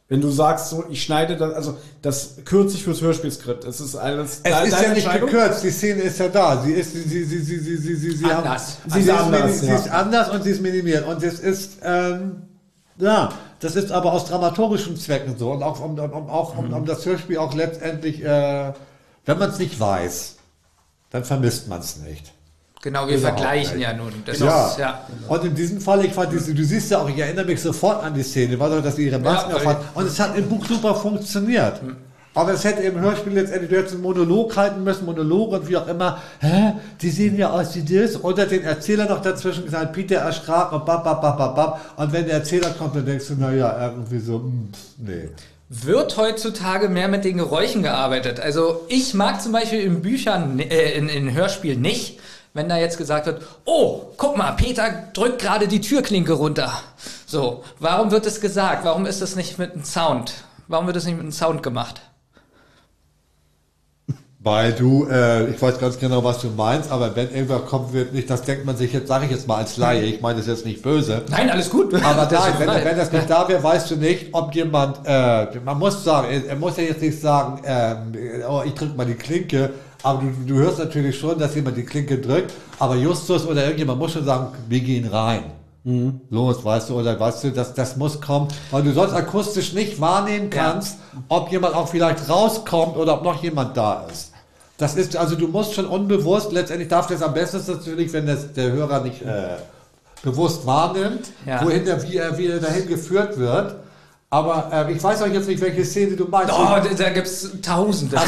Wenn du sagst, so, ich schneide das, also das kürze ich fürs Hörspielskript. Es ist alles Es ist ja nicht gekürzt, die Szene ist ja da. Sie ist, sie, sie, sie, sie, sie, sie, sie, sie Anders. Haben, Sie ist anders, sie ja. ist anders und sie ist minimiert. Und es ist, ähm, ja, das ist aber aus dramaturgischen Zwecken so und auch um, um, um, auch, um, um das Hörspiel auch letztendlich, äh, wenn man es nicht weiß, dann vermisst man es nicht. Genau, wir Überhaupt vergleichen ja nun. Ja. ist, ja. Und in diesem Fall, ich fand diese, du siehst ja auch, ich erinnere mich sofort an die Szene, war doch, dass sie ihre Masken Ja, aufhat. Und es hat im Buch super funktioniert. Aber es hätte im Hörspiel letztendlich, du hättest einen Monolog halten müssen, Monolog und wie auch immer. Hä? Die sehen ja aus wie das. Oder den Erzähler noch dazwischen gesagt, Peter erschrak und bap, bap, bap, bap, bap. Und wenn der Erzähler kommt, dann denkst du, naja, irgendwie so, hm, nee. Wird heutzutage mehr mit den Geräuschen gearbeitet? Also ich mag zum Beispiel in Büchern, äh, in, in Hörspielen nicht, wenn da jetzt gesagt wird, oh, guck mal, Peter drückt gerade die Türklinke runter. So, warum wird es gesagt? Warum ist das nicht mit einem Sound? Warum wird es nicht mit einem Sound gemacht? Weil du, äh, ich weiß ganz genau, was du meinst, aber wenn irgendwer kommen wird, nicht, das denkt man sich jetzt, sage ich jetzt mal als Laie, ich meine das jetzt nicht böse. Nein, alles gut. Aber Das nein, wenn, wenn das nicht da wäre, weißt du nicht, ob jemand, äh, man muss sagen, er, muss ja jetzt nicht sagen, ähm, oh, ich drück mal die Klinke, aber du, du hörst natürlich schon, dass jemand die Klinke drückt, aber Justus oder irgendjemand muss schon sagen, wir gehen rein. Los, weißt du, oder weißt du, das, das muss kommen, weil du sonst akustisch nicht wahrnehmen kannst, ob jemand auch vielleicht rauskommt oder ob noch jemand da ist. Das ist, also du musst schon unbewusst, letztendlich darf das am besten natürlich, wenn das der Hörer nicht äh, bewusst wahrnimmt, Ja. wohin der, wie er, wie er dahin geführt wird. Aber äh, ich weiß auch jetzt nicht, welche Szene du meinst. Oh, da, da gibt's Tausende. aber,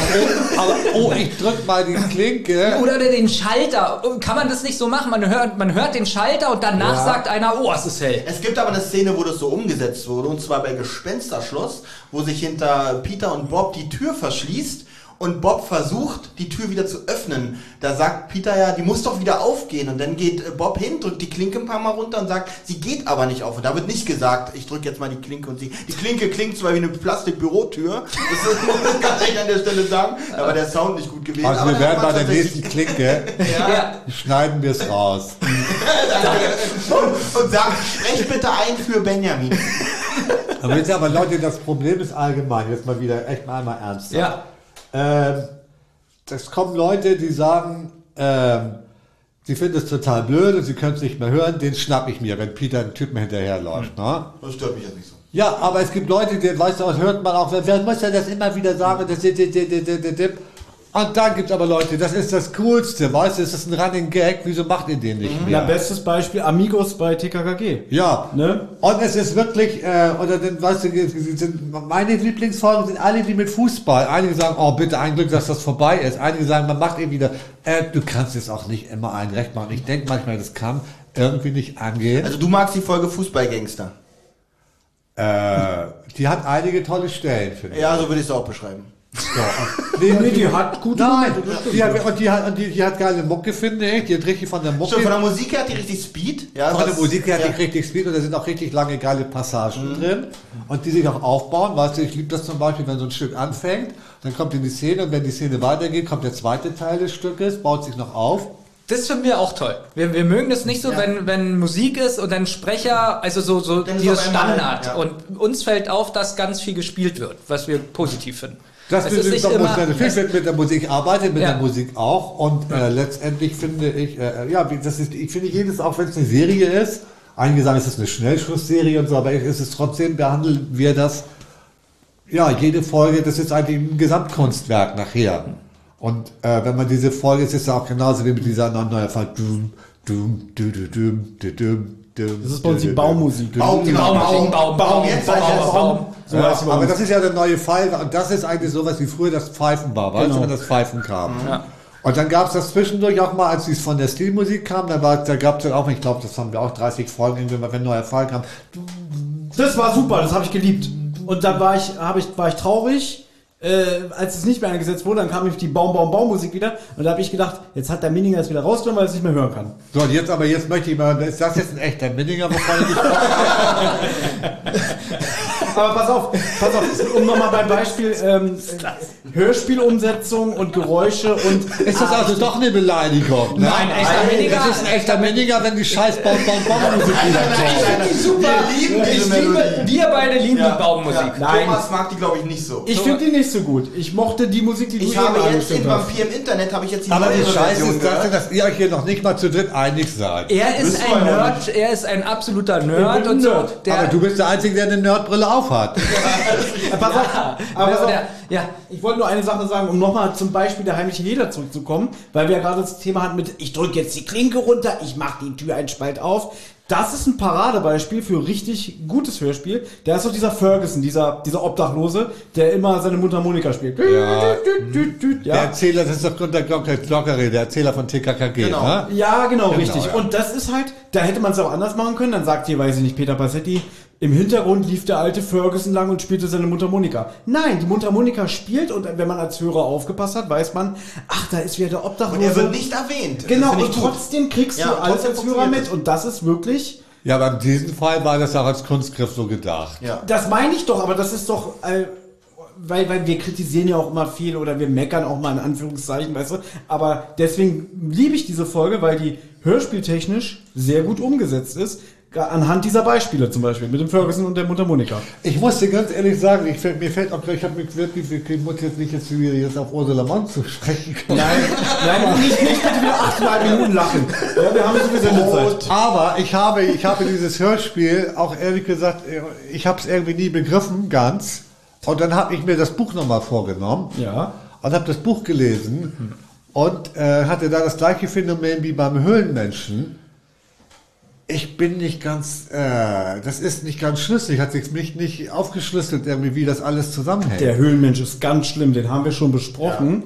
oh, aber oh, ich drück mal die Klinke. Oder den Schalter. Kann man das nicht so machen? Man hört, man hört den Schalter und danach Ja. sagt einer, oh, es ist hell. Es gibt aber eine Szene, wo das so umgesetzt wurde, und zwar bei Gespensterschloss, wo sich hinter Peter und Bob die Tür verschließt und Bob versucht, die Tür wieder zu öffnen. Da sagt Peter ja, die muss doch wieder aufgehen. Und dann geht äh, Bob hin, drückt die Klinke ein paar Mal runter und sagt, sie geht aber nicht auf. Und da wird nicht gesagt, ich drücke jetzt mal die Klinke und sie. Die Klinke klingt zwar wie eine Plastikbürotür, das muss ich ganz ehrlich an der Stelle sagen, da war der Sound nicht gut gewesen. Also aber wir werden bei der nächsten Klinke, Ja. schneiden wir es raus. und, und sagt, sprech bitte ein für Benjamin. Aber jetzt aber Leute, das Problem ist allgemein, jetzt mal wieder echt mal einmal ernst. Ja. Ähm, es kommen Leute, die sagen, ähm, sie finden es total blöd und sie können es nicht mehr hören, den schnapp ich mir, wenn Peter einen Typen hinterherläuft. Ne? Das stört mich jetzt nicht so. Ja, aber es gibt Leute, die, weißt du, das hört man auch, wer, wer muss ja das immer wieder sagen, das, das, das, das, das, das, das. Und dann gibt es aber Leute, das ist das Coolste, weißt du, das ist ein Running Gag, wieso macht ihr den nicht Ja, mehr? bestes Beispiel Amigos bei TKKG. Ja, Ne? und es ist wirklich, äh, oder dann, weißt du, sind, meine Lieblingsfolgen sind alle die mit Fußball. Einige sagen, oh bitte, ein Glück, dass das vorbei ist. Einige sagen, man macht eben wieder, äh, du kannst es auch nicht immer ein Recht machen. Ich denke manchmal, das kann irgendwie nicht angehen. Also du magst die Folge Fußballgangster. äh, die hat einige tolle Stellen, finde ich. Ja, so würde ich es auch beschreiben. Und- nee, Nee, die hat gute Nein, Momente, stimmt. die hat, und die hat, die, die hat geile Mucke, finde ich. Die hat richtig von der Mucke. Schon von der Musik her hat die richtig Speed. Ja, Von der Musik her hat ja. die richtig Speed und da sind auch richtig lange geile Passagen drin und die sich auch aufbauen. Weißt du, ich liebe das zum Beispiel, wenn so ein Stück anfängt, dann kommt in die Szene und wenn die Szene weitergeht, kommt der zweite Teil des Stückes, baut sich noch auf. Das finden wir auch toll. Wir, wir mögen das nicht so, Ja. wenn, wenn Musik ist und dann Sprecher, also so, so dieses Standard. ja. Und uns fällt auf, dass ganz viel gespielt wird, was wir positiv finden. Das Es ist, nicht doch, immer- muss natürlich mit, mit der Musik arbeitet, mit Ja. der Musik auch und äh, letztendlich finde ich, äh, ja, wie, das ist, ich finde jedes, auch wenn es eine Serie ist, einige sagen, es ist eine Schnellschussserie und so, aber es ist trotzdem, behandeln wir das, ja, jede Folge, das ist eigentlich ein Gesamtkunstwerk nachher. Und äh, wenn man diese Folge, es ist ja auch genauso wie mit dieser neuen Fall, dum, dum, dum, dum, dum, dum, dum, Das ist bei uns die Baummusik. Baum, Die genau. Baum, Baum, Baum, Baum, Jetzt Baum, weiß ich Baum, das. Baum. So ja, heißt die bei aber uns. das ist ja der neue Pfeil und das ist eigentlich sowas wie früher das Pfeifen war, weißt du, Genau. wenn das Pfeifen kam. Ja. Und dann gab es das zwischendurch auch mal, als es von der Stilmusik kam, da, war- da gab es dann auch, ich glaube, das haben wir auch 30 Folgen, irgendwie mal, wenn ein neuer Fall kam. Das war super, das habe ich geliebt. Und dann war ich, hab ich, war ich traurig, äh, als es nicht mehr eingesetzt wurde, dann kam nämlich die Baum, Baum, Baummusik wieder. Und da habe ich gedacht, jetzt hat der Mininger es wieder rausgenommen, weil er es nicht mehr hören kann. So, und jetzt aber, jetzt möchte ich mal, ist das jetzt ein echter Minninger, wovon ich? Aber pass auf, pass auf, um nochmal beim Beispiel ähm, Hörspielumsetzung und Geräusche und Ist das also doch eine Beleidigung? Ne? Nein, echter Minninger. Das ist ein echter Minninger, wenn die scheiß Baum, Baum, Baum-Musik wieder kommt. Super. Wir lieben ich liebe, wir beide lieben Ja, die Baummusik. ja. Nein. Thomas mag die, glaube ich, nicht so. ich finde die nicht so gut. Ich mochte die Musik, die du Ich habe jetzt hast. Vampir im Internet habe ich jetzt die Aber die Scheiße ist das, gehört. dass ihr euch hier noch nicht mal zu dritt einig seid. Er ist ein Nerd, er ist ein absoluter Ich Nerd und so. Aber du bist der Einzige, der eine Nerdbrille Äh, pass auf, aber pass auf. der, ja, Ich wollte nur eine Sache sagen, um nochmal zum Beispiel der heimliche Jeder zurückzukommen, weil wir ja gerade das Thema hatten mit, ich drücke jetzt die Klinke runter, ich mache die Tür einen Spalt auf. Das ist ein Paradebeispiel für richtig gutes Hörspiel. Da ist doch dieser Ferguson, dieser, dieser Obdachlose, der immer seine Mundharmonika spielt. Ja. Düt, Der ja. Erzähler, das ist doch Glocke- Glockere, der Erzähler von TKKG. Genau. Ne? Ja, genau, richtig. ja. Und das ist halt, da hätte man es auch anders machen können. Dann sagt hier, weiß ich nicht, Peter Passetti, im Hintergrund lief der alte Ferguson lang und spielte seine Mundharmonika. Nein, die Mundharmonika spielt und wenn man als Hörer aufgepasst hat, weiß man, ach, da ist wieder der Obdachlose. Und er wird nicht erwähnt. Genau, und trotzdem kriegst Ja, du alles als Hörer mit. Und das ist wirklich, Ja, aber in diesem Fall war das auch als Kunstgriff so gedacht. Ja. das meine ich doch, aber das ist doch, äh, weil, weil wir kritisieren ja auch immer viel oder wir meckern auch mal in Anführungszeichen, weißt du. Aber deswegen liebe ich diese Folge, weil die hörspieltechnisch sehr gut umgesetzt ist. Anhand dieser Beispiele zum Beispiel mit dem Ferguson und der Mundharmonika. Ich muss dir ganz ehrlich sagen, ich, mir fällt auch ich habe mich wirklich, ich muss jetzt nicht jetzt wieder jetzt auf Ursula Mann zu sprechen kommen. Nein, nein, nicht, nicht bitte wieder achteinhalb Minuten lachen. Ja, wir haben sowieso eine Zeit. Aber ich habe, ich habe dieses Hörspiel auch ehrlich gesagt, ich habe es irgendwie nie begriffen, ganz. Und dann habe ich mir das Buch nochmal vorgenommen Ja. und habe das Buch gelesen und äh, hatte da das gleiche Phänomen wie beim Höhlenmenschen. Ich bin nicht ganz, äh, das ist nicht ganz schlüssig, hat sich nicht, nicht aufgeschlüsselt irgendwie, wie das alles zusammenhängt. Der Höhlenmensch ist ganz schlimm, den haben wir schon besprochen.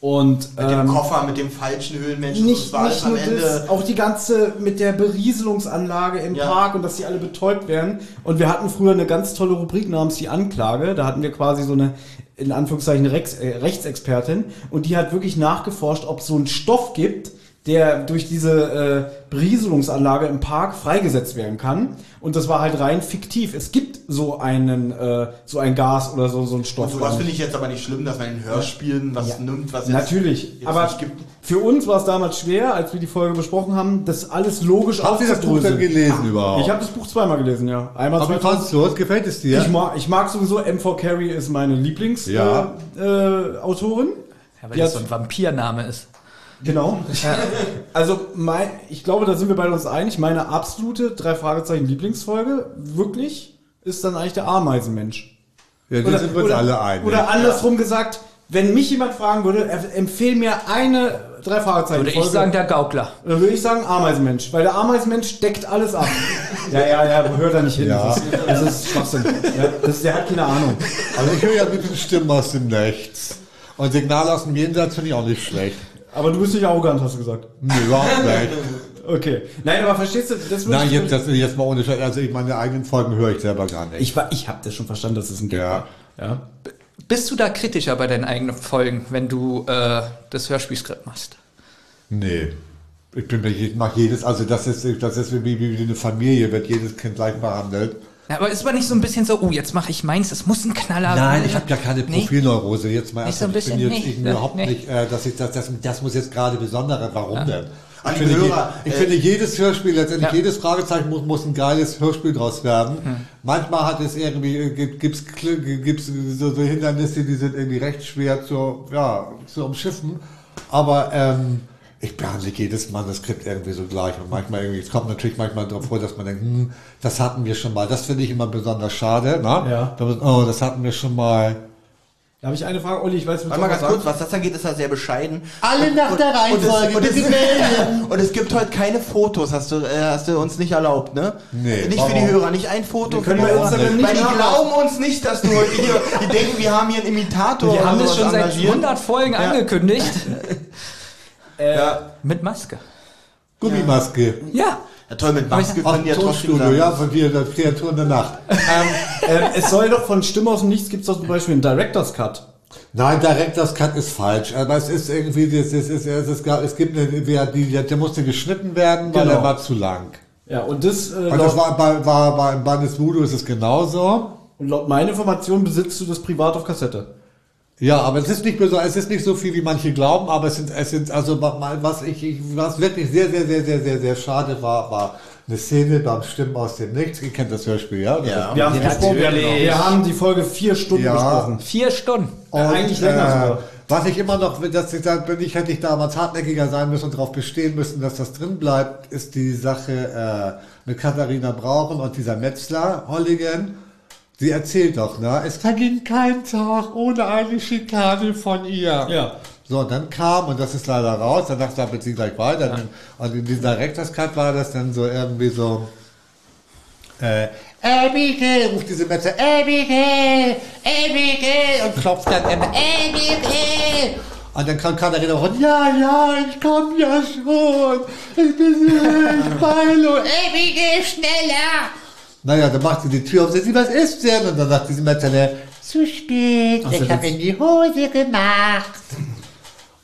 Und Mit dem ähm, Koffer, mit dem falschen Höhlenmenschen. nicht, alles nicht am nur Ende. das, auch die ganze mit der Berieselungsanlage im Ja. Park und dass die alle betäubt werden. Und wir hatten früher eine ganz tolle Rubrik namens die Anklage. Da hatten wir quasi so eine, in Anführungszeichen, Rex, äh, Rechtsexpertin. Und die hat wirklich nachgeforscht, ob es so einen Stoff gibt, der durch diese äh, Berieselungsanlage im Park freigesetzt werden kann. Und das war halt rein fiktiv. Es gibt so einen, äh, so ein Gas oder so, so einen Stoff. Und sowas finde ich jetzt aber nicht schlimm, dass man in Hörspielen was Ja. nimmt, was jetzt Natürlich, jetzt aber nicht gibt. für uns war es damals schwer, als wir die Folge besprochen haben, das alles logisch Habt ihr das Buch denn aufzudröseln. gelesen überhaupt? Ich habe das Buch zweimal gelesen, ja. Einmal Aber wie 2000 fandst du es? Gefällt es dir? ich, mag, ich mag sowieso M4 Carey ist meine Lieblings Ja. äh, äh, Autorin. Ja, weil Die das hat- so ein Vampirname ist. Genau. Also mein, ich glaube, da sind wir beide uns einig. Meine absolute drei Fragezeichen Lieblingsfolge wirklich ist dann eigentlich der Ameisenmensch. ja, die sind wir uns alle einig. Oder andersrum gesagt, wenn mich jemand fragen würde, er- empfehl mir eine drei Fragezeichen Würde ich sagen, der Gaukler. Dann würde ich sagen Ameisenmensch, weil der Ameisenmensch deckt alles ab. ja, ja, ja, hört da nicht hin. Ja. Das, ist, Schwachsinn. Ja, das, der hat keine Ahnung. Also ich höre ja ein bisschen Stimmen aus dem Nichts. Und Signale aus dem Jenseits finde ich auch nicht schlecht. Aber du bist nicht arrogant, hast du gesagt. Nee, überhaupt nicht. Okay. Nein, aber verstehst du, das würde Nein, jetzt, das, jetzt mal ohne Scheiß. Also ich meine eigenen Folgen höre ich selber gar nicht. Ich, war- ich habe das schon verstanden, dass es ein Gag Ja. war. Ja. Bist du da kritischer bei deinen eigenen Folgen, wenn du äh, das Hörspielskript machst? Nee. Ich bin mir, ich mache jedes, also das ist, das ist wie, wie eine Familie, wird jedes Kind gleich behandelt. Ja, aber ist man nicht so ein bisschen so, oh, jetzt mache ich meins, das muss ein Knaller Nein, ich habe ja keine Nee. Profilneurose. Jetzt mal Nicht so ein ich bin jetzt Nee. überhaupt nicht, äh, dass ich das, das, das muss jetzt gerade besondere. Warum denn? Ich, finde, Hörer, ich äh, finde, jedes Hörspiel, letztendlich Ja. jedes Fragezeichen muss, muss ein geiles Hörspiel draus werden. Hm. Manchmal hat es irgendwie, äh, gibt, gibt's, gibt's so, so Hindernisse, die sind irgendwie recht schwer zu, ja, zu umschiffen. Aber, ähm, ich behandle jedes Manuskript irgendwie so gleich und manchmal irgendwie, es kommt natürlich manchmal darauf vor, dass man denkt, hm, das hatten wir schon mal. Das finde ich immer besonders schade, ne? Ja. Oh, das hatten wir schon mal. Da habe ich eine Frage, Olli, ich weiß, Warte mal ganz kurz, was das angeht, ist er sehr bescheiden. Alle nach der Reihenfolge, Und es, und, es, und es gibt heute keine Fotos, hast du, äh, hast du uns nicht erlaubt, ne? Nee, Nicht für die warum? Hörer, nicht ein Foto. Für die Hörer. Nicht Weil die nachmachen. glauben uns nicht, dass du heute hier, die denken, wir haben hier einen Imitator Wir haben das schon seit engagiert. 100 Folgen Ja. angekündigt. Ja. Mit Maske. Gummimaske. Ja. ja, toll, mit Maske können ja trotzdem sagen. ja, von dir, der Kreaturen der Nacht. ähm, es soll doch von Stimme aus dem Nichts gibt es doch zum Beispiel einen Director's Cut. Nein, Director's Cut ist falsch. Aber es ist irgendwie, das ist, es, ist, es, gab- es gibt eine, der musste geschnitten werden, weil Genau. er war zu lang. Ja, und das, äh, Und das war bei, war, bei, bei Bandes Voodoo ist es genauso. und laut meiner Information besitzt du das privat auf Kassette. Ja, aber es ist nicht so, es ist nicht so viel, wie manche glauben, aber es sind, es sind, also mal, was ich, ich, was wirklich sehr, sehr, sehr, sehr, sehr, sehr schade war, war eine Szene beim Stimmen aus dem Nichts. Ihr kennt das Hörspiel, ja? Ja. Wir haben, Ja, gesprochen, wir, haben, die Folge vier Stunden Ja. besprochen. Vier Stunden. Ja, eigentlich länger sogar. äh, Was ich immer noch, dass ich, da bin ich, hätte ich damals hartnäckiger sein müssen und darauf bestehen müssen, dass das drin bleibt, ist die Sache äh, mit Katharina Brauchen und dieser Metzler, Holligan. Sie erzählt doch, ne? Es verging kein Tag ohne eine Schikane von ihr. Ja. So, und dann kam, und das ist leider raus, dann dachte ich, sie gleich weiter. Und in diesem Director's Cut war das dann so irgendwie so, äh, Abigail, ruft diese Metzler, Abigail, Abigail, und klopft dann immer, Abigail. Und dann kann Katharina auch, ja, ja, ich komm ja schon, ich bin ich Milo, Abigail, schneller. Naja, dann macht sie die Tür auf, sagt sie, was ist denn? Und dann sagt diese Metzler, zu spät, ich habe in die Hose gemacht.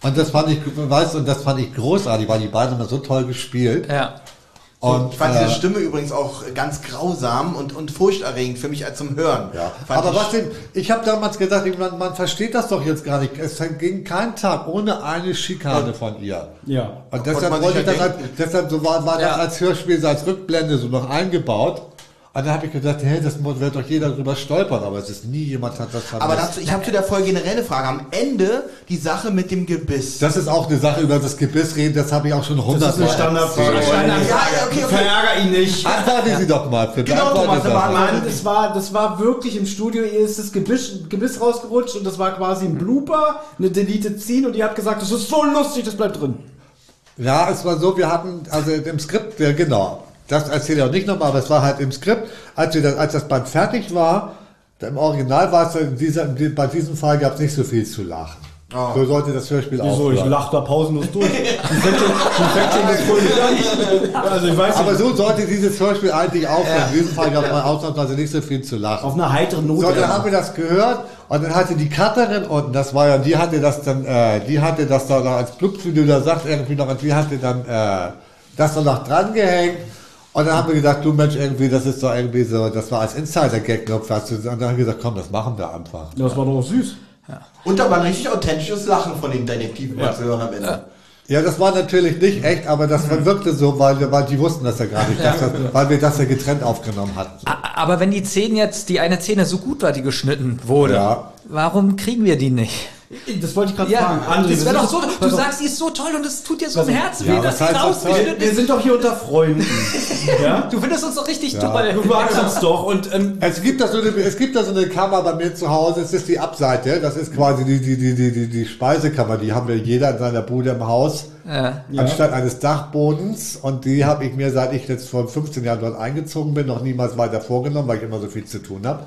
Und das fand ich, weißt du, und das fand ich großartig, weil die beiden haben so toll gespielt. Ja. Und, Ich fand äh, diese Stimme übrigens auch ganz grausam und, und furchterregend für mich als zum Hören. Ja. Aber ich- was denn, ich habe damals gedacht, man, man versteht das doch jetzt gar nicht. Es ging kein Tag ohne eine Schikane von ihr. Ja. Und deshalb wollte ich das ja halt, deshalb so war, war Ja. das als Hörspiel, als Rückblende so noch eingebaut. Und dann habe ich gedacht, hey, das wird doch jeder drüber stolpern, aber es ist nie jemand hat das Aber vermisst. dazu, ich habe zu der Folge generell eine Frage. Am Ende die Sache mit dem Gebiss. Das ist auch eine Sache über das Gebiss reden, das habe ich auch schon Das hundertmal ist eine Standardfrage. Standardfrage. Ja, okay, okay. Verärger ihn nicht. Antworten Sie doch mal. Für Genau, Thomas, Mann, das war, das war wirklich im Studio, ihr ist das Gebiss, Gebiss rausgerutscht und das war quasi ein Blooper, eine Delete ziehen und ihr habt gesagt, das ist so lustig, das bleibt drin. Ja, es war so, wir hatten, also im Skript, ja, genau, das erzähle ich auch nicht nochmal, aber es war halt im Skript, als, wir das, als das Band fertig war, im Original war es, in dieser, in- bei diesem Fall gab es nicht so viel zu lachen. So sollte das Hörspiel auch Wieso, ich lach da pausenlos durch. Also ich weiß Aber nicht, so sollte dieses Hörspiel eigentlich aufhören. In diesem Fall gab es mal ausnahmsweise nicht so viel zu lachen. auf einer heiteren Note. So, dann haben wir das gehört und dann hatte die Cutterin unten, das war ja, die hatte das dann, äh, die hatte das da noch als Blub, wie du da sagst, irgendwie noch, und die hatte dann äh, das dann noch dran gehängt. Und dann haben wir gedacht, du Mensch, irgendwie, das ist doch irgendwie so, das war als Insider-Gag noch was. Und dann haben wir gesagt, komm, das machen wir einfach. das war doch süß. Und da war ein richtig authentisches Lachen von den Detektiven mal zu hören am Ende. Ja, das war natürlich nicht echt, aber das wirkte so, weil, weil die wussten das ja gar nicht, dass das, weil wir das ja getrennt aufgenommen hatten. Aber wenn die Szene jetzt, die eine Szene so gut war, die geschnitten wurde, Ja. warum kriegen wir die nicht? Das wollte ich gerade fragen. Ja, André, das wir wäre sind doch so, du sagst, die ist so toll und es tut dir so im. Herzen Ja, weh, dass sie das rausgeschnitten wir ist. sind doch hier unter Freunden. ja? Du findest uns doch richtig Ja. toll. Du magst uns doch und ähm, Es gibt da so eine, es gibt da so eine Kammer bei mir zu Hause, es ist die Abseite, das ist quasi die, die, die, die, die, die Speisekammer, die haben wir jeder in seiner Bude im Haus, Ja. anstatt eines Dachbodens und die habe ich mir, seit ich jetzt vor 15 Jahren dort eingezogen bin, noch niemals weiter vorgenommen, weil ich immer so viel zu tun habe.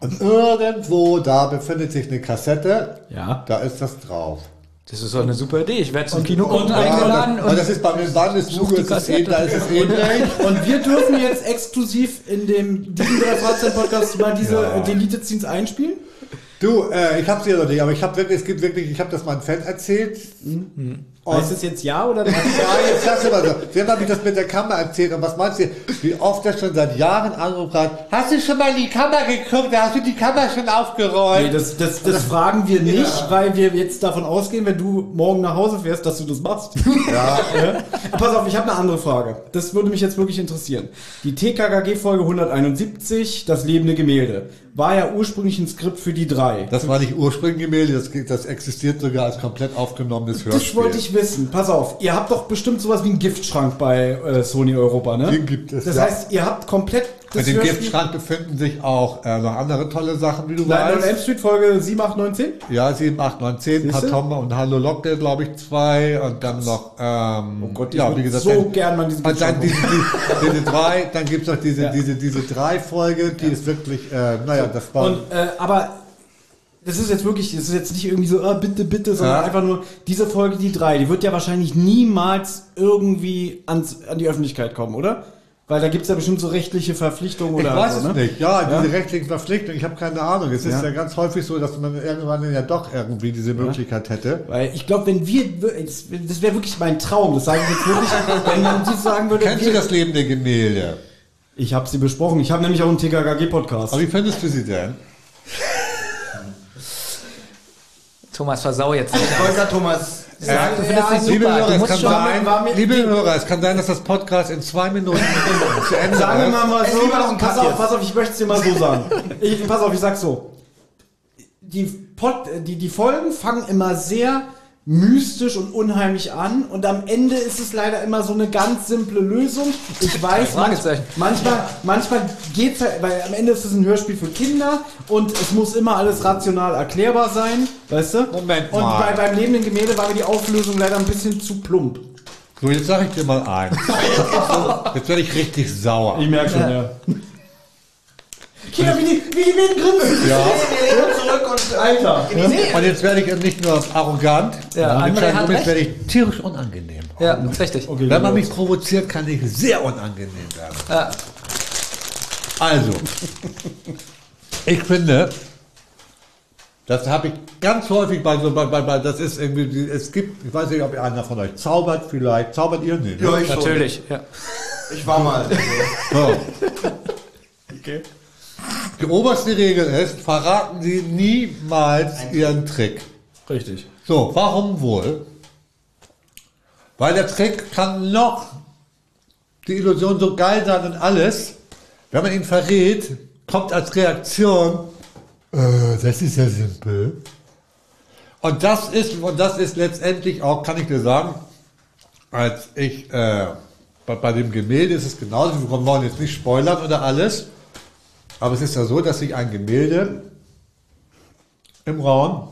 Und irgendwo da befindet sich eine Kassette, Ja. da ist das drauf. Das ist doch eine super Idee. Ich werde zum Kino und- und- eingeladen und, und das ist bei mir eh, Kassette. da ist es ähnlich. Und wir dürfen jetzt exklusiv in dem diesem drei Fahrzeit Podcast mal diese Ja. äh, Delete Scenes einspielen. Du, äh, ich habe sie ja noch nicht, aber ich habe wirklich, es gibt wirklich, ich habe das meinem Fan erzählt. Heißt es jetzt ja oder nein? Ja, jetzt du mal so. Sie haben mir das mit der Kamera erzählt und was meinst du, wie oft er schon seit Jahren angerufen hat, hast du schon mal in die Kamera geguckt, hast du die Kamera schon aufgeräumt? Nee, das, das, das fragen wir nicht, weil wir jetzt davon ausgehen, wenn du morgen nach Hause fährst, dass du das machst. ja. Pass auf, ich habe eine andere Frage. Das würde mich jetzt wirklich interessieren. Die TKKG-Folge 171, das lebende Gemälde, war ja ursprünglich ein Skript für die drei. Das war nicht ursprünglich Gemälde, das, das existiert sogar als komplett aufgenommenes Hörspiel. Das wollte ich wissen. Pass auf, ihr habt doch bestimmt sowas wie einen Giftschrank bei äh, Sony Europa, ne? Den gibt es, Das ja. heißt, ihr habt komplett In dem Giftschrank befinden sich auch äh, noch andere tolle Sachen, wie du Nein, weißt. Elm Street Folge 7, 8, 9, 10? Ja, 7, 8, 9, 10, Siehste? Patoma und Hallo Locke, glaube ich, zwei und dann noch, ähm, Oh Gott, ich ja, wie gesagt, so dann- gern mal diesen und dann diese, diese, diese drei, dann gibt's noch diese, Ja. diese, diese drei Folge, die ist wirklich, äh, naja, das war, Und, äh, aber das ist jetzt wirklich, das ist jetzt nicht irgendwie so, ah, bitte, bitte, sondern Ja. einfach nur diese Folge, die drei, die wird ja wahrscheinlich niemals irgendwie ans, an die Öffentlichkeit kommen, oder? Weil da gibt's ja bestimmt so rechtliche Verpflichtungen ich oder weiß so, es ne? nicht. Ja, Ja. diese rechtlichen Verpflichtungen, ich habe keine Ahnung. Es ist Ja. ja. ganz häufig so, dass man irgendwann ja doch irgendwie diese Möglichkeit hätte. Weil ich glaube, wenn wir, das wäre wirklich mein Traum, das sage ich jetzt wirklich, wenn man sie sagen würde, Kennst du wir, das lebende Gemälde? ich habe sie besprochen, ich habe nämlich auch einen TKKG-Podcast. Aber wie findest du sie denn? Thomas, versau jetzt nicht. Ich wollte gerade Thomas Sag, du findest Liebe super. Hörer, Du es kann sein, mir- liebe Hörer, es kann sein, dass das Podcast in zwei Minuten zu Ende Sagen wir ist. mal, so, pass auf, pass auf, ich möchte es dir mal so sagen. Ich, pass auf, ich sag's so. Die, Pod, die, die Folgen fangen immer sehr mystisch und unheimlich an und am Ende ist es leider immer so eine ganz simple Lösung. Ich weiß, manch, Fragezeichen. manchmal, manchmal geht's halt, weil am Ende ist es ein Hörspiel für Kinder und es muss immer alles rational erklärbar sein, weißt du? Moment Und mal. bei, beim lebenden Gemälde war mir die Auflösung leider ein bisschen zu plump. So, jetzt sage ich dir mal eins. Jetzt werde ich richtig sauer. Ich merke schon, ja. Kinder, wie die, wie die Mäden grinsen. Ja. zurück und Alter. Und jetzt werde ich nicht nur arrogant, Ja, recht. werde ich tierisch unangenehm. Ja, richtig. Wenn man mich provoziert, kann ich sehr unangenehm werden. Ja. Also, ich finde, das habe ich ganz häufig bei so, bei, bei, bei, das ist irgendwie, es gibt, ich weiß nicht, ob einer von euch zaubert vielleicht, zaubert ihr nicht? ne? Ja, ich schon. Natürlich, ja. Ich war mal. So. Die oberste Regel ist, verraten Sie niemals Ihren Trick. Richtig. So, warum wohl? Weil der Trick kann noch die Illusion so geil sein und alles. Wenn man ihn verrät, kommt als Reaktion, äh, das ist ja simpel. Und das ist, und das ist letztendlich auch, kann ich dir sagen, als ich, äh, bei, bei dem Gemälde ist es genauso, wir wollen jetzt nicht spoilern oder alles, aber es ist ja so, dass sich ein Gemälde im Raum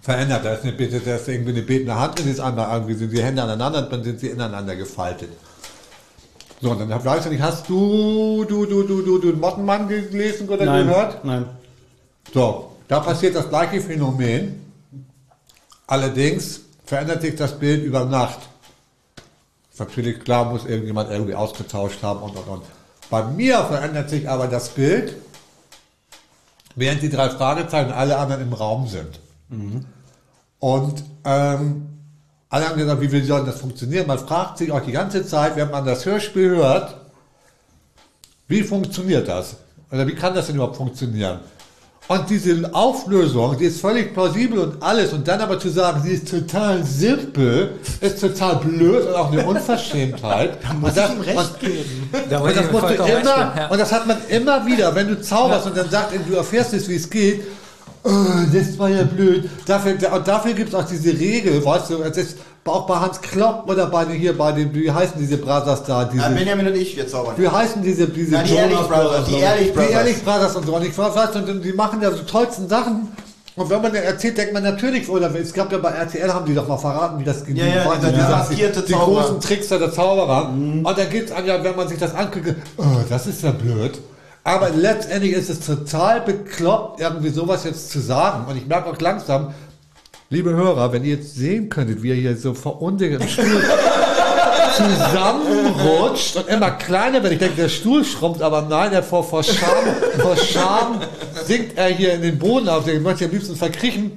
verändert. Da ist, eine, da ist irgendwie eine betende Hand und ist einmal irgendwie sind die Hände aneinander und dann sind sie ineinander gefaltet. So, und dann weißt du nicht, hast du, du, du, du, du, du den Mottenmann gelesen oder Nein. gehört? Nein. So, da passiert das gleiche Phänomen. Allerdings verändert sich das Bild über Nacht. Natürlich klar, muss irgendjemand irgendwie ausgetauscht haben und und und. Bei mir verändert sich aber das Bild, während die drei Fragezeichen alle anderen im Raum sind. Und ähm, alle haben gesagt, wie soll das funktionieren? Man fragt sich auch die ganze Zeit, wenn man das Hörspiel hört, wie funktioniert das? Oder wie kann das denn überhaupt funktionieren? Und diese Auflösung, die ist völlig plausibel und alles. Und dann aber zu sagen, sie ist total simpel, ist total blöd und auch eine Unverschämtheit. da muss und das, ich ihm recht geben. Da und das musst du immer, geben, ja. und das hat man immer wieder, wenn du zauberst und dann sagt, du erfährst es, wie es geht. Oh, das war ja blöd. Dafür, und dafür gibt es auch diese Regel, weißt du, es ist auch bei Hans Klopp oder bei den hier, bei den, wie heißen diese Brothers da, diese, Ja, Benjamin und ich, wir zaubern. wie heißen diese, diese Na, die Ehrlich Brothers, die Ehrlich die Brothers. Ehrlich Brothers und so. Und ich weiß, und die machen ja so tollsten Sachen. Und wenn man erzählt, denkt man natürlich, oder es gab ja bei RTL, haben die doch mal verraten, wie das ging. Ja, ja, die, dieser die, die großen Trickster der Zauberer. Und dann geht's an, ja, wenn man sich das anguckt, oh, das ist ja blöd. Aber letztendlich ist es total bekloppt, irgendwie sowas jetzt zu sagen. Und ich merke auch langsam, liebe Hörer, wenn ihr jetzt sehen könntet, wie ihr hier so verunsichert im Stuhl zusammenrutscht und immer kleiner wird. Ich denke, der Stuhl schrumpft, aber nein, er vor, vor Scham, vor Scham sinkt er hier in den Boden auf. Ich möchte am liebsten verkriechen.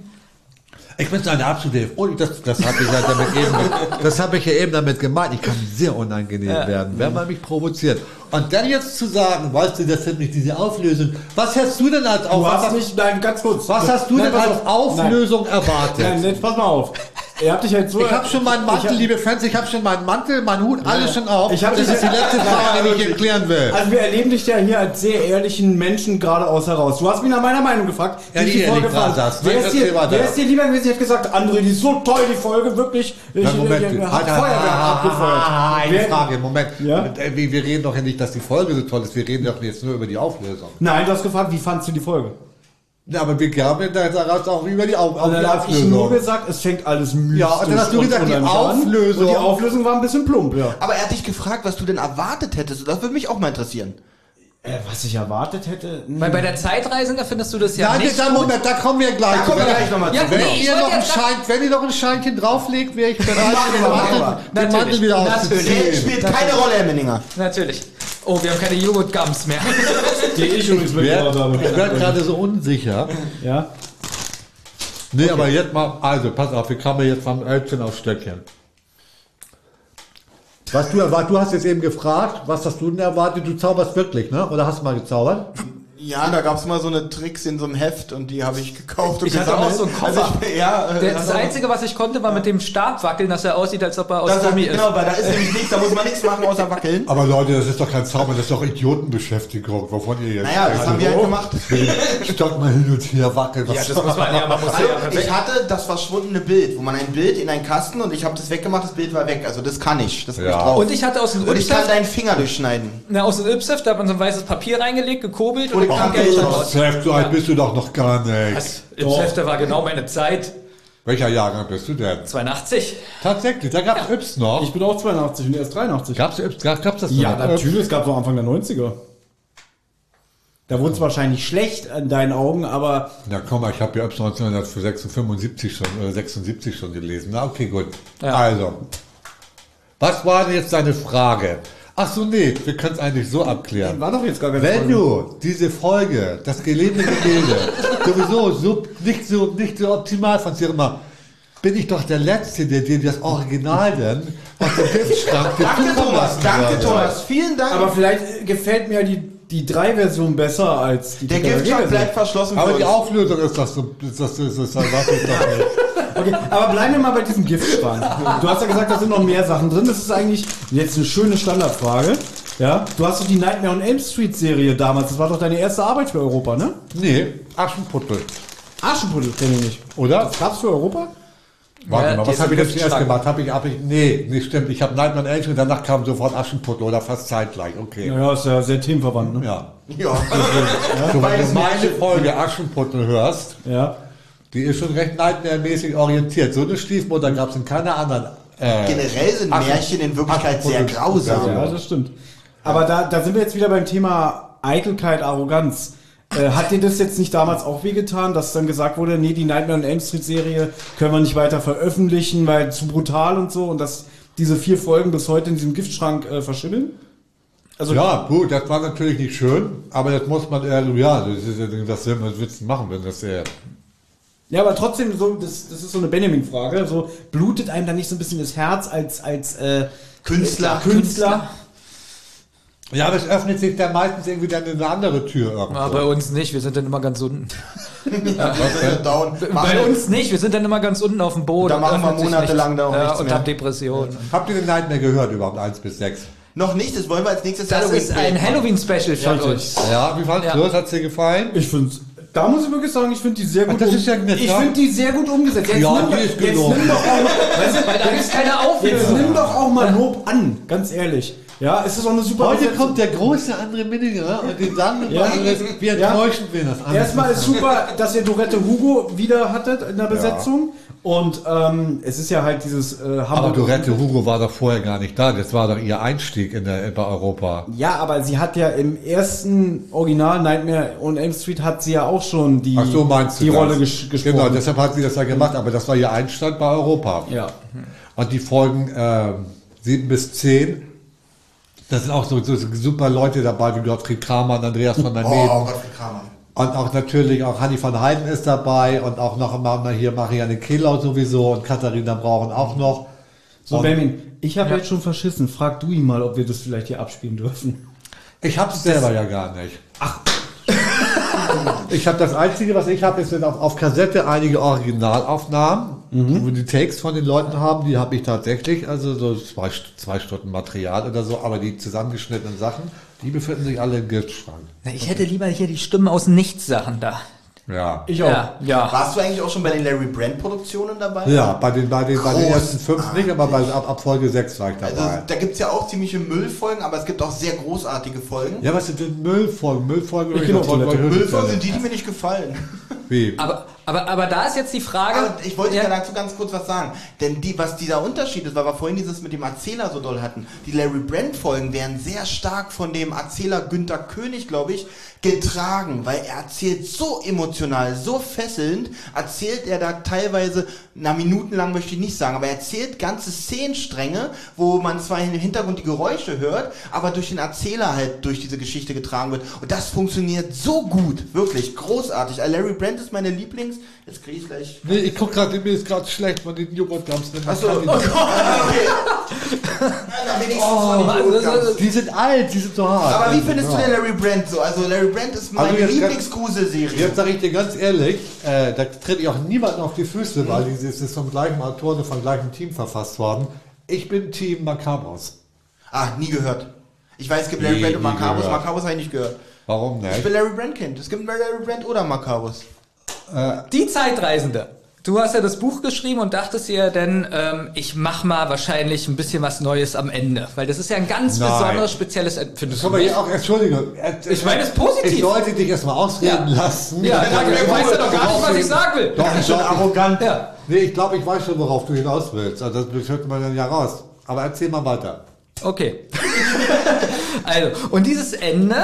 Ich bin so eine absolute, und das, das habe ich ja damit eben, das habe ich ja eben damit gemeint. Ich kann sehr unangenehm werden, wenn man mich provoziert. Und dann jetzt zu sagen, weißt du, das sind nicht diese Auflösung. Was hast du denn als Du Auf- hast was, nicht, nein, ganz kurz. was hast du Nein, denn als auf. Auflösung erwartet? Nein, nein, jetzt pass mal auf. Ihr habt dich jetzt so. Ich habe schon meinen Mantel, Ich hab- liebe Fans, ich habe schon meinen Mantel, meinen Hut, alles schon auf. Ich hab das ist die letzte Frage, die ich erklären will. Also wir erleben dich ja hier als sehr ehrlichen Menschen geradeaus heraus. Du hast mich nach meiner Meinung gefragt. Ja, ich die Folge fand. Wer ist, dir, wer ist dir lieber gewesen? Ich hätte gesagt, André, die ist so toll, die Folge, wirklich. Ich, Na, Moment, ich, ich, halt, hab halt, Feuerwerk abgefeuert. Eine Frage, Moment. Ja? Äh, Wir, wir reden doch ja nicht, dass die Folge so toll ist, wir reden doch jetzt nur über die Auflösung. Nein, du hast gefragt, wie fandst du die Folge? Ja, aber wir haben da daraus auch über die, Auf, auf Und die dann habe ich nur Auflösung. gesagt, es fängt alles mystisch Ja, und dann hast du und gesagt, die. Auflösung- Und die Auflösung war ein bisschen plump, ja. Aber er hat dich gefragt, was du denn erwartet hättest. Das würde mich auch mal interessieren. Äh, was ich erwartet hätte? Weil bei der Zeitreisende findest du das ja Nein, nicht da, gut. Moment, da kommen wir gleich. Da kommen wir Wenn- gleich nochmal Ja, zu. Wenn, Nee, ich ihr noch Schein, wenn ihr noch ein Scheinchen drauflegt, wäre ich bereit, den Mantel, den Mantel wieder Natürlich. Geld auszuziehen. spielt keine Rolle, Herr Menninger. Natürlich. Oh, wir haben keine Joghurt-Gums mehr. Die ich übrigens Ich mitgebracht habe. werde gerade so unsicher. Ja. Nee, aber jetzt mal, also pass auf, wir kamen jetzt vom Ölchen aufs Stöckchen. Was du erwartet, du hast jetzt eben gefragt, was hast du denn erwartet? Du zauberst wirklich, ne? Oder hast du mal gezaubert? Ja, da gab es mal so eine Tricks in so einem Heft und die habe ich gekauft und Ich hatte gesammelt. auch so einen Koffer. Also ich, ja, äh, Der, das also- Einzige, was ich konnte, war mit dem Stab wackeln, dass er aussieht, als ob er aus das Gummi ist. genau, weil da ist nämlich nichts, da muss man nichts machen außer wackeln. Aber Leute, das ist doch kein Zauber, das ist doch Idiotenbeschäftigung, wovon ihr jetzt Naja, das haben wir halt gemacht. Stock mal hin und her wackeln. Was Ja, das muss man ja, man muss Also, ja ich hatte das verschwundene Bild, wo man ein Bild in einen Kasten und ich habe das weggemacht, das Bild war weg. Also das kann ich. Das Ja. ich drauf. Und ich hatte aus dem Und ich kann deinen Finger durchschneiden. na, aus dem Ypsef, da hat man so ein weißes Papier reingelegt, gekobelt und Auch Geld raus. Chef, so alt bist du doch noch gar nicht. Das Ypsef, da war genau meine Zeit. Welcher Jahrgang bist du denn? 82. Tatsächlich, da gab es Yps noch. Ich bin auch 82 und er ist 83. Gab's Yps, gab, gab's das Ja, noch? natürlich, es gab so Anfang der 90er. Da wurde es wahrscheinlich schlecht in deinen Augen, aber Na komm mal, ich habe ja Yps 1975 schon, oder 76 schon gelesen. Na okay, gut. Ja. Also, was war denn jetzt deine Frage? Ach so, nee, wir können es eigentlich so abklären. war doch jetzt gar keine Wenn Folge. du diese Folge, das gelebte Gemälde, sowieso so, nicht, so, nicht so optimal fandst, immer, bin ich doch der Letzte, der dir das Original dann aus Giftschrank dir Danke, Thomas. Danke, würde. Thomas. Vielen Dank. Aber vielleicht gefällt mir die, die 3-Version besser als die der Giftschrank bleibt verschlossen Aber für die. Auflösung ist das so, ist das, ist das, das ist doch nicht. Okay, aber bleiben wir mal bei diesem Giftschrank. Du hast ja gesagt, da sind noch mehr Sachen drin. Das ist eigentlich jetzt eine schöne Standardfrage. Ja, du hast doch die Nightmare on Elm Street Serie damals. Das war doch deine erste Arbeit für Europa, ne? Nee, Aschenputtel. Aschenputtel kenne ich nicht. Oder? Gab's für Europa? Warte Ja, mal, was habe ich jetzt zuerst gemacht? Habe ich, hab ich, nee, nicht stimmt. Ich habe Nightmare on Elm Street, danach kam sofort Aschenputtel oder fast zeitgleich. Okay. Naja, ist ja sehr themenverwandt, ne? Ja. Ja. So, wenn du meine. Folge Aschenputtel hörst, Ja. Die ist schon recht Nightmare-mäßig orientiert. So eine Stiefmutter gab es in keiner anderen. Äh, Generell sind Aschen- Märchen in Wirklichkeit sehr Aschenputtel. grausam. Ja, das stimmt. Aber da, da sind wir jetzt wieder beim Thema Eitelkeit, Arroganz. Äh, hat dir das jetzt nicht damals auch wehgetan, dass dann gesagt wurde, nee, die Nightmare on Elm Street Serie können wir nicht weiter veröffentlichen, weil zu brutal und so und dass diese vier Folgen bis heute in diesem Giftschrank äh, verschimmeln? Also ja, gut, das war natürlich nicht schön, aber das muss man, äh, ja, das ist ja das will man Witzen machen, wenn das äh, Ja, aber trotzdem, so, das, das ist so eine Benjamin-Frage. So, blutet einem da nicht so ein bisschen das Herz als, als äh, Künstler. Künstler? Ja, aber es öffnet sich dann meistens irgendwie dann eine andere Tür irgendwo. Ja, bei uns nicht, wir sind dann immer ganz unten. Down. Bei uns nicht, wir sind dann immer ganz unten auf dem Boden. Da machen wir monatelang da auch ja, nichts und mehr. haben Depressionen. Habt ihr den Nightmare gehört überhaupt, 1 bis 6? Noch nicht, das wollen wir als nächstes Das ist ein. Halloween-Special Richtig. uns. Ja, wie fandest Ja. du das? Hat's dir gefallen? Ich finde da muss ich wirklich sagen, ich finde die sehr gut das ist ja Ich ja. finde die sehr gut umgesetzt. Jetzt, Ja, nimm, die doch, ist jetzt nimm doch auch mal, weißt du, Weil da keine jetzt nimm doch auch mal Lob an, ganz ehrlich. Ja, es ist auch eine super Heute Besetzung. kommt der große André Minninger und die sagen, Ja. wie enttäuschend wir das an. Erstmal ist super, dass ihr Dorette Hugo wieder hattet in der Besetzung. Und ähm, es ist ja halt dieses äh, Aber Hamburg. Dorette Hugo war doch vorher gar nicht da. Das war doch ihr Einstieg in der, bei Europa. Ja, aber sie hat ja im ersten Original Nightmare on Elm Street hat sie ja auch schon die, Ach so meinst du die das? Rolle ges gesprochen. Genau, deshalb hat sie das ja gemacht, aber das war ihr Einstand bei Europa. ja. Und die Folgen ähm, 7 bis 10, da sind auch so, so, super Leute dabei, wie Gottfried Kramer und Andreas von der Oh. Gottfried Kramer. Und auch natürlich auch Hanni von Heiden ist dabei und auch noch mal hier Marianne Kehlau sowieso und Katharina Brauchen auch noch. So, Und Benjamin, ich habe jetzt schon verschissen. Frag du ihn mal, ob wir das vielleicht hier abspielen dürfen. ich hab's selber ja gar nicht. Ach. Ich habe das Einzige, was ich habe, ist sind auf, auf Kassette einige Originalaufnahmen, wo die Takes von den Leuten haben, die habe ich tatsächlich, also so zwei, zwei Stunden Material oder so, aber die zusammengeschnittenen Sachen, die befinden sich alle im Giftschrank. Na, Ich hätte lieber hier die Stimmen aus Nichts-Sachen da. Ja. Ich auch. Ja, ja. Warst du eigentlich auch schon bei den Larry Brand Produktionen dabei? Ja, bei den, bei den, bei den ersten fünf nicht, aber bei, ab, ab Folge 6 war ich dabei. Also, da gibt's ja auch ziemliche Müllfolgen, aber es gibt auch sehr großartige Folgen. ja, was sind denn Müllfolgen? Müllfolgen Ich auf Toilette. Müllfolgen sind die, die mir nicht gefallen. Wie? Aber, aber, aber da ist jetzt die Frage. Aber ich wollte ja, dazu ganz kurz was sagen. Denn die, was dieser Unterschied ist, weil wir vorhin dieses mit dem Erzähler so doll hatten, die Larry Brand Folgen werden sehr stark von dem Erzähler Günther König, glaube ich, getragen, weil er erzählt so emotional, so fesselnd, erzählt er da teilweise, na minutenlang möchte ich nicht sagen, aber er erzählt ganze Szenenstränge, wo man zwar im Hintergrund die Geräusche hört, aber durch den Erzähler halt durch diese Geschichte getragen wird. Und das funktioniert so gut, wirklich großartig. Larry Brand ist meine Lieblings. Jetzt kriege ich gleich Nee, ich guck gerade, mir ist gerade schlecht von den Joghurtgums. Achso, oh Gott, okay. Den also, Die sind alt, die sind so hart. Aber wie findest du denn Larry Brand so? Also Larry Brand ist meine Also jetzt- Lieblingsgruselserie. Jetzt sage ich dir ganz ehrlich, äh, da tritt ich auch niemanden auf die Füße, weil dieses ist vom gleichen Autor und vom gleichen Team verfasst worden. Ich bin Team Macabros. Ah, nie gehört. Ich weiß, es gibt Larry Nie- Brand und Macabros. Macabros habe ich nicht gehört. Warum Ich nicht? bin Larry Brand Kind. Es gibt Larry Brand oder Macabros. Die Zeitreisende. Du hast ja das Buch geschrieben und dachtest dir denn, ähm, ich mach mal wahrscheinlich ein bisschen was Neues am Ende. Weil das ist ja ein ganz Nein. besonderes, spezielles mal nicht? hier auch, Entschuldigung. Ich meine es positiv. Ich sollte dich erstmal ausreden Ja. lassen. Ja, danke. Du weißt ja doch gar nicht, was ich sagen will. Doch, ich glaub, arrogant. Ja. Nee, ich glaube, ich weiß schon, worauf du hinaus willst. Also das hört man dann ja raus. Aber erzähl mal weiter. Okay. also, und dieses Ende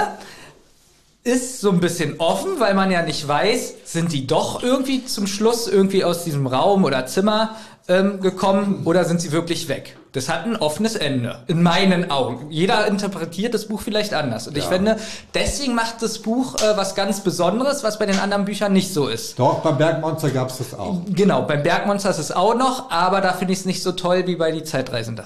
ist so ein bisschen offen, weil man ja nicht weiß, sind die doch irgendwie zum Schluss irgendwie aus diesem Raum oder Zimmer ähm, gekommen oder sind sie wirklich weg? Das hat ein offenes Ende, in meinen Augen. Jeder interpretiert das Buch vielleicht anders. Und ich finde, deswegen macht das Buch äh, was ganz Besonderes, was bei den anderen Büchern nicht so ist. Doch, beim Bergmonster gab es das auch. Genau, beim Bergmonster ist es auch noch, aber da finde ich es nicht so toll wie bei Die Zeitreisende.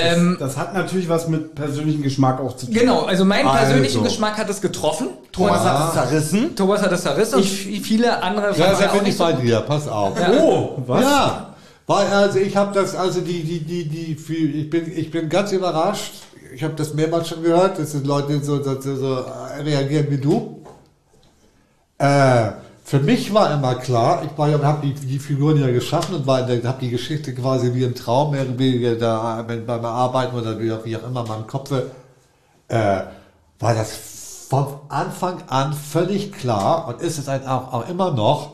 Ähm, Das hat natürlich was mit persönlichem Geschmack auch zu tun. genau, also meinen Also. persönlichen Geschmack hat es getroffen. Thomas Und hat es zerrissen. Thomas hat es zerrissen und f- viele andere Ja, da auch bin ich bei dir, pass auf. Oh, was? Ja, weil also ich habe das, also die, die, die, die, ich bin, ich bin ganz überrascht. Ich habe das mehrmals schon gehört, dass die Leute so, so, so, so reagieren wie du. Äh, für mich war immer klar, ich war ja, habe die, die Figuren ja geschaffen und war, habe die Geschichte quasi wie im Traum irgendwie da beim Arbeiten oder wie auch, wie auch immer in meinem Kopf, äh, war das von Anfang an völlig klar und ist es halt auch, auch immer noch,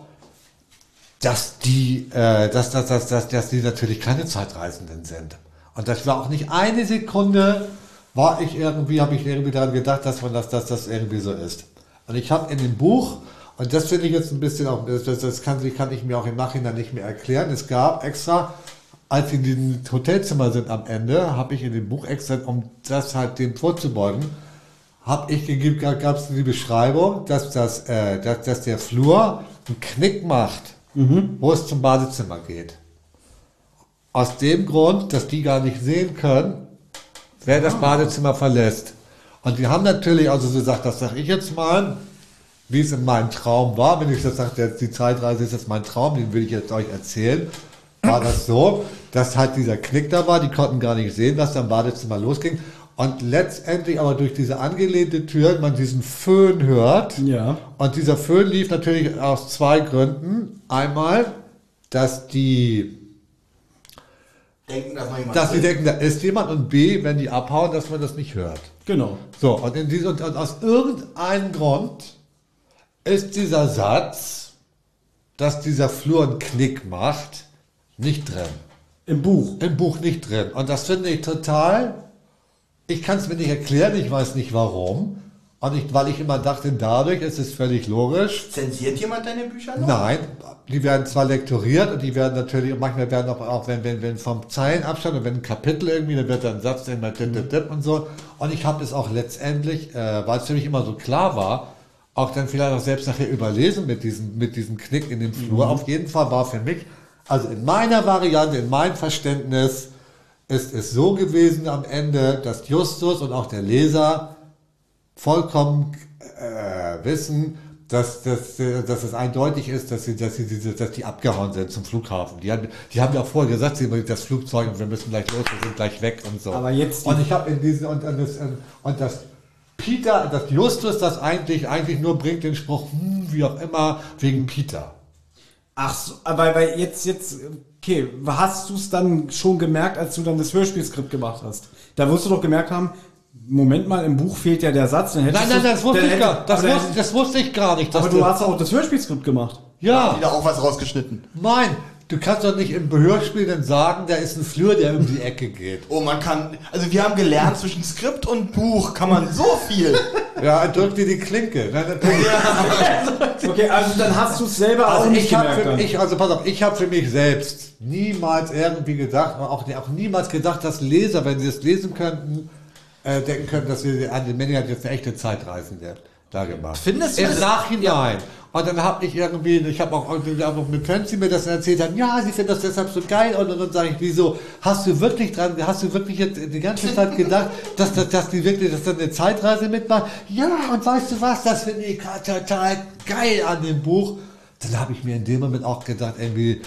dass die, äh, dass, dass, dass, dass, dass die natürlich keine Zeitreisenden sind. Und das war auch nicht eine Sekunde, war ich irgendwie, habe ich irgendwie daran gedacht, dass man das, dass das irgendwie so ist. Und ich habe in dem Buch, und das finde ich jetzt ein bisschen auch, das, das, kann, kann ich mir auch im Nachhinein nicht mehr erklären. Es gab extra, als sie in diesem Hotelzimmer sind am Ende, habe ich in dem Buch extra, um das halt dem vorzubeugen, habe ich gegeben, gab es die Beschreibung, dass, das, äh, dass, dass der Flur einen Knick macht, wo es zum Badezimmer geht. Aus dem Grund, dass die gar nicht sehen können, wer das Badezimmer verlässt. Und die haben natürlich, also so sagt, das sage ich jetzt mal, wie es in meinem Traum war, wenn ich das sage, die Zeitreise ist jetzt mein Traum, den will ich jetzt euch erzählen, war das so, dass halt dieser Knick da war, die konnten gar nicht sehen, was da im Badezimmer losging. Und letztendlich aber durch diese angelehnte Tür man diesen Föhn hört. Ja. Und dieser Föhn lief natürlich aus zwei Gründen. Einmal, dass die Denken, dass dass sie denken, da ist jemand und B, wenn die abhauen, dass man das nicht hört. Genau. So, und, in diesem, und aus irgendeinem Grund ist dieser Satz, dass dieser Flur einen Knick macht, nicht drin. Im Buch. Im Buch nicht drin. Und das finde ich total, ich kann es mir nicht erklären, ich weiß nicht warum. Und ich, weil ich immer dachte, dadurch ist es völlig logisch. Zensiert jemand deine Bücher noch? Nein, die werden zwar lektoriert und die werden natürlich, manchmal werden auch, auch wenn, wenn, wenn vom Zeilenabstand und wenn ein Kapitel irgendwie, dann wird da ein Satz immer dip, dip, dip und so. Und ich habe es auch letztendlich, äh, weil es für mich immer so klar war, auch dann vielleicht auch selbst nachher überlesen mit diesem, mit diesem Knick in dem Flur. Auf jeden Fall war für mich, also in meiner Variante, in meinem Verständnis, ist es so gewesen am Ende, dass Justus und auch der Leser vollkommen äh, wissen, dass, dass, äh, dass es eindeutig ist, dass sie, dass sie dass die abgehauen sind zum Flughafen. Die haben, die haben ja auch vorher gesagt, sie das Flugzeug und wir müssen gleich los, wir sind gleich weg und so. Aber jetzt und ich habe in diesen und, und, das, und das Peter, dass Justus das eigentlich eigentlich nur bringt den Spruch, hm, wie auch immer, wegen Peter. Ach so, aber weil jetzt, jetzt, okay, hast du es dann schon gemerkt, als du dann das Hörspielskript gemacht hast? Da wirst du doch gemerkt haben, Moment mal, im Buch fehlt ja der Satz. Dann hättest Nein, nein, das wusste ich gar, das wusste, das wusste ich gar nicht. Aber du hast auch das Hörspielskript gemacht. ja. Wieder auch was rausgeschnitten. Nein, du kannst doch nicht im Hörspiel dann sagen, da ist ein Flur, der um die Ecke geht. Oh, man kann, also wir haben gelernt, zwischen Skript und Buch kann man so viel. Ja, drück dir die Klinke. Okay, also dann hast du es selber Also auch nicht ich habe gemerkt. für dann. mich, also pass auf, ich habe für mich selbst niemals irgendwie gedacht, auch, auch niemals gedacht, dass Leser, wenn sie es lesen könnten, äh, denken könnten, dass wir an den hat jetzt eine echte Zeitreisende da gemacht. Findest du Im das- Nachhinein. Und dann habe ich irgendwie, ich habe auch irgendwie auch mit Friends, die mir das erzählt haben, ja, sie finden das deshalb so geil. Und dann sage ich, wieso? Hast du wirklich dran, hast du wirklich jetzt die ganze Zeit gedacht, dass, dass, dass die wirklich, dass da eine Zeitreise mitmacht? Ja, und weißt du was, das finde ich total geil an dem Buch. Dann habe ich mir in dem Moment auch gedacht, irgendwie,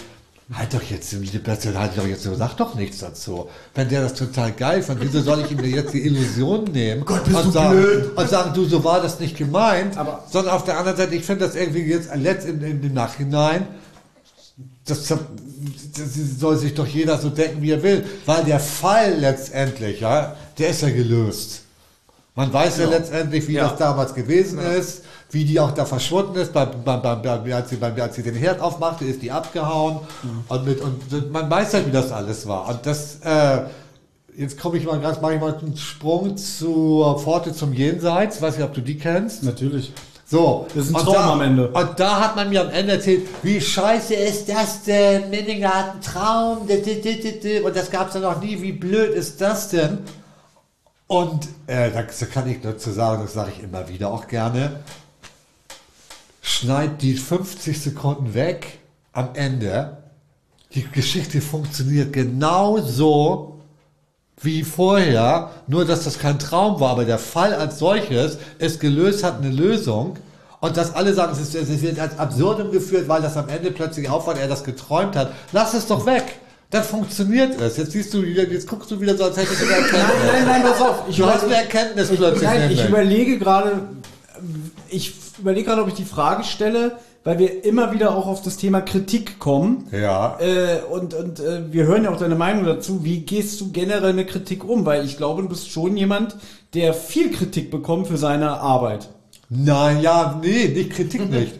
halt doch jetzt, die Person halt doch jetzt, sag doch nichts dazu. Wenn der das total geil fand, wieso soll ich ihm jetzt die Illusion nehmen Gott, bist und, du sagen, blöd. und sagen, du, so war das nicht gemeint, Aber- sondern auf der anderen Seite, ich finde das irgendwie jetzt letzt in, in dem Nachhinein, das, das soll sich doch jeder so denken, wie er will, weil der Fall letztendlich, ja, der ist ja gelöst. Man weiß ja letztendlich, wie Ja. das damals gewesen ist, wie die auch da verschwunden ist. Beim, beim, beim, beim, als, sie, beim, als sie den Herd aufmachte, ist die abgehauen. Und, mit, und man weiß ja, wie das alles war. Und das, äh, jetzt komme ich mal ganz, mache ich mal einen Sprung zur Pforte zum Jenseits. Weiß nicht, ob du die kennst. Natürlich. So. Das ist ein Traum da, am Ende. Und da hat man mir am Ende erzählt, wie scheiße ist das denn? Minninger hat einen Traum. Und das gab es ja noch nie. Wie blöd ist das denn? Und äh, da kann ich nur zu sagen, das sage ich immer wieder auch gerne. Schneid die 50 Sekunden weg am Ende. Die Geschichte funktioniert genau so, wie vorher, nur dass das kein Traum war, aber der Fall als solches es gelöst hat, eine Lösung. Und dass alle sagen, es, ist, es wird als Absurdum geführt, weil das am Ende plötzlich aufwand, er das geträumt hat. Lass es doch weg. Dann funktioniert es. Jetzt siehst du wieder, jetzt guckst du wieder so, als hättest du eine Erkenntnis. Nein, nein, nein, pass auf. Ich du hast eine Erkenntnis plötzlich. Nein, ich überlege gerade, ich überlege gerade, ob ich die Frage stelle, weil wir immer wieder auch auf das Thema Kritik kommen. Ja. Äh, und und äh, wir hören ja auch deine Meinung dazu. Wie gehst du generell mit Kritik um? Weil ich glaube, du bist schon jemand, der viel Kritik bekommt für seine Arbeit. Nein, ja, nee, nicht Kritik nicht.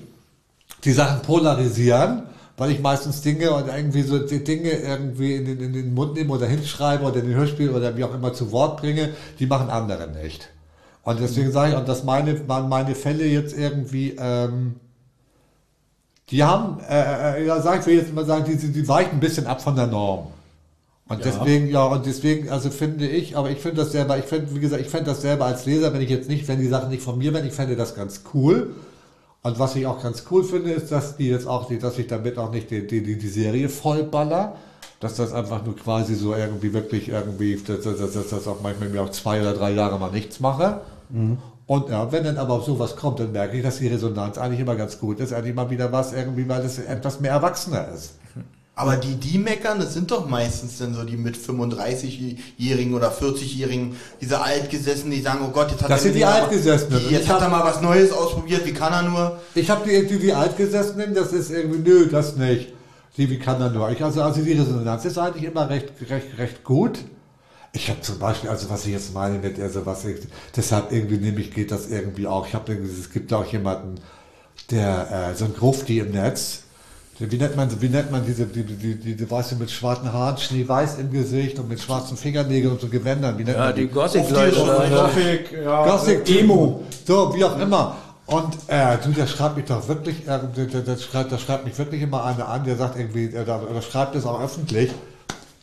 Die Sachen polarisieren, weil ich meistens Dinge und irgendwie so die Dinge irgendwie in den, in den Mund nehme oder hinschreibe oder in den Hörspiel oder wie auch immer zu Wort bringe, die machen andere nicht. Und deswegen sage ich, und dass meine, meine Fälle jetzt irgendwie, ähm, die haben, äh, äh, ja, sag ich will jetzt mal sagen, die, die, die weichen ein bisschen ab von der Norm. Und deswegen, ja, und deswegen, also finde ich, aber ich finde das selber, ich finde, wie gesagt, ich fände das selber als Leser, wenn ich jetzt nicht, wenn die Sachen nicht von mir wären, ich fände das ganz cool. Und was ich auch ganz cool finde, ist, dass die jetzt auch, die, dass ich damit auch nicht die, die, die, die Serie vollballer, dass das einfach nur quasi so irgendwie wirklich irgendwie, dass, dass, dass, dass das auch manchmal mir auch zwei oder drei Jahre mal nichts mache. Und ja, wenn dann aber auf sowas kommt, dann merke ich, dass die Resonanz eigentlich immer ganz gut ist, eigentlich mal wieder was irgendwie, weil es etwas mehr Erwachsener ist. Aber die, die meckern, das sind doch meistens dann so die mit 35-Jährigen oder 40-Jährigen, diese Altgesessenen, die sagen, oh Gott, jetzt hat Das er sind die Altgesessenen. Die, jetzt hat er mal was Neues ausprobiert, wie kann er nur? Ich habe die, die, die Altgesessenen, das ist irgendwie, nö, das nicht. Die, wie kann er nur? Ich, also, also die Resonanz ist eigentlich immer recht, recht, recht gut. Ich habe zum Beispiel, also was ich jetzt meine mit, also was ich, deshalb irgendwie nämlich geht das irgendwie auch. Ich habe es gibt auch jemanden, der, äh, so ein Grufti im Netz, der- wie nennt man, wie nennt man diese, die, die, die, die, weißt du, mit schwarzen Haaren, Schneeweiß im Gesicht und mit schwarzen Fingernägeln und so Gewändern, wie nennt Ja, man die Gothic-Leute. Die- da. Gothic, ja, Gothic Emo. So, wie auch immer. Und äh, du, der schreibt mich doch wirklich, äh, der, der, der, schreibt, der schreibt mich wirklich immer einer an, der sagt irgendwie, äh, der, der schreibt es auch öffentlich,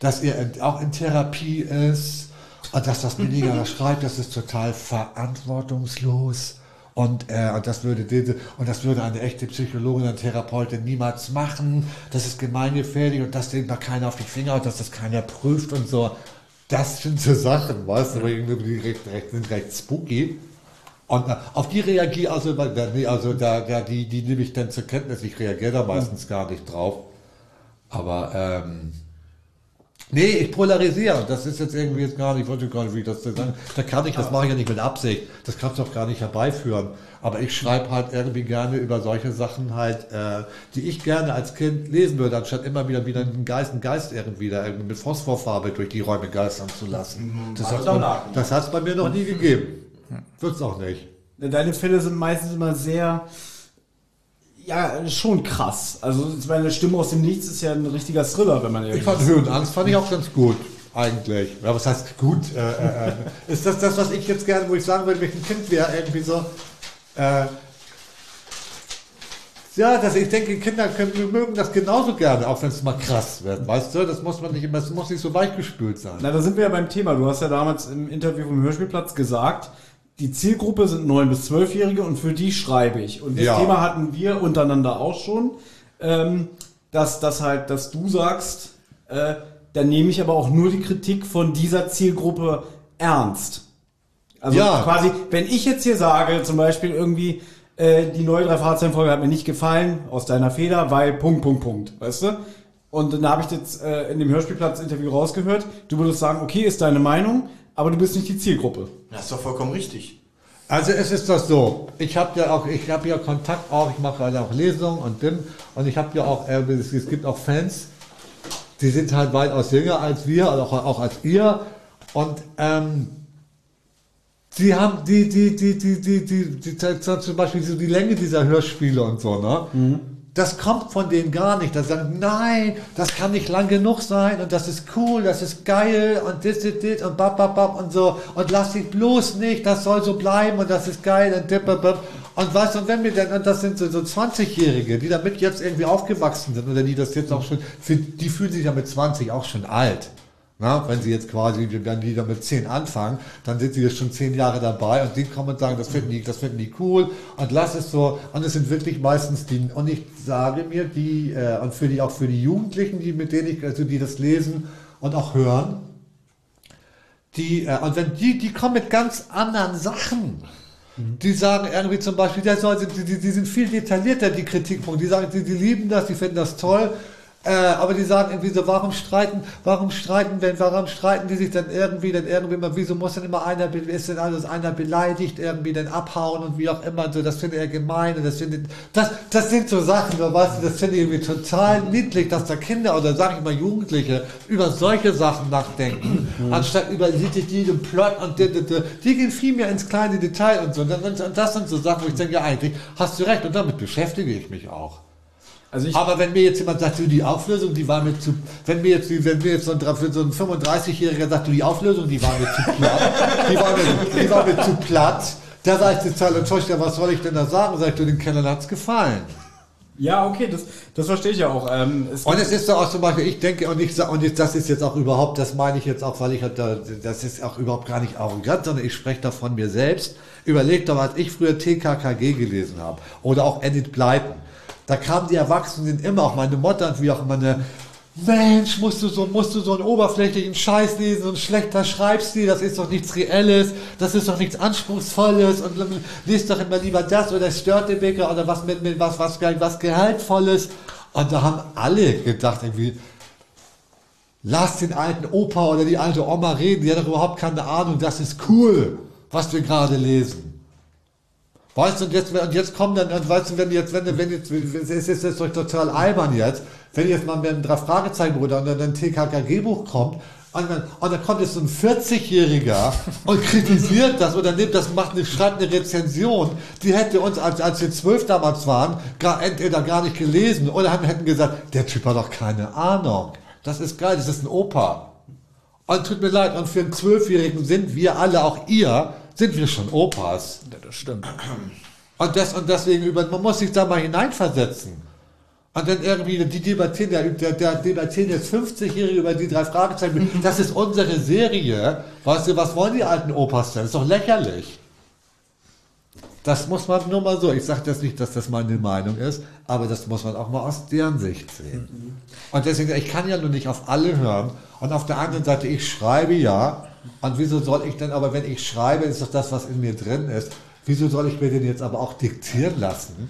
dass er auch in Therapie ist und dass das weniger er schreibt, das ist total verantwortungslos. Und, äh, und das würde diese, und das würde eine echte Psychologin und Therapeutin niemals machen. Das ist gemeingefährlich und das legt mal keiner auf die Finger und dass das keiner prüft und so. Das sind so Sachen, weißt du, die recht, recht, sind recht spooky. Und äh, auf die reagiere also, da- also da, da, die, die nehme ich dann zur Kenntnis. Ich reagiere da meistens gar nicht drauf. Aber ähm, nee, ich polarisiere. Das ist jetzt irgendwie jetzt gar nicht, ich wollte gar nicht, wie ich das sagen. Da kann ich, das mache ich ja nicht mit Absicht. Das kannst du auch gar nicht herbeiführen. Aber ich schreibe halt irgendwie gerne über solche Sachen halt, äh, die ich gerne als Kind lesen würde, anstatt immer wieder wieder einen Geist, einen Geist irgendwie da irgendwie mit Phosphorfarbe durch die Räume geistern zu lassen. Das hat hat's bei mir noch nie gegeben. Wird's auch nicht. Deine Fälle sind meistens immer sehr, ja, schon krass. Also meine Stimme aus dem Nichts ist ja ein richtiger Thriller, wenn man Ich fand ist. Höhe und Angst fand ich auch ganz gut, eigentlich. Ja, was heißt gut? Äh, äh, äh, ist das das, was ich jetzt gerne, wo ich sagen würde, wenn ich ein Kind wäre, irgendwie so, äh, ja, das, ich denke, Kinder können, mögen das genauso gerne, auch wenn es mal krass wird, weißt du? Das muss man nicht immer, das muss nicht so weichgespült sein. Na, da sind wir ja beim Thema. Du hast ja damals im Interview vom Hörspielplatz gesagt, die Zielgruppe sind 9- bis 12-Jährige und für die schreibe ich. Und das Ja. Thema hatten wir untereinander auch schon, ähm, dass, dass halt, dass du sagst, äh, dann nehme ich aber auch nur die Kritik von dieser Zielgruppe ernst. Also Ja. quasi, wenn ich jetzt hier sage, zum Beispiel irgendwie, äh, die neue drei Fahrzeugenfolge hat mir nicht gefallen, aus deiner Feder, weil Punkt, Punkt, Punkt, weißt du? Und dann habe ich jetzt äh, in dem Hörspielplatz-Interview rausgehört, du würdest sagen, okay, ist deine Meinung, aber du bist nicht die Zielgruppe. Das ist doch vollkommen richtig. Also es ist das so. Ich habe ja auch, ich habe ja Kontakt auch, ich mache halt auch Lesungen und BIM und ich habe ja auch, es, es gibt auch Fans, die sind halt weitaus jünger als wir, auch, auch als ihr und ähm, die haben die die die die die die, die, die, die zum Beispiel so die Länge dieser Hörspiele und so ne. Mhm das kommt von denen gar nicht. Da sagen, nein, das kann nicht lang genug sein und das ist cool, das ist geil und das, das, das und bap, bap, bap und so und lass dich bloß nicht, das soll so bleiben und das ist geil und dip, bap, bap. Und du, und wenn wir denn, und das sind so, so 20-Jährige, die damit jetzt irgendwie aufgewachsen sind oder die das jetzt auch schon, die fühlen sich ja mit 20 auch schon alt. Na, wenn sie jetzt quasi, wenn die da mit 10 anfangen, dann sind sie jetzt schon 10 Jahre dabei und die kommen und sagen, das finden die, das finden die cool und lass es so. Und es sind wirklich meistens die, und ich sage mir, die, äh, und für die, auch für die Jugendlichen, die mit denen ich, also die das lesen und auch hören, die, äh, und wenn die, die kommen mit ganz anderen Sachen. Die sagen irgendwie zum Beispiel, die, die sind viel detaillierter, die Kritikpunkte. Die sagen, die, die lieben das, die finden das toll. Äh, aber die sagen irgendwie so, warum streiten, warum streiten denn, warum streiten die sich dann irgendwie, denn irgendwie immer, wieso muss denn immer einer, ist denn alles einer beleidigt, irgendwie dann abhauen und wie auch immer, so, das findet er gemein und das findet, das, das sind so Sachen, so, weißt du, das finde ich irgendwie total niedlich, dass da Kinder oder sag ich mal Jugendliche über solche Sachen nachdenken, anstatt über die, die, die, den Plot und die, die, die, gehen viel mehr ins kleine Detail und so, und das sind so Sachen, wo ich denke, ja, eigentlich hast du recht und damit beschäftige ich mich auch. Also Aber wenn mir jetzt jemand sagt, du, die Auflösung, die war mir zu, wenn mir jetzt, wenn mir jetzt so ein, so ein 35-Jähriger sagt, du, die Auflösung, die war mir zu platt, die war mir, die war mir zu platt, da war ich total enttäuscht, ja, was soll ich denn da sagen? Sag ich, du, den Kellern hat's gefallen. ja, okay, das, das verstehe ich ja auch. Ähm, es Und es ist doch auch zum Beispiel, ich denke, und ich und das ist jetzt auch überhaupt, das meine ich jetzt auch, weil ich halt da, das ist auch überhaupt gar nicht arrogant, sondern ich spreche da von mir selbst. Überlegt doch, als ich früher TKKG gelesen habe, oder auch Edith Blyton, da kamen die Erwachsenen immer, auch meine Mutter und wie auch immer eine, Mensch, musst du so, musst du so einen oberflächlichen Scheiß lesen und schlechter Schreibstil, das ist doch nichts Reelles, das ist doch nichts Anspruchsvolles und liest doch immer lieber das oder Störtebeker oder was mit, mit was, was, was Gehaltvolles. Und da haben alle gedacht, irgendwie, lass den alten Opa oder die alte Oma reden, die hat doch überhaupt keine Ahnung, das ist cool, was wir gerade lesen. Weißt du, und jetzt, und jetzt kommen dann, und weißt du, wenn jetzt, wenn, wenn jetzt, es ist jetzt total albern jetzt, wenn jetzt mal mit einem drei Fragezeichen oder dann ein TKKG-Buch kommt, und dann, und dann kommt jetzt so ein 40-Jähriger und kritisiert das oder nimmt das, macht eine, schreibt eine Rezension, die hätte uns, als, als wir zwölf damals waren, gar, entweder gar nicht gelesen oder haben, hätten gesagt, der Typ hat doch keine Ahnung. Das ist geil, das ist ein Opa. Und tut mir leid, und für einen Zwölfjährigen sind wir alle, auch ihr, sind wir schon Opas. Ja, das stimmt. Und, das, und deswegen, über, man muss sich da mal hineinversetzen. Und dann irgendwie, die debattieren, der, der, der debattieren jetzt 50-Jährige über die drei Fragezeichen. Das ist unsere Serie. Weißt du, was wollen die alten Opas denn? Das ist doch lächerlich. Das muss man nur mal so. Ich sage das nicht, dass das meine Meinung ist, aber das muss man auch mal aus deren Sicht sehen. Und deswegen, ich kann ja nur nicht auf alle hören. Und auf der anderen Seite, ich schreibe ja. Und wieso soll ich denn, aber wenn ich schreibe, ist doch das, was in mir drin ist. Wieso soll ich mir den jetzt aber auch diktieren lassen?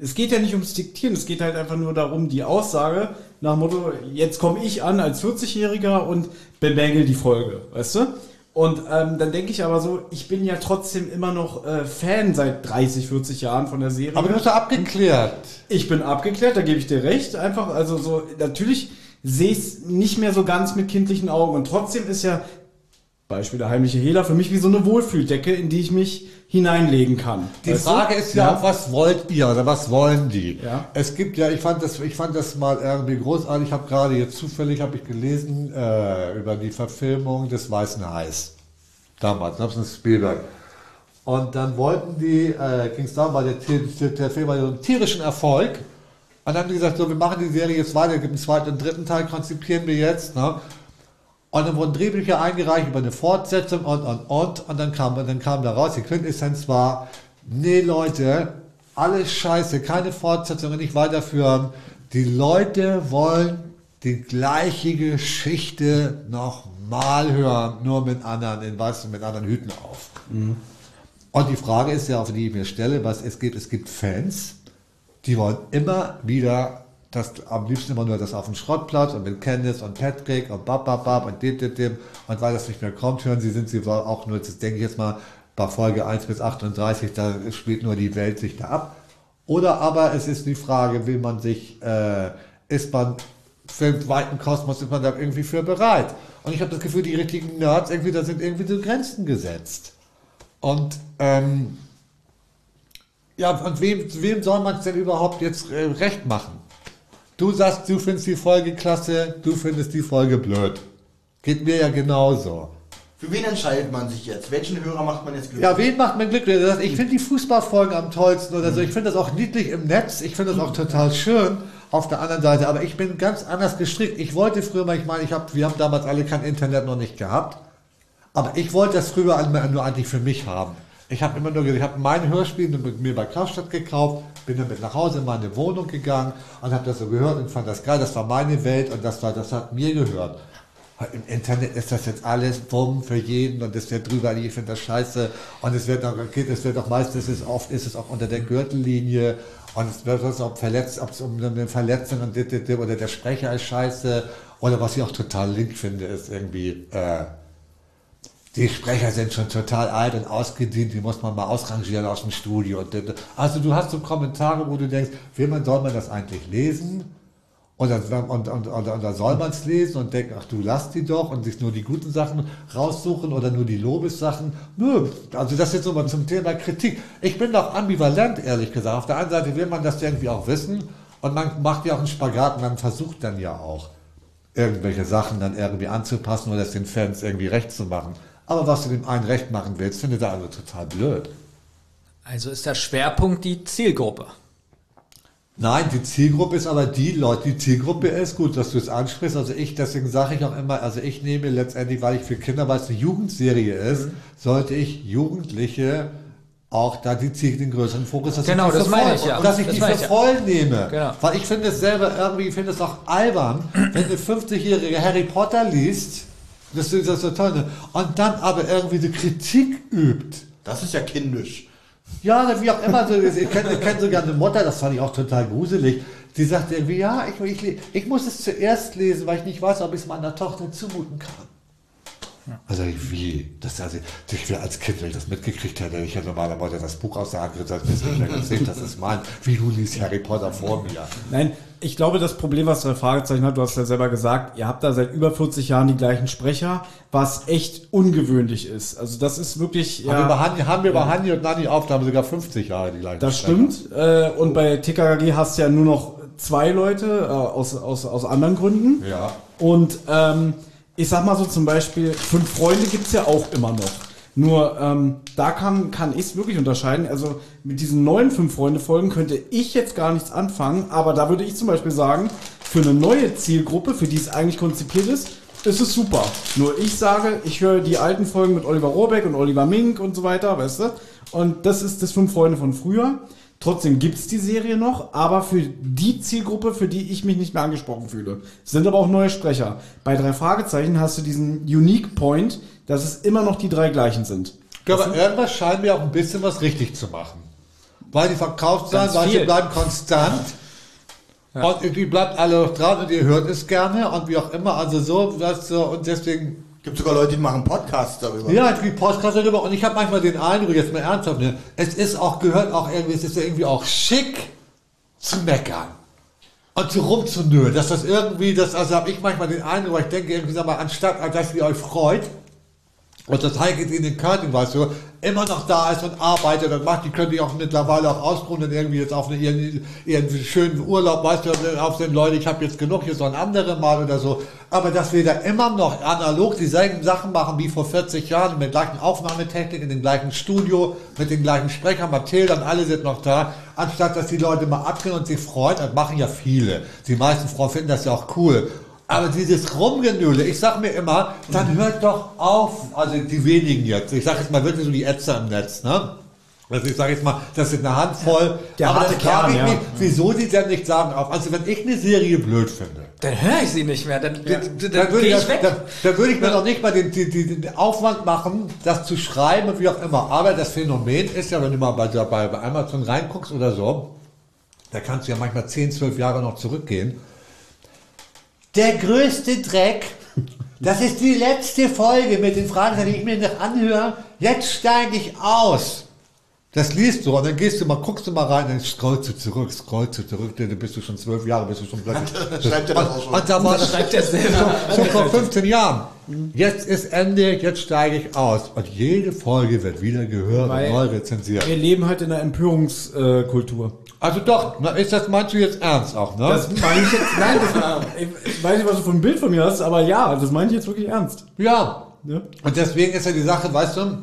es geht ja nicht ums Diktieren, es geht halt einfach nur darum, die Aussage nach Motto, jetzt komme ich an als 40-Jähriger und bemängel die Folge, weißt du? Und ähm, dann denke ich aber so, ich bin ja trotzdem immer noch äh, Fan seit 30, 40 Jahren von der Serie. Aber du hast ja abgeklärt. Ich bin abgeklärt, da gebe ich dir recht. Einfach, also so, natürlich sehe ich es nicht mehr so ganz mit kindlichen Augen. Und trotzdem ist ja, Beispiel der heimliche Hehler, für mich wie so eine Wohlfühldecke, in die ich mich hineinlegen kann. Die Weißt du? Frage ist ja, auch, was wollt ihr oder was wollen die? Ja. Es gibt ja, ich fand das, ich fand das mal irgendwie großartig. Ich habe gerade jetzt zufällig habe ich gelesen äh, über die Verfilmung des Weißen Hais damals, das ist Spielberg. Und dann wollten die, äh, ging es darum, weil der, Tier- der Film war ja so einen tierischen Erfolg. Und dann haben die gesagt, so, wir machen die Serie jetzt weiter, gibt einen zweiten und dritten Teil, konzipieren wir jetzt. Ne? Und dann wurden Drehbücher eingereicht über eine Fortsetzung und, und, und. Und dann kam, und dann kam da raus, die Quintessenz war, nee Leute, alles scheiße, keine Fortsetzung, nicht weiterführen. Die Leute wollen die gleiche Geschichte nochmal hören, nur mit anderen, in weißt du, mit anderen Hüten auf. Und die Frage ist ja, auf die ich mir stelle, was es gibt, es gibt Fans, die wollen immer wieder das am liebsten immer nur das auf dem Schrottplatz und mit Candice und Patrick und bab, bab, bab und dem, dem, dem. Und weil das nicht mehr kommt, hören sie, sind sie auch nur, das denke ich jetzt mal, bei Folge 1 bis 38, da spielt nur die Welt sich da ab. Oder aber es ist die Frage, will man sich, äh, ist man für den weiten Kosmos, ist man da irgendwie für bereit? Und ich habe das Gefühl, die richtigen Nerds, irgendwie, da sind irgendwie so Grenzen gesetzt. Und, ähm, ja, und wem, wem soll man es denn überhaupt jetzt äh, recht machen? Du sagst, du findest die Folge klasse, du findest die Folge blöd. Geht mir ja genauso. Für wen entscheidet man sich jetzt? Welchen Hörer macht man jetzt glücklich? Ja, wen macht man glücklich? Das- Ich finde die Fußballfolgen am tollsten oder so. Ich finde das auch niedlich im Netz. Ich finde das auch total schön auf der anderen Seite. Aber ich bin ganz anders gestrickt. Ich wollte früher mal, ich meine, ich hab, wir haben damals alle kein Internet noch nicht gehabt. Aber ich wollte das früher nur eigentlich für mich haben. Ich habe immer nur, gesagt, ich habe mein Hörspiel mit mir bei Kraftstadt gekauft, bin damit nach Hause in meine Wohnung gegangen und habe das so gehört und fand das geil. Das war meine Welt und das war, das hat mir gehört. Im Internet ist das jetzt alles bumm für jeden und es wird drüber, ich finde das scheiße und es wird auch, es wird auch meistens, ist oft, ist es auch unter der Gürtellinie und es wird ob verletzt, ob es um eine Verletzung und oder der Sprecher ist scheiße oder was ich auch total link finde, ist irgendwie, äh, die Sprecher sind schon total alt und ausgedient, die muss man mal ausrangieren aus dem Studio. Dit. also du hast so Kommentare, wo du denkst, wie man soll man das eigentlich lesen? Und dann, und, und, und, und soll man es lesen und denken, ach du lass die doch und sich nur die guten Sachen raussuchen oder nur die Lobessachen. Nö, also das jetzt so mal zum Thema Kritik. Ich bin doch ambivalent, ehrlich gesagt. Auf der einen Seite will man das irgendwie auch wissen und man macht ja auch einen Spagat und man versucht dann ja auch irgendwelche Sachen dann irgendwie anzupassen oder es den Fans irgendwie recht zu machen. Aber was du dem einen recht machen willst, findet er also total blöd. Also ist der Schwerpunkt die Zielgruppe. Nein, die Zielgruppe ist aber die Leute, die Zielgruppe ist gut, dass du es ansprichst. Also ich, deswegen sage ich auch immer, also ich nehme letztendlich, weil ich für Kinder, weil es eine Jugendserie ist, Mhm. sollte ich Jugendliche auch da die Ziel, den größeren Fokus, dass Genau, ich die das meine ich ja. dass ich Das die für ich ja. voll nehme. Genau. Weil ich finde es selber irgendwie, ich finde es auch albern, wenn eine 50-jährige Harry Potter liest, das ist das so toll, ne? und dann aber irgendwie die Kritik übt. Das ist ja kindisch. Ja, oder wie auch immer. So, ich kenne kenn sogar eine Mutter, das fand ich auch total gruselig. Die sagte irgendwie, ja, ich, ich, ich muss es zuerst lesen, weil ich nicht weiß, ob ich es meiner Tochter zumuten kann. Also wie? Das, also, ich als Kind, wenn ich das mitgekriegt hätte, ich hätte normalerweise das Buch aus der Hand gerissen, das ist nicht mehr gesehen, das ist mein. Wie du liest Harry Potter vor mir. Nein, ich glaube, das Problem, was der Fragezeichen hat, du hast ja selber gesagt, ihr habt da seit über 40 Jahren die gleichen Sprecher, was echt ungewöhnlich ist. Also das ist wirklich, Haben, wir bei ja, Hanni, haben wir bei Hanni und Nanni auf, da haben wir sogar 50 Jahre die gleichen das Sprecher. stimmt. Äh, und bei TKKG hast du ja nur noch zwei Leute äh, aus, aus, aus anderen Gründen. Ja. Und ähm, ich sag mal so zum Beispiel, fünf Freunde gibt's ja auch immer noch. Nur ähm, da kann, kann ich es wirklich unterscheiden. Also mit diesen neuen Fünf-Freunde-Folgen könnte ich jetzt gar nichts anfangen, aber da würde ich zum Beispiel sagen, für eine neue Zielgruppe, für die es eigentlich konzipiert ist, ist es super. Nur ich sage, ich höre die alten Folgen mit Oliver Rohrbeck und Oliver Mink und so weiter, weißt du? Und das ist das Fünf Freunde von früher. Trotzdem gibt's die Serie noch, aber für die Zielgruppe, für die ich mich nicht mehr angesprochen fühle. Es sind aber auch neue Sprecher. Bei drei Fragezeichen hast du diesen Unique Point, dass es immer noch die drei gleichen sind. Ja, aber irgendwas scheint mir auch ein bisschen was richtig zu machen. Weil die Verkaufszahlen, sie bleiben konstant. Und die bleibt alle dran und ihr hört es gerne und wie auch immer. Also so, was so, und deswegen, Gibt sogar Leute, die machen Podcasts darüber. ja, ich krieg Podcast darüber und ich habe manchmal den Eindruck, jetzt mal ernsthaft, ne, es ist auch, gehört auch irgendwie, es ist ja irgendwie auch schick zu meckern. Und so rumzunölen, dass das irgendwie, das, also habe ich manchmal den Eindruck, weil ich denke irgendwie, sag mal, anstatt, dass ihr euch freut, und das Heike in den Curtain, weißt du, immer noch da ist und arbeitet und macht, die können die auch mittlerweile auch ausruhen und irgendwie jetzt auf eine, ihren, ihren schönen Urlaub, weißt du, auf den Leute, ich habe jetzt genug, hier so ein anderes Mal oder so. Aber dass wir da immer noch analog dieselben Sachen machen wie vor 40 Jahren, mit der gleichen Aufnahmetechnik, in dem gleichen Studio, mit den gleichen Sprechern, Mathilda und alle sind noch da, anstatt dass die Leute mal abgehen und sich freuen, das machen ja viele. Die meisten Frauen finden das ja auch cool. Aber dieses Rumgenüle, ich sag mir immer, dann hört doch auf, also die wenigen jetzt, ich sag jetzt mal wirklich so die Ätzer im Netz, ne? Also ich sage jetzt mal, das sind eine Handvoll. Der aber harte frage Kern, ich ja. mich, wieso die denn nicht sagen auf. Also wenn ich eine Serie blöd finde, Dann höre ich sie nicht mehr. Dann, dann, dann, dann würde ich, ich weg. dann, dann würde ich mir noch nicht mal den, den, den, Aufwand machen, das zu schreiben und wie auch immer. Aber das Phänomen ist ja, wenn du mal bei, bei Amazon reinguckst oder so, da kannst du ja manchmal 10, 12 Jahre noch zurückgehen. Der größte Dreck, das ist die letzte Folge mit den Fragen, die ich mir noch anhöre. Jetzt steige ich aus. Das liest du und dann gehst du mal, guckst du mal rein, dann scrollst du zurück, scrollst du zurück, dann bist du schon zwölf Jahre, bist du schon plötzlich. Schreibt er das auch schon. Und da war das Schreibt er selber. schon vor 15 Jahren. Jetzt ist Ende, jetzt steige ich aus. Und jede Folge wird wieder gehört Weil- und neu rezensiert. Wir leben halt in einer Empörungskultur. Also doch, na, ist das, meinst du jetzt ernst auch, ne? Das meine ich jetzt, nein, das, ich weiß nicht, was du für ein Bild von mir hast, aber ja, das meine ich jetzt wirklich ernst. ja. Ja? Und deswegen ist ja die Sache, weißt du,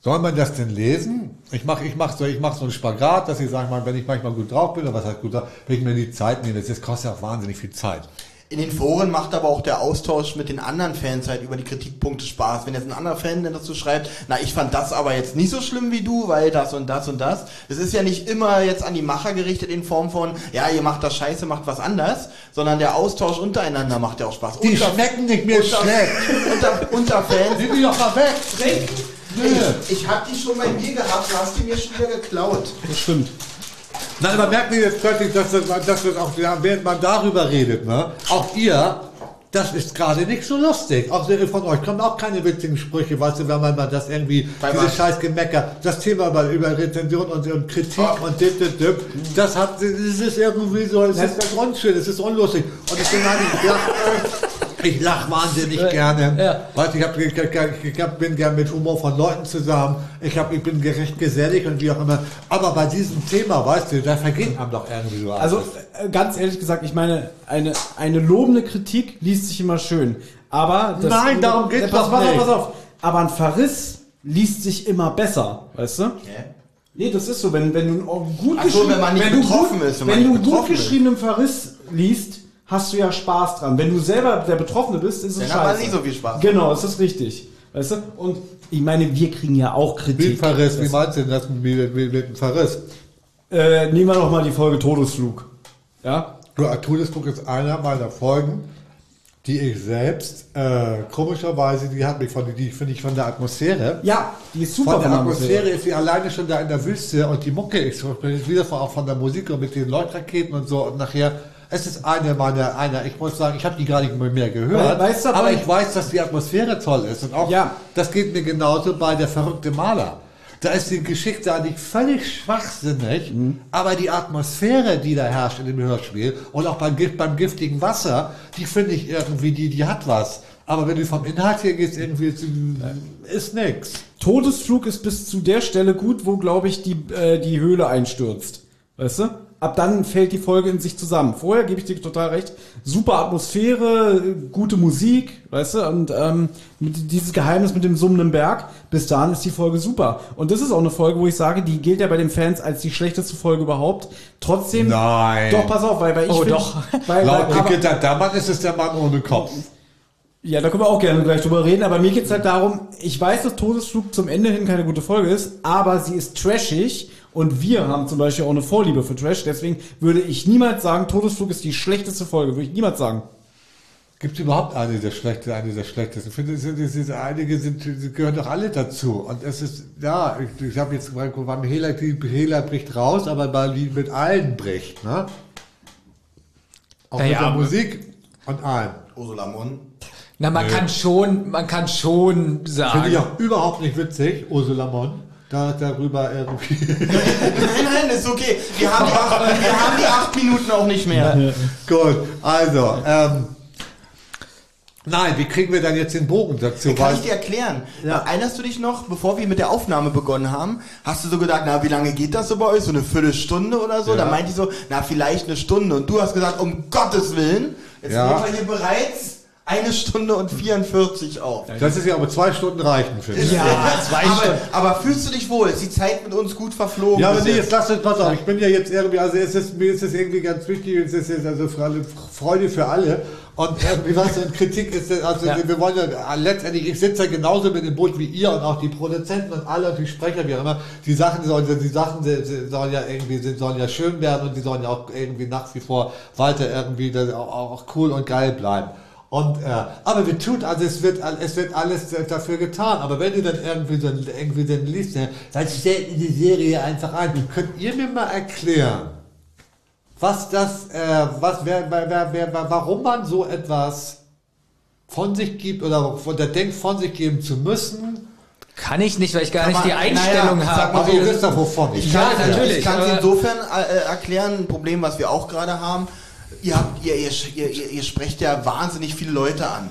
soll man das denn lesen? Ich mache ich mach so, ich mach so einen Spagat, dass ich sage mal, wenn ich manchmal gut drauf bin, oder was heißt gut drauf, wenn ich mir die Zeit nehme, das kostet ja auch wahnsinnig viel Zeit. In den Foren macht aber auch der Austausch mit den anderen Fans halt über die Kritikpunkte Spaß. Wenn jetzt ein anderer Fan dann dazu schreibt, na, ich fand das aber jetzt nicht so schlimm wie du, weil das und das und das. Es ist ja nicht immer jetzt an die Macher gerichtet in Form von, ja, ihr macht das scheiße, macht was anders, sondern der Austausch untereinander macht ja auch Spaß. Die unter, schmecken nicht mehr unter, schlecht. unter, unter Fans. Nimm die doch mal weg. Nö. Ich, ich hab die schon bei mir gehabt, du hast die mir schon wieder geklaut. Das stimmt. Nein, aber merkt ihr jetzt plötzlich, dass das, dass das auch, ja, während man darüber redet, ne? Auch ihr, das ist gerade nicht so lustig. Auch von euch kommen auch keine witzigen Sprüche, weißt du, wenn man mal das irgendwie, Bei dieses was? scheiß Gemecker, das Thema mal über Rezension und, und Kritik Oh. und dip, dip, dip, das hat, es ist irgendwie so, es ist der Grundschön, es ist unlustig. Und ich bin eigentlich, ja, ich lach wahnsinnig gerne. ja. Weißt, du, ich, hab, ich, ich, ich hab, bin gern mit Humor von Leuten zusammen. Ich, hab, ich bin gerecht gesellig und wie auch immer. Aber bei diesem Thema, weißt du, da vergeht einem doch irgendwie so Also alles. äh, ganz ehrlich gesagt, ich meine, eine, eine lobende Kritik liest sich immer schön. Aber das, Nein, darum geht's pass, doch pass pass auf. Aber ein Verriss liest sich immer besser, weißt du? Nee, das ist so, wenn, wenn du einen gut Ach so, wenn man nicht betroffen gut, ist, wenn Wenn, du einen gut geschriebenen Verriss liest, hast du ja Spaß dran. Wenn du selber der Betroffene bist, ist es Dann scheiße. hat man nicht so viel Spaß. Genau, ist das richtig. Weißt du? Und ich meine, wir kriegen ja auch Wie ein Kritik. Verriss, wie meinst du denn das mit, mit, mit, mit Verriss? Äh, nehmen wir doch mal die Folge Todesflug. Ja? Du, Todesflug ist einer meiner Folgen, die ich selbst, äh, komischerweise, die hat mich von, die finde ich von der Atmosphäre. Ja, die ist super Von der von Atmosphäre ist sie alleine schon da in der Wüste und die Mucke ist wieder von, auch von der Musik und mit den Leuchtraketen und so und nachher. Es ist eine meiner, einer, ich muss sagen, ich habe die gar nicht mehr gehört, weißt du, aber ich weiß, dass die Atmosphäre toll ist und auch, Ja. das geht mir genauso bei der verrückte Maler. Da ist die Geschichte eigentlich völlig schwachsinnig, Mhm. aber die Atmosphäre, die da herrscht in dem Hörspiel und auch beim, beim giftigen Wasser, die finde ich irgendwie, die, die hat was. Aber wenn du vom Inhalt her gehst, irgendwie ist, ist nix. Todesflug ist bis zu der Stelle gut, wo, glaube ich, die, äh, die Höhle einstürzt. Weißt du? Ab dann fällt die Folge in sich zusammen. Vorher gebe ich dir total recht. Super Atmosphäre, gute Musik, weißt du? Und ähm, dieses Geheimnis mit dem summenden Berg, bis dahin ist die Folge super. Und das ist auch eine Folge, wo ich sage, die gilt ja bei den Fans als die schlechteste Folge überhaupt. Trotzdem. Nein. Doch, pass auf, weil, weil ich. Oh, find- doch. Weil, Laut aber, Gitter Dammann ist es der Mann ohne Kopf. Ja, da können wir auch gerne gleich drüber reden, aber mir geht's halt darum, ich weiß, dass Todesflug zum Ende hin keine gute Folge ist, aber sie ist trashig und wir haben zum Beispiel auch eine Vorliebe für Trash, deswegen würde ich niemals sagen, Todesflug ist die schlechteste Folge, würde ich niemals sagen. Gibt es überhaupt eine der schlechte, eine der schlechtesten? Ich finde, es sind, es sind, einige sind, sie gehören doch alle dazu. Und es ist, ja, ich, ich habe jetzt mal beim Hehler, die Hehler bricht raus, aber bei, wie mit allen bricht, ne? Auch mit Naja, der aber- Musik und allem. Ursula Munn. Na, man kann schon, man kann schon Finde ich sagen. auch überhaupt nicht witzig, Ursula Mon, da, darüber irgendwie. Nein, nein, ist okay. Wir haben die acht, wir haben die acht Minuten auch nicht mehr. Gut, also, ähm, nein, wie kriegen wir dann jetzt den Bogen dazu? Kann ich dir erklären. Ja. Erinnerst du dich noch, bevor wir mit der Aufnahme begonnen haben, hast du so gedacht, na, wie lange geht das so bei euch? So eine Viertelstunde oder so? Ja. Da meinte ich so, na, vielleicht eine Stunde. Und du hast gesagt, um Gottes Willen, jetzt Ja. nehmen wir hier bereits eine Stunde und 44 auf. das ist ja aber zwei Stunden reichen, finde ich. Ja, aber, aber fühlst du dich wohl? Ist die Zeit mit uns gut verflogen? Ja, aber nee, jetzt? lass uns, pass auf, ich bin ja jetzt irgendwie, also es ist, mir ist es irgendwie ganz wichtig, es ist jetzt also für Freude für alle. Und irgendwie was und Kritik ist, also wir wollen ja letztendlich, ich sitze ja genauso mit dem Boot wie ihr und auch die Produzenten und alle und die Sprecher, wie auch immer. Die Sachen sollen, die Sachen sollen ja irgendwie, sie sollen ja schön werden und die sollen ja auch irgendwie nach wie vor weiter irgendwie auch cool und geil bleiben. Und, äh, aber wir tun, also es wird, es wird alles äh, dafür getan. Aber wenn du dann irgendwie so, irgendwie dann liest, ne, dann stellt die Serie einfach ein. Könnt ihr mir mal erklären, was das, äh, was, wer, wer, wer, warum man so etwas von sich gibt oder von der denkt, von sich geben zu müssen? Kann ich nicht, weil ich gar nicht die man- Einstellung naja, sag habe. mal Aber ihr wisst doch wovon. Ich Ich kann, Ja, natürlich, Ich kann es insofern äh, erklären, ein Problem, was wir auch gerade haben. Ihr, habt, ihr, ihr, ihr, ihr, sprecht ja wahnsinnig viele Leute an.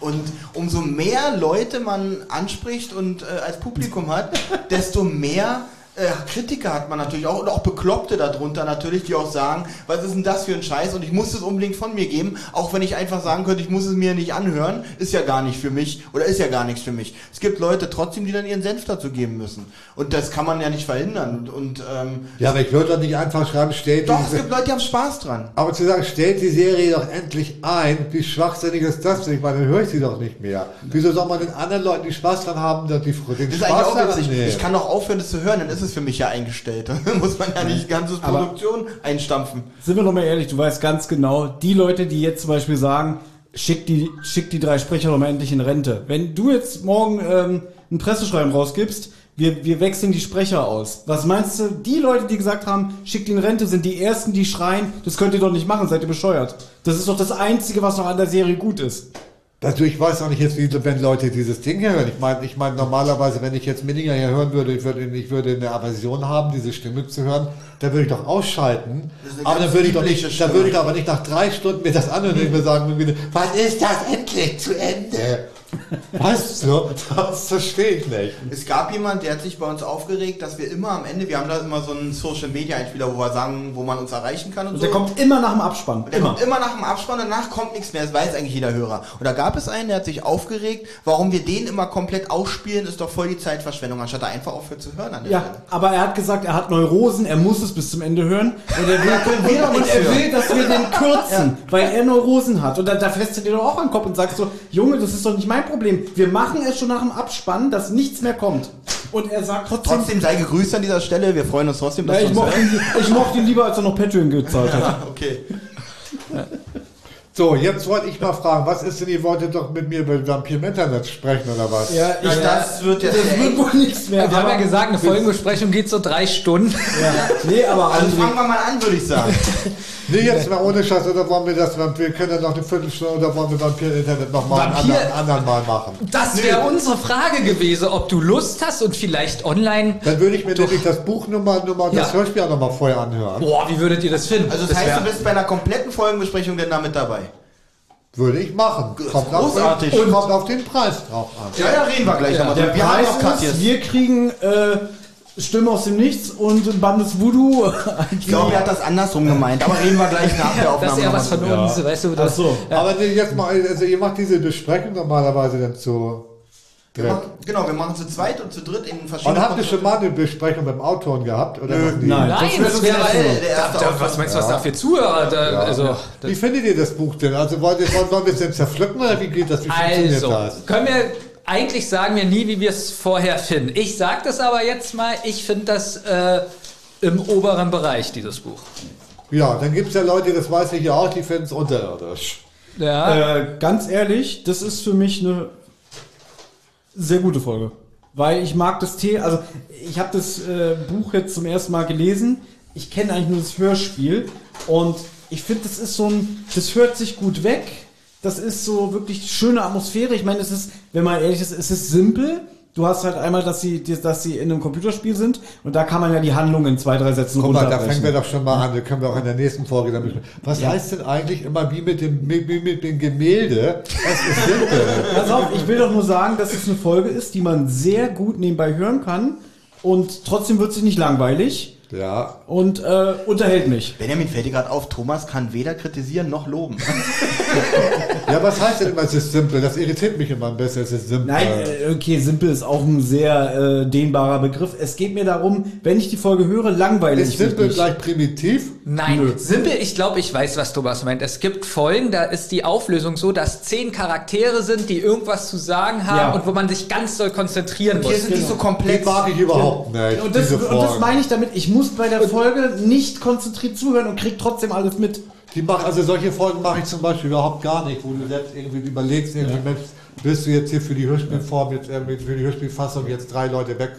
Und umso mehr Leute man anspricht und äh, als Publikum hat, desto mehr äh, Kritiker hat man natürlich auch und auch Bekloppte darunter natürlich, die auch sagen, was ist denn das für ein Scheiß und ich muss es unbedingt von mir geben, auch wenn ich einfach sagen könnte, ich muss es mir nicht anhören, ist ja gar nicht für mich oder ist ja gar nichts für mich. Es gibt Leute trotzdem, die dann ihren Senf dazu geben müssen und das kann man ja nicht verhindern und, und ähm, Ja, aber ich würde doch nicht einfach schreiben, stellt doch, es gibt Leute, die haben Spaß dran. aber zu sagen, stellt die Serie doch endlich ein, wie schwachsinnig ist das denn? Ich meine, dann höre ich sie doch nicht mehr. Wieso soll man den anderen Leuten, die Spaß dran haben, dass die den Das ist eigentlich Spaß auch daran nehmen? Ich kann doch aufhören, das zu hören, dann ist es für mich ja eingestellt. Dann muss man ja nicht die ganze Aber- Produktion einstampfen. Sind wir noch mal ehrlich, du weißt ganz genau, die Leute, die jetzt zum Beispiel sagen, schick die, schick die drei Sprecher doch mal endlich in Rente. Wenn du jetzt morgen ähm, ein Presseschreiben rausgibst, wir, wir wechseln die Sprecher aus. Was meinst du, die Leute, die gesagt haben, schick die in Rente, sind die ersten, die schreien, das könnt ihr doch nicht machen, seid ihr bescheuert. Das ist doch das Einzige, was noch an der Serie gut ist. Also ich weiß auch nicht jetzt, wie, wenn Leute dieses Ding hören. Ich meine, ich meine normalerweise, wenn ich jetzt Minninger hier hören würde, ich würde, ich würde eine Aversion haben, diese Stimme zu hören, dann würde ich doch ausschalten. Aber dann würde ich doch nicht, dann Stimme. würde ich aber nicht nach drei Stunden mir das anhören und mir sagen, irgendwie, wann ist das endlich zu Ende? Du, das verstehe ich nicht. Es gab jemand, der hat sich bei uns aufgeregt, dass wir immer am Ende, wir haben da immer so einen Social Media Einspieler, wo wir sagen, wo man uns erreichen kann und, Und so. der kommt immer nach dem Abspann. Und der immer. kommt immer nach dem Abspann, danach kommt nichts mehr. Das weiß eigentlich jeder Hörer. Und da gab es einen, der hat sich aufgeregt, warum wir den immer komplett ausspielen, ist doch voll die Zeitverschwendung, anstatt er einfach aufhört zu hören an der Ja, Stelle. aber er hat gesagt, er hat Neurosen, er muss es bis zum Ende hören. Und er will, und er will dass wir den kürzen, weil er Neurosen hat. Und da, da fässt du dir doch auch an den Kopf und sagst so, Junge, das ist doch nicht mein Problem. Wir machen es schon nach dem Abspann, dass nichts mehr kommt. Und er sagt trotzdem, Trotzdem sei gegrüßt an dieser Stelle. Wir freuen uns trotzdem, dass ja, du ich, uns mochte ihn, ich mochte ihn lieber, als er noch Patreon gezahlt hat. Okay. So, jetzt wollte ich mal fragen, was ist denn, ihr wolltet doch mit mir über Vampir Internet sprechen oder was? Ja, Ja, das wird jetzt das wird wohl nichts mehr. Wir haben ja gesagt, eine Folgenbesprechung geht so drei Stunden. Ja. Nee, aber Also fangen wir mal an, würde ich sagen. Nee, jetzt mal ohne Scheiß, oder wollen wir das, wir können ja noch eine Viertelstunde, oder wollen wir Vampir Internet noch mal ein Vampir- anderen, anderen Mal machen? Das wäre unsere Frage gewesen, ob du Lust hast und vielleicht online. Dann würde ich mir nämlich das Buch Nummer, Nummer das Ja. Hörspiel auch nochmal vorher anhören. Boah, wie würdet ihr das finden? Also das, heißt, wär- du bist bei einer kompletten Folgenbesprechung denn da mit dabei. Würde ich machen. Kommt auf, Großartig. den, kommt auf den Preis drauf an. Ja, da reden wir gleich nochmal der haben Preis ist, wir kriegen äh, Stimme aus dem Nichts und Bandes Voodoo. Ich glaube, er hat das andersrum gemeint, aber reden wir gleich nach der Aufnahme. dass er noch was von uns, weißt du, Ach das, so. Aber nee, jetzt mal, also ihr macht diese Besprechung normalerweise dann zu Wir machen, genau, wir machen zu zweit und zu dritt in verschiedenen Und habt ihr schon mal eine Besprechung mit dem Autoren gehabt? Oder nie? Nein. Nein, Das das wär wäre der erste da, was meinst du, was da für Zuhörer? Da, also, Wie findet ihr das Buch denn? Also wollt ihr, wollen, wollen wir es denn zerpflücken oder wie geht das? Wie funktioniert also das? können wir eigentlich sagen wir nie, wie wir es vorher finden. Ich sag das aber jetzt mal. Ich finde das äh, im oberen Bereich dieses Buch. Ja, dann gibt es ja Leute, das weiß ich ja auch, die finden es unterirdisch. Ja. Äh, ganz ehrlich, das ist für mich eine sehr gute Folge. Weil ich mag das Thema, also ich habe das äh, Buch jetzt zum ersten Mal gelesen. Ich kenne eigentlich nur das Hörspiel. Und ich finde, das ist so ein, das hört sich gut weg. Das ist so wirklich schöne Atmosphäre. Ich meine, es ist, wenn man ehrlich ist, es ist simpel. Du hast halt einmal, dass sie, dass sie in einem Computerspiel sind und da kann man ja die Handlung in zwei, drei Sätzen Guck mal, da fangen wir doch schon mal an. Da können wir auch in der nächsten Folge besprechen. Was Ja. heißt denn eigentlich immer wie mit dem, wie mit dem Gemälde? Es ist simpel. Pass auf, ich will doch nur sagen, dass es eine Folge ist, die man sehr gut nebenbei hören kann und trotzdem wird sie nicht langweilig Ja. und äh, unterhält mich. Benjamin fällt dir gerade auf, Thomas kann weder kritisieren noch loben. Ja, was heißt denn immer, es ist simpel? Das irritiert mich immer ein bisschen, es ist simpel. Nein, äh, okay, simpel ist auch ein sehr äh, dehnbarer Begriff. Es geht mir darum, wenn ich die Folge höre, langweilig ist simpel gleich primitiv? Nein, simpel, ich glaube, ich weiß, was Thomas meint. Es gibt Folgen, da ist die Auflösung so, dass zehn Charaktere sind, die irgendwas zu sagen haben Ja. und wo man sich ganz doll konzentrieren Hier muss. sind die so Die komplex. mag ich überhaupt nicht. Und das, diese und das meine ich damit, ich muss bei der Folge nicht konzentriert zuhören und krieg trotzdem alles mit. Die macht, also solche Folgen mache ich zum Beispiel überhaupt gar nicht, wo du selbst irgendwie überlegst, irgendwie, Mensch, willst du jetzt hier für die Hörspielform, jetzt irgendwie für die Hörspielfassung jetzt drei Leute weg,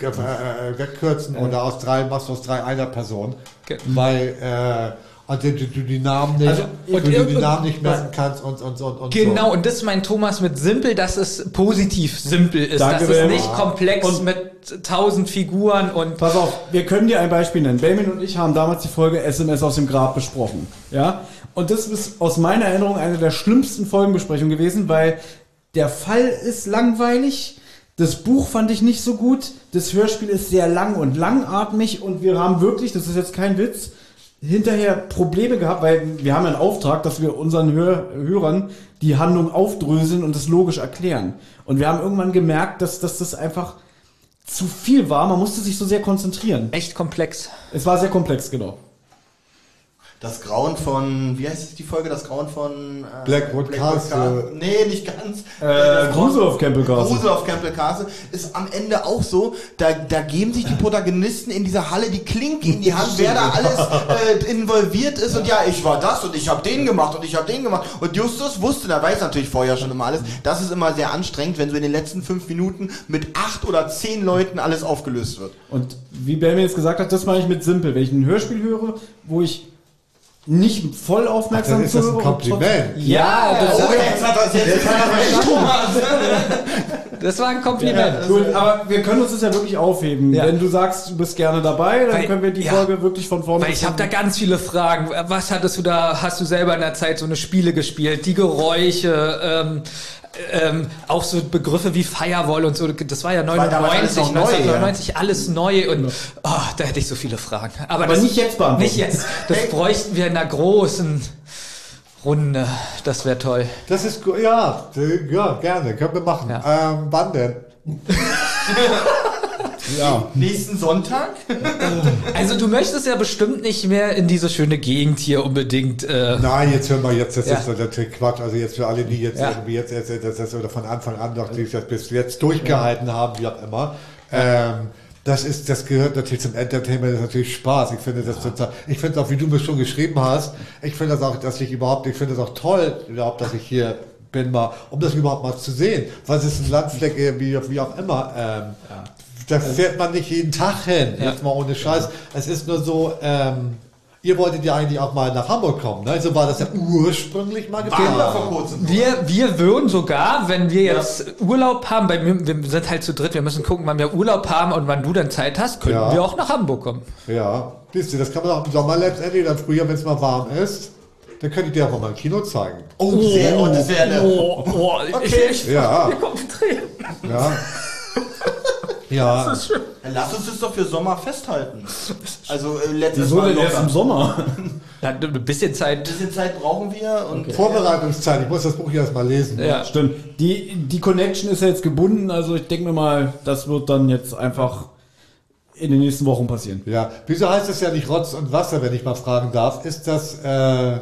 äh, äh, wegkürzen oder aus drei, machst du aus drei einer Person, Ge- weil, äh, und du, du die Namen nicht, Also, und du die Namen nicht merken kannst und, und, und, und Genau, so. und das meint Thomas mit simpel, dass es positiv simpel ist. Danke, dass es nicht komplex Und- mit tausend Figuren und Pass auf, wir können dir ein Beispiel nennen. Benjamin und ich haben damals die Folge SMS aus dem Grab besprochen. Ja? Und das ist aus meiner Erinnerung eine der schlimmsten Folgenbesprechungen gewesen, weil der Fall ist langweilig. Das Buch fand ich nicht so gut. Das Hörspiel ist sehr lang und langatmig und wir haben wirklich, das ist jetzt kein Witz, hinterher Probleme gehabt, weil wir haben einen Auftrag, dass wir unseren Hör Hörern die Handlung aufdröseln und das logisch erklären. Und wir haben irgendwann gemerkt, dass, dass das einfach zu viel war. Man musste sich so sehr konzentrieren. Echt komplex. Es war sehr komplex, genau. Das Grauen von, wie heißt es die Folge? Das Grauen von äh, Blackwood Castle. Nee, nicht ganz. Äh, Grusel auf Campbell Castle. Grusel auf Campbell Castle ist am Ende auch so, da, da geben sich die Protagonisten in dieser Halle die Klinke in die Hand, wer da alles äh, involviert ist und ja, ich war das und ich habe den gemacht und ich habe den gemacht und Justus wusste, der weiß natürlich vorher schon immer alles. Das ist immer sehr anstrengend, wenn so in den letzten fünf Minuten mit acht oder zehn Leuten alles aufgelöst wird. Und wie Ben mir jetzt gesagt hat, das meine ich mit simpel. Wenn ich ein Hörspiel höre, wo ich nicht voll aufmerksam Ach, dann ist das ein zuhöre und Kompliment. Ja, das Oh, jetzt hat das jetzt. Das war ein Kompliment. Gut, aber wir können uns das ja wirklich aufheben. Ja. Wenn du sagst, du bist gerne dabei, dann Weil- können wir die ja. Folge wirklich von vorne Weil ich habe da ganz viele Fragen. Was hattest du da? Hast du selber in der Zeit so eine Spiele gespielt? Die Geräusche, ähm, ähm, auch so Begriffe wie Firewall und so. Das war ja war damals 99, alles noch neu, 1999 alles neu und oh, da hätte ich so viele Fragen. Aber, Aber das, nicht jetzt beantworten. Nicht jetzt. Das bräuchten wir in einer großen Runde. Das wäre toll. Das ist gut, ja, ja, gerne, können wir machen. Ja. Ähm, wann denn? Nächsten Sonntag? Also du möchtest ja bestimmt nicht mehr in diese schöne Gegend hier unbedingt. Äh, Nein, jetzt hören wir jetzt, das Ja. ist natürlich Quatsch. Also jetzt für alle, die jetzt Ja. irgendwie jetzt, jetzt, jetzt, jetzt oder von Anfang an noch die das bis jetzt durchgehalten haben, wie auch immer. Ähm, das ist, das gehört natürlich zum Entertainment, das ist natürlich Spaß. Ich finde das total, ich finde auch, wie du mir schon geschrieben hast, ich finde das auch, dass ich überhaupt, ich finde das auch toll, überhaupt, dass ich hier bin mal, um das überhaupt mal zu sehen. Was ist ein Landfleck, äh, wie, wie auch immer. Ähm, Da fährt man nicht jeden Tag hin, Ja. jetzt mal ohne Scheiß. Es ist nur so, ähm, ihr wolltet ja eigentlich auch mal nach Hamburg kommen, ne? So war das ja ursprünglich mal Waren wir vor geplant. kurzem. Wir, wir würden sogar, wenn wir jetzt Urlaub haben, bei mir, wir sind halt zu dritt, wir müssen gucken, wann wir Urlaub haben und wann du dann Zeit hast, können Ja. wir auch nach Hamburg kommen. Ja, siehst du, das kann man auch im Sommer letztendlich, dann früher, wenn es mal warm ist, dann könnt ihr dir auch mal ein Kino zeigen. Oh, sehr, oh, das wäre eine. Oh, oh, Okay. ich, ich, Ja. wir konzentrieren. Ja. Ja, Dann Lass uns das doch für Sommer festhalten. Also äh, letztes Wieso Mal denn erst im. Sommer? Ja, ein bisschen Ein Zeit. bisschen Zeit brauchen wir und Vorbereitungszeit, ich muss das Buch erst mal lesen. Ja. Stimmt. Die, die Connection ist ja jetzt gebunden, also ich denke mir mal, das wird dann jetzt einfach in den nächsten Wochen passieren. Ja, wieso heißt es ja nicht Rotz und Wasser, wenn ich mal fragen darf? Ist das, äh,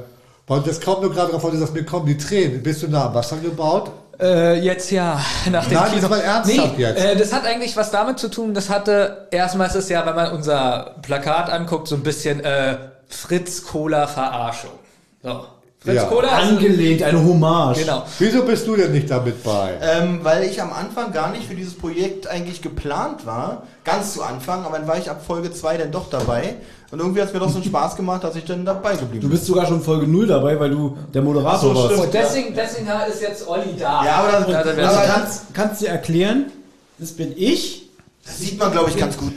weil das kommt nur gerade du sagst, mir kommen die Tränen. Bist du nah am Wasser gebaut? Äh, jetzt ja, nach dem Nein, Kino. mal ernsthaft nee, jetzt. Äh, das hat eigentlich was damit zu tun, das hatte, erstmal ist es ja, wenn man unser Plakat anguckt, so ein bisschen äh, Fritz Cola Verarschung. So. Fritz Ja. Cola ist- Angelehnt, eine Hommage. Genau. Wieso bist du denn nicht damit bei? Ähm, weil ich am Anfang gar nicht für dieses Projekt eigentlich geplant war, ganz zu Anfang, aber dann war ich ab Folge 2 dann doch dabei. Und irgendwie hat es mir doch so einen Spaß gemacht, dass ich dann dabei geblieben Du bin. bist sogar schon Folge 0 dabei, weil du der Moderator so, warst. stimmt. Und deswegen, deswegen ist jetzt Olli da. Ja, aber das- Also wär's- Aber- kannst, kannst du erklären, das bin ich. Das sieht man, glaube ich, ganz gut.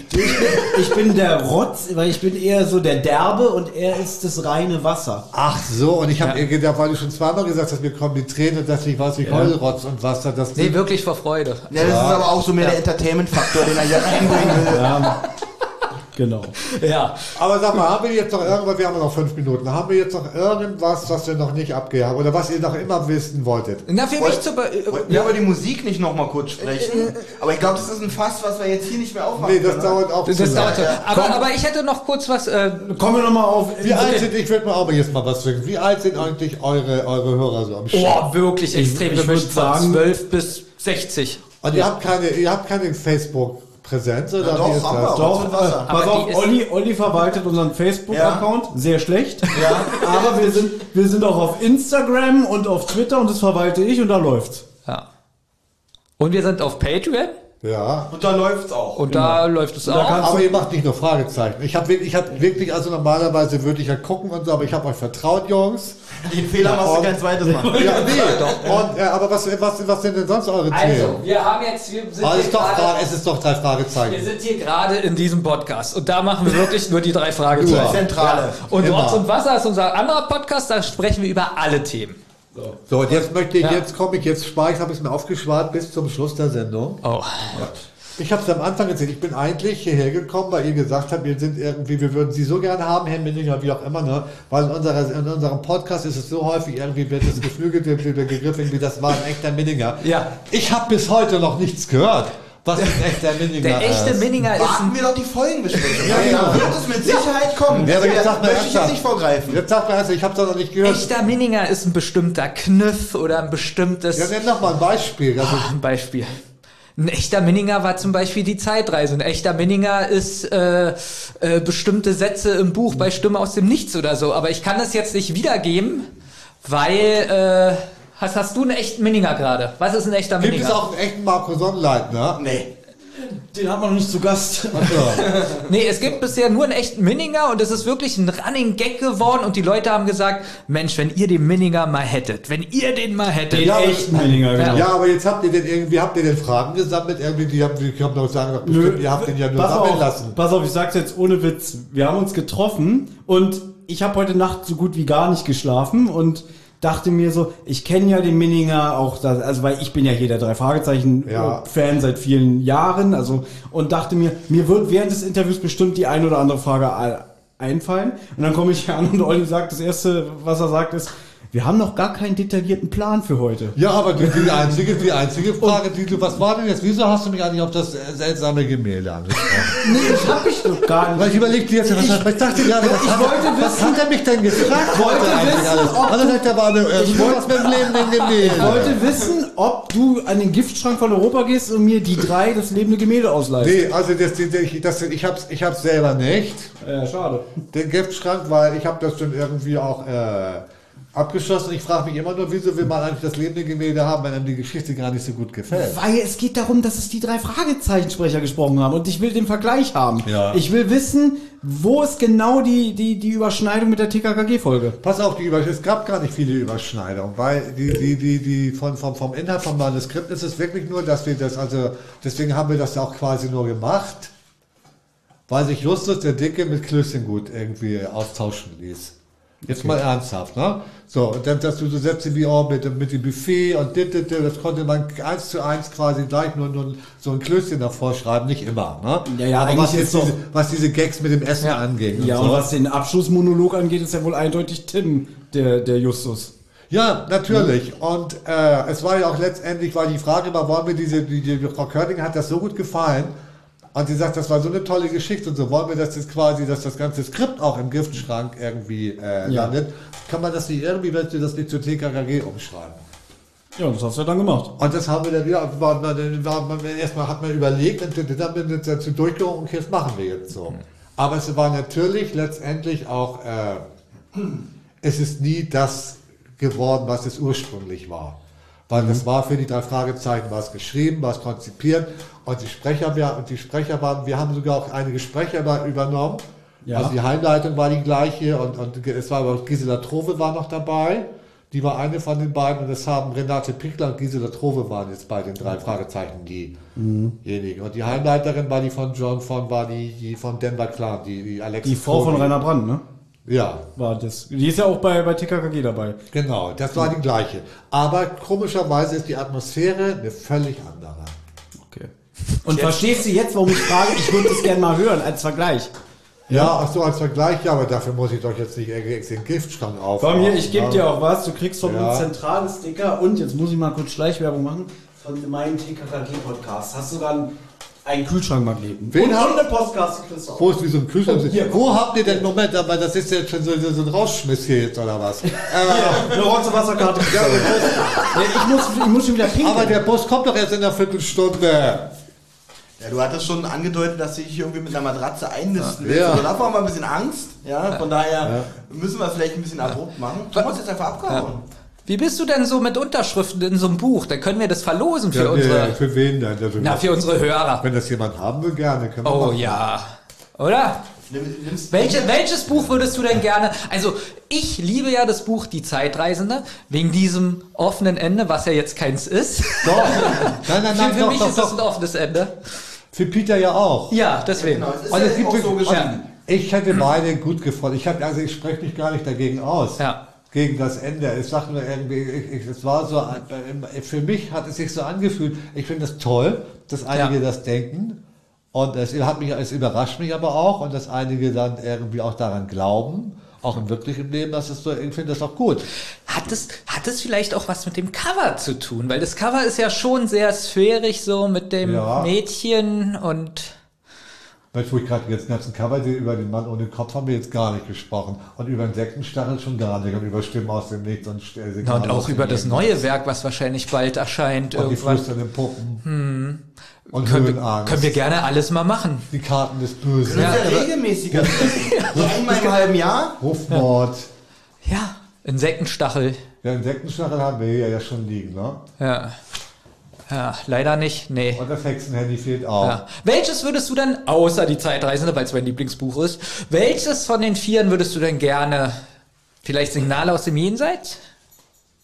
Ich bin der Rotz, weil ich bin eher so der Derbe und er ist das reine Wasser. Ach so, und ich habe ihr gedacht, weil du schon zweimal gesagt hast, mir kommen die Tränen, dass ich weiß, ich heule Rotz und Wasser. Das Nee, wirklich vor Freude. Ja, das ist aber auch so mehr der Entertainment-Faktor, den er hier reinbringen will. Ja, genau. Ja. Aber sag mal, haben wir jetzt noch irgendwas, wir haben noch fünf Minuten, haben wir jetzt noch irgendwas, was wir noch nicht abgehakt haben oder was ihr noch immer wissen wolltet? Na, für mich Wollt- zu... be- Wollten wir über die Musik nicht nochmal kurz sprechen? Aber ich glaube, das ist ein Fass, was wir jetzt hier nicht mehr aufmachen Nee, das können. dauert auch Das zu dauert lange. so. aber, aber ich hätte noch kurz was... Äh, Kommen wir nochmal auf. Wie alt sind, ich würde mal aber jetzt mal was sagen, wie alt sind eigentlich eure, eure Hörer so am Start? oh, wirklich extrem ich gemischt würd von sagen- 12 bis 60. Und ihr habt keine, ihr habt keine Facebook-Präsenz oder Ja, doch, wie ist haben wir. Doch, Wasser. äh, pass Aber auf, die ist- Olli, Olli verwaltet unseren Facebook-Account. Sehr schlecht. Ja. Aber wir sind, wir sind auch auf Instagram und auf Twitter und das verwalte ich und da läuft's. Ja. Und wir sind auf Patreon Ja. Und da läuft's auch. und da läuft es auch. Aber ihr macht nicht nur Fragezeichen. Ich habe wirklich, ich hab wirklich, also normalerweise würde ich ja gucken und so, aber ich habe euch vertraut, Jungs. Den Fehler machst du kein zweites Mal. Ja, nee. Und, äh, aber was, was, was sind denn sonst eure Also, Themen? wir haben jetzt, wir sind, es, hier ist doch, gerade, Fra- es ist doch drei wir Fragezeichen. sind hier gerade in diesem Podcast und da machen wir wirklich nur die drei Fragezeichen. Nur. Zentrale. Und Immer. Rotz und Wasser ist unser anderer Podcast, da sprechen wir über alle Themen. So, und jetzt möchte ich, Ja. jetzt komme ich, jetzt spare ich, habe ich es mir aufgespart bis zum Schluss der Sendung. Oh. Ich habe es am Anfang erzählt, ich bin eigentlich hierher gekommen, weil ihr gesagt habt, wir sind irgendwie, wir würden Sie so gerne haben, Herr Minninger, wie auch immer, ne? Weil in, unserer, in unserem Podcast ist es so häufig, irgendwie wird das geflügelte der Begriff, irgendwie, das war ein echter Minninger. Ja. Ich habe bis heute noch nichts gehört, was ein echter Minninger Der echte ist. Minninger ist Warten wir doch die Folgenbesprechung. Ja, Ja, genau. Da wird es mit Sicherheit kommen. Ja, aber jetzt Da sag mal möchte ich jetzt nicht vorgreifen. Jetzt sag mal ernst, ich habe das noch nicht gehört. echter Minninger ist ein bestimmter Kniff oder ein bestimmtes Ja, nenn doch mal ein Beispiel. Also, Ein Beispiel. Ein echter Minninger war zum Beispiel die Zeitreise. Ein echter Minninger ist äh, äh, bestimmte Sätze im Buch bei Stimme aus dem Nichts oder so. Aber ich kann das jetzt nicht wiedergeben, weil äh, hast, hast du einen echten Minninger gerade? Was ist ein echter gibt Minninger? es auch einen echten Marco Sonnleitner? Nee. Den hat man noch nicht zu Gast. Nee, es gibt bisher nur einen echten Minninger und es ist wirklich ein Running Gag geworden und die Leute haben gesagt, Mensch, wenn ihr den Minninger mal hättet, wenn ihr den mal hättet. Den Ja, echten Minninger, genau. Ja, aber jetzt habt ihr den irgendwie, habt ihr den Fragen gesammelt? Irgendwie, die haben, die haben doch sagen, bestimmt, ihr habt den ja nur pass sammeln auf, lassen. Pass auf, ich sag's jetzt ohne Witz. Wir haben uns getroffen und ich habe heute Nacht so gut wie gar nicht geschlafen und dachte mir so, ich kenne ja den Minninger auch, da, also weil ich bin ja hier der drei Fragezeichen Ja. Fan seit vielen Jahren, also und dachte mir, mir wird während des Interviews bestimmt die ein oder andere Frage einfallen und dann komme ich hier an und Olli sagt, das erste, was er sagt ist, wir haben noch gar keinen detaillierten Plan für heute. Ja, aber die, die einzige, die einzige Frage, die du, was war denn jetzt? Wieso hast du mich eigentlich auf das äh, seltsame Gemälde angesprochen? Nee, das hab ich doch gar nicht. Weil ich überlegte jetzt, was, ich, ich dachte gerade, was, ich hat, wollte er- was wissen- hat er mich denn gefragt? wollte heute eigentlich wissen, alles? ob Also er, war eine, ich mit dem lebenden Gemälde. Ich wollte wissen, ob du an den Giftschrank von Europa gehst und mir die drei das lebende Gemälde ausleihst. Nee, also das, das, ich, das, ich hab's, ich hab's selber nicht, Äh, schade. den Giftschrank, weil ich habe das schon irgendwie auch äh, abgeschlossen. Ich frage mich immer nur, wieso will man eigentlich das lebende Gemälde haben, wenn einem die Geschichte gar nicht so gut gefällt. Weil es geht darum, dass es die drei Fragezeichensprecher gesprochen haben und ich will den Vergleich haben. Ja. Ich will wissen, wo ist genau die, die, die Überschneidung mit der TKKG-Folge. Pass auf, die Über es gab gar nicht viele Überschneidungen, weil die, die, die, die von, vom, vom Inhalt vom Manuskript ist es wirklich nur, dass wir das, also deswegen haben wir das auch quasi nur gemacht, weil sich Justus der Dicke mit Klößchengut irgendwie austauschen ließ. Jetzt mal ernsthaft, ne? So, und dann, dass du so Sätze wie, oh, mit, dem- mit dem Buffet und dit, dit, dit, das konnte man eins zu eins quasi gleich nur, nur so ein Klößchen davor schreiben, nicht immer, ne? Ja, ja, Aber was, jetzt doch- diese, was diese Gags mit dem Essen Ja. anging. Ja, und und so. was den Abschlussmonolog angeht, ist ja wohl eindeutig Tim, der, der Justus. Ja, natürlich. Und äh, es war ja auch letztendlich, weil die Frage war, wollen wir diese, die, die Frau Körting hat das so gut gefallen. Und sie sagt, das war so eine tolle Geschichte und so wollen wir das jetzt quasi, dass das ganze Skript auch im Giftschrank irgendwie äh, Ja. landet. Kann man das nicht irgendwie, wenn du das nicht zur TKKG umschreiben? Ja, das hast du ja dann gemacht. Und das haben wir dann, ja, war, war man, erstmal hat man überlegt und dann wir uns dazu durchgerungen, okay, das machen wir jetzt so. Aber es war natürlich letztendlich auch, äh, es ist nie das geworden, was es ursprünglich war. Weil das war für die drei Fragezeichen, war es geschrieben, war es konzipiert und die Sprecher, wir, und die Sprecher waren, wir haben sogar auch einige Sprecher übernommen. Ja. Also die Heimleitung war die gleiche und, und es war aber Gisela Trove war noch dabei. Die war eine von den beiden und es haben Renate Pichler und Gisela Trove waren jetzt bei den drei Fragezeichen diejenigen. Und die Heimleiterin war die von John von, war die, die von Denver Clan, die, die Alex. Die Frau von Rainer Brandt, ne? Ja, War das. Die ist ja auch bei, bei TKKG dabei. genau, das war die gleiche. Aber komischerweise ist die Atmosphäre eine völlig andere. Okay. Und verstehst du jetzt, warum ich frage? Ich würde das gerne mal hören als Vergleich. Ja, ach so, als Vergleich, ja, aber dafür muss ich doch jetzt nicht den Giftschrank auf. Komm hier, ich gebe dir auch was. Du kriegst von Ja. uns zentralen Sticker und jetzt muss ich mal kurz Schleichwerbung machen. Von meinem TKKG-Podcast. Hast du sogar einen, einen Kühlschrankmagneten. Wen und, hab- und eine Postkarte kriegst du auch. Wo ist wie so ein Kühlschrank? Hier. Wo habt ihr denn, Moment, aber das ist jetzt schon so, so ein Rausschmiss hier jetzt, oder was? Äh, Eine rote Wasserkarte. ja, Ja, ich, muss, ich muss schon wieder pinkeln. aber der Bus kommt doch erst in einer Viertelstunde. Ja, du hattest schon angedeutet, dass sie dich irgendwie mit einer Matratze einnisten Ja. willst. Ja. Also davor haben wir ein bisschen Angst. Ja, von daher müssen wir es vielleicht ein bisschen abrupt machen. Du musst jetzt einfach abgehauen. Wie bist du denn so mit Unterschriften in so einem Buch? Dann können wir das verlosen für Ja, unsere, nee, für wen denn? Also, na, für unsere Hörer. wenn das jemand haben will, gerne. Können wir Oh machen. ja. Oder? Welche, welches Buch würdest du denn gerne? Also, ich liebe ja das Buch Die Zeitreisende, wegen diesem offenen Ende, was ja jetzt keins ist. Doch. Nein, nein, nein, für für doch, mich doch, ist das doch. ein offenes Ende. Für Peter ja auch. Ja, deswegen. Genau, es ist Und ja es gibt auch so geschrieben. Ich hätte beide gut gefunden. Ich hab, also ich spreche mich gar nicht dagegen aus. Ja. Gegen das Ende. Ich sag nur irgendwie, ich, ich, es war so, äh, für mich hat es sich so angefühlt, ich finde es toll, dass einige Ja. das denken. Und es hat mich, es überrascht mich aber auch und dass einige dann irgendwie auch daran glauben, auch im wirklichen Leben, dass es so, ich finde das auch gut. Hat es, hat es vielleicht auch was mit dem Cover zu tun? Weil das Cover ist ja schon sehr sphärisch so mit dem Ja. Mädchen und Weißt du, wo ich gerade jetzt den ganzen Cover sehe, über den Mann ohne Kopf haben wir jetzt gar nicht gesprochen. Und über den Sektenstachel schon gar nicht. Und über Stimmen aus dem Nichts und, äh, Na, Signale und aus auch über das Nichts. neue Werk, was wahrscheinlich bald erscheint. Und die irgendwann. flüsternden Puppen. Und Können wir, können wir gerne alles mal machen. Die Karten des Bösen. Das Ja, ist ja regelmäßiger. so einmal im halben Jahr. Rufmord. Ja, Insektenstachel. Ja, den Sektenstachel haben wir hier ja schon liegen, ne? Ja. Ja, leider nicht. Nee. Und das Hexenhandy fehlt auch. Ja. Welches würdest du dann, außer die Zeitreisende, weil es mein Lieblingsbuch ist, welches von den Vieren würdest du denn gerne, vielleicht Signale aus dem Jenseits?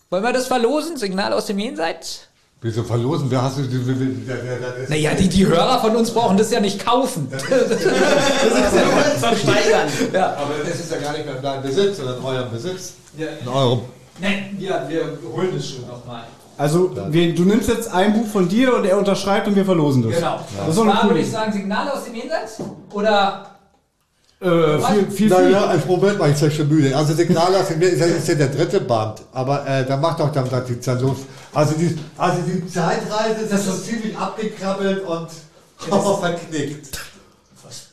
Wollen wir das verlosen? Signale aus dem Jenseits? Wieso verlosen? Wer hast du? Der, der, der, der, der, Naja, die, die Hörer von uns brauchen das ja nicht kaufen. Versteigern. Aber das ist ja gar nicht mehr in deinem Besitz, sondern in eurem Besitz. In eurem. Nein, wir, wir holen das schon nochmal. Also, wir, du nimmst jetzt ein Buch von dir und er unterschreibt und wir verlosen das. Genau. Das ist doch würde ich sagen, Signale aus dem Jenseits? Oder Äh, viel, viel, viel. ja, im Moment war ich ja schon müde. Also Signale aus dem ist ja, ist ja der dritte Band, aber äh, da macht auch dann die Zerlust. Also die, also die Zeitreise ist ja schon ziemlich abgekrabbelt und verknickt.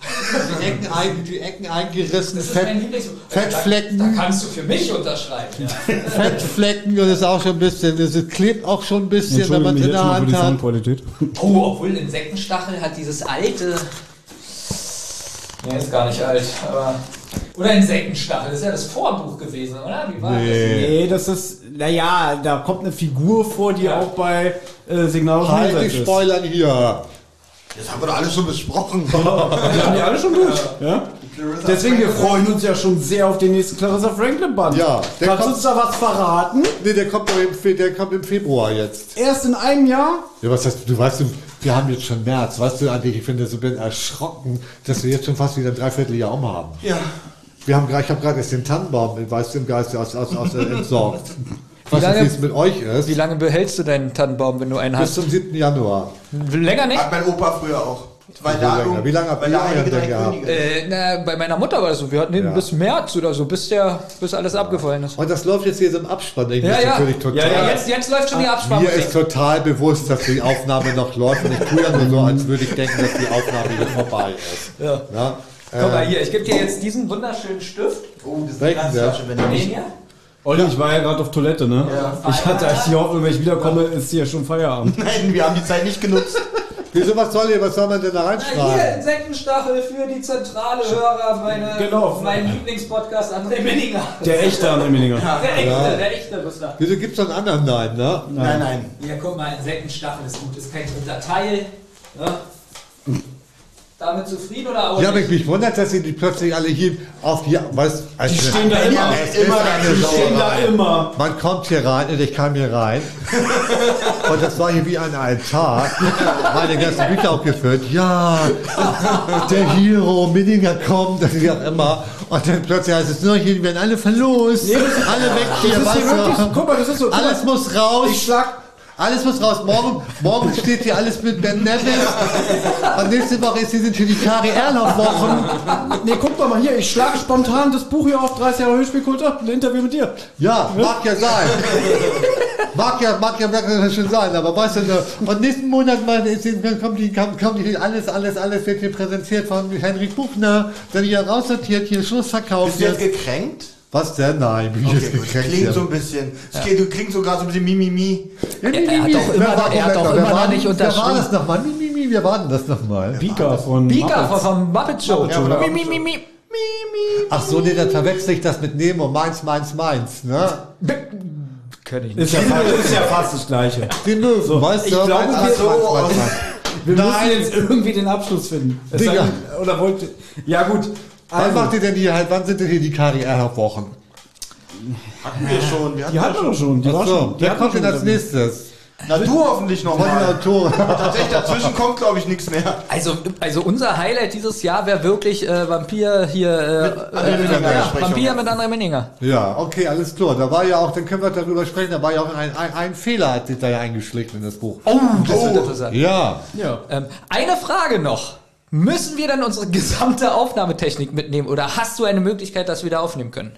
Die Ecken, ein, die Ecken eingerissen, Fett, Lieblings... Fettflecken. Da, da kannst du für mich unterschreiben. Ja. Fettflecken und das ist auch schon ein bisschen, das klebt auch schon ein bisschen, wenn man es in der Hand hat. Oh, obwohl Insektenstachel hat dieses alte. Ja, ist gar nicht alt, aber. Oder Insektenstachel, das ist ja das Vorbuch gewesen, oder? Wie war Nee, das ist, naja, da kommt eine Figur vor, die Ja. auch bei äh, Signal aus dem Halt die ist. Spoilern hier. Das haben wir doch alles schon besprochen. Wir haben die alle schon durch. Ja? Deswegen, wir freuen uns ja schon sehr auf den nächsten Clarissa Franklin Band. Ja, der Kannst du kommt- uns da was verraten? Nee, der kommt, im, Fe- der kommt im Februar jetzt. Erst in einem Jahr? Ja, was heißt, du weißt, wir haben jetzt schon März, weißt du, eigentlich, ich finde, so bin erschrocken, dass wir jetzt schon fast wieder ein Dreivierteljahr um haben. Ja. Wir haben ich habe gerade erst den Tannenbaum, weißt du, im Geiste aus, aus, aus, äh, entsorgt. Nicht, lange- wie es mit euch ist. Wie lange behältst du deinen Tannenbaum, wenn du einen Bis hast? zum 7. Januar. Länger nicht? Hat mein Opa früher auch. Weil Wie da, lange? Wie lange habt ihr da euren denn gehabt? Äh, na, bei meiner Mutter war das so. Wir hatten den Ja. bis März oder so, bis, der, bis alles abgefallen ist. Und das läuft jetzt hier so im Abspann. Ich Ja, ja. natürlich total. ja, ja jetzt, jetzt läuft schon die Mir Abspannmusik. ist total bewusst, dass die Aufnahme noch läuft und ich tue ja nur so, als würde ich denken, dass die Aufnahme hier vorbei ist. Ja. Ja? Guck mal hier, ich gebe dir jetzt diesen wunderschönen Stift. oh, das ist eine der? Glasflasche, wenn du Den nicht. Hier. Olli, ich war ja gerade auf Toilette, ne? Ich hatte eigentlich die Hoffnung, wenn ich wiederkomme, ist hier schon Feierabend. Nein, wir haben die Zeit nicht genutzt. Wieso, was soll, hier, was soll man denn da Hier, reinschreiben? Insektenstachel für die zentrale Hörer, meine, Genau. mein Lieblingspodcast André Minninger. Der echte André Minninger. Der echte, Ja. der echte, Gustav. Wieso gibt's noch einen anderen Nein, ne? Nein, nein. Hier, guck mal, Insektenstachel ist gut, ist kein dritter Teil. Ne? Damit zufrieden oder auch Ja, aber ich mich wundert, dass sie die plötzlich alle hier auf hier, weißt Die stehen da immer. Ist eine Die stehen da immer. Man kommt hier rein und ich kam hier rein. Und das war hier wie ein Altar. Meine ganzen Bücher aufgeführt. Ja, der Hero, Minninger kommt, wie auch immer. Und dann plötzlich heißt es nur, hier werden alle verlost. alle weg hier, Das ist weißt wirklich, guck mal, das ist so. Alles muss raus. Ich schlag. Alles muss raus. Morgen, morgen steht hier alles mit Ben Nevis. Und nächste Woche ist hier sind hier die Kari Erlauf Wochen. Nee, guck doch mal hier, ich schlage spontan das Buch hier auf 30 Jahre Hörspielkultur. Ein Interview mit dir. Ja, mag ja sein. Mag ja, mag ja wirklich schon sein, aber weißt du, ne, und nächsten Monat ist, kommt die, kommt, die, alles, alles, alles wird hier präsentiert von Henrik Buchner, dann hier raussortiert, hier Schlussverkauf. Bist du jetzt Jetzt. gekränkt? Was denn? Nein, wie Okay, jetzt gekränkt Klingt hier. so ein bisschen. Du klingst sogar so ein bisschen Mimimi. Ja, mi, mi, Er hat mi. doch Wer immer er hat mal, immer noch nicht Wer war unterschrieben. das nochmal? Mi, mi, mi, wer war denn das nochmal? Bika von. Bika Muppets. vom, vom Muppet Show. Ja, oder- mi, mi, mi, mi. Ach so, nee, dann verwechsel ich das mit Nemo, meins, meins, meins, ne? Kenn ich nicht. Ist ja, fast, ist ja fast das Gleiche. Die Möwen, weißt ich du? glaube, wir- meins, so meins, aus- meins, meins. Wir Nein. müssen jetzt irgendwie den Abschluss finden. Digga. Oder wollt ihr. Ja, gut. Wann Also, macht ihr denn hier halt, wann sind denn hier die Kari Erlauf Wochen? Hatten wir schon. Wir hatten die hatten wir doch schon. Die war Ach schon. wer kommt denn schon als nächstes? Na, du hoffentlich noch mal. Tatsächlich, dazwischen kommt, glaube ich, nichts mehr. Also, also unser Highlight dieses Jahr wäre wirklich äh, Vampir hier, äh, André Minninger ja. Vampir mit André Minninger. Ja, okay, alles klar. Da war ja auch, dann können wir darüber sprechen, da war ja auch ein, ein, ein Fehler, hat sich da ja eingeschlichen in das Buch. Oh, das wird interessant. Ja. Ja. Ähm, eine Frage noch. Müssen wir dann unsere gesamte Aufnahmetechnik mitnehmen oder hast du eine Möglichkeit, dass wir da aufnehmen können?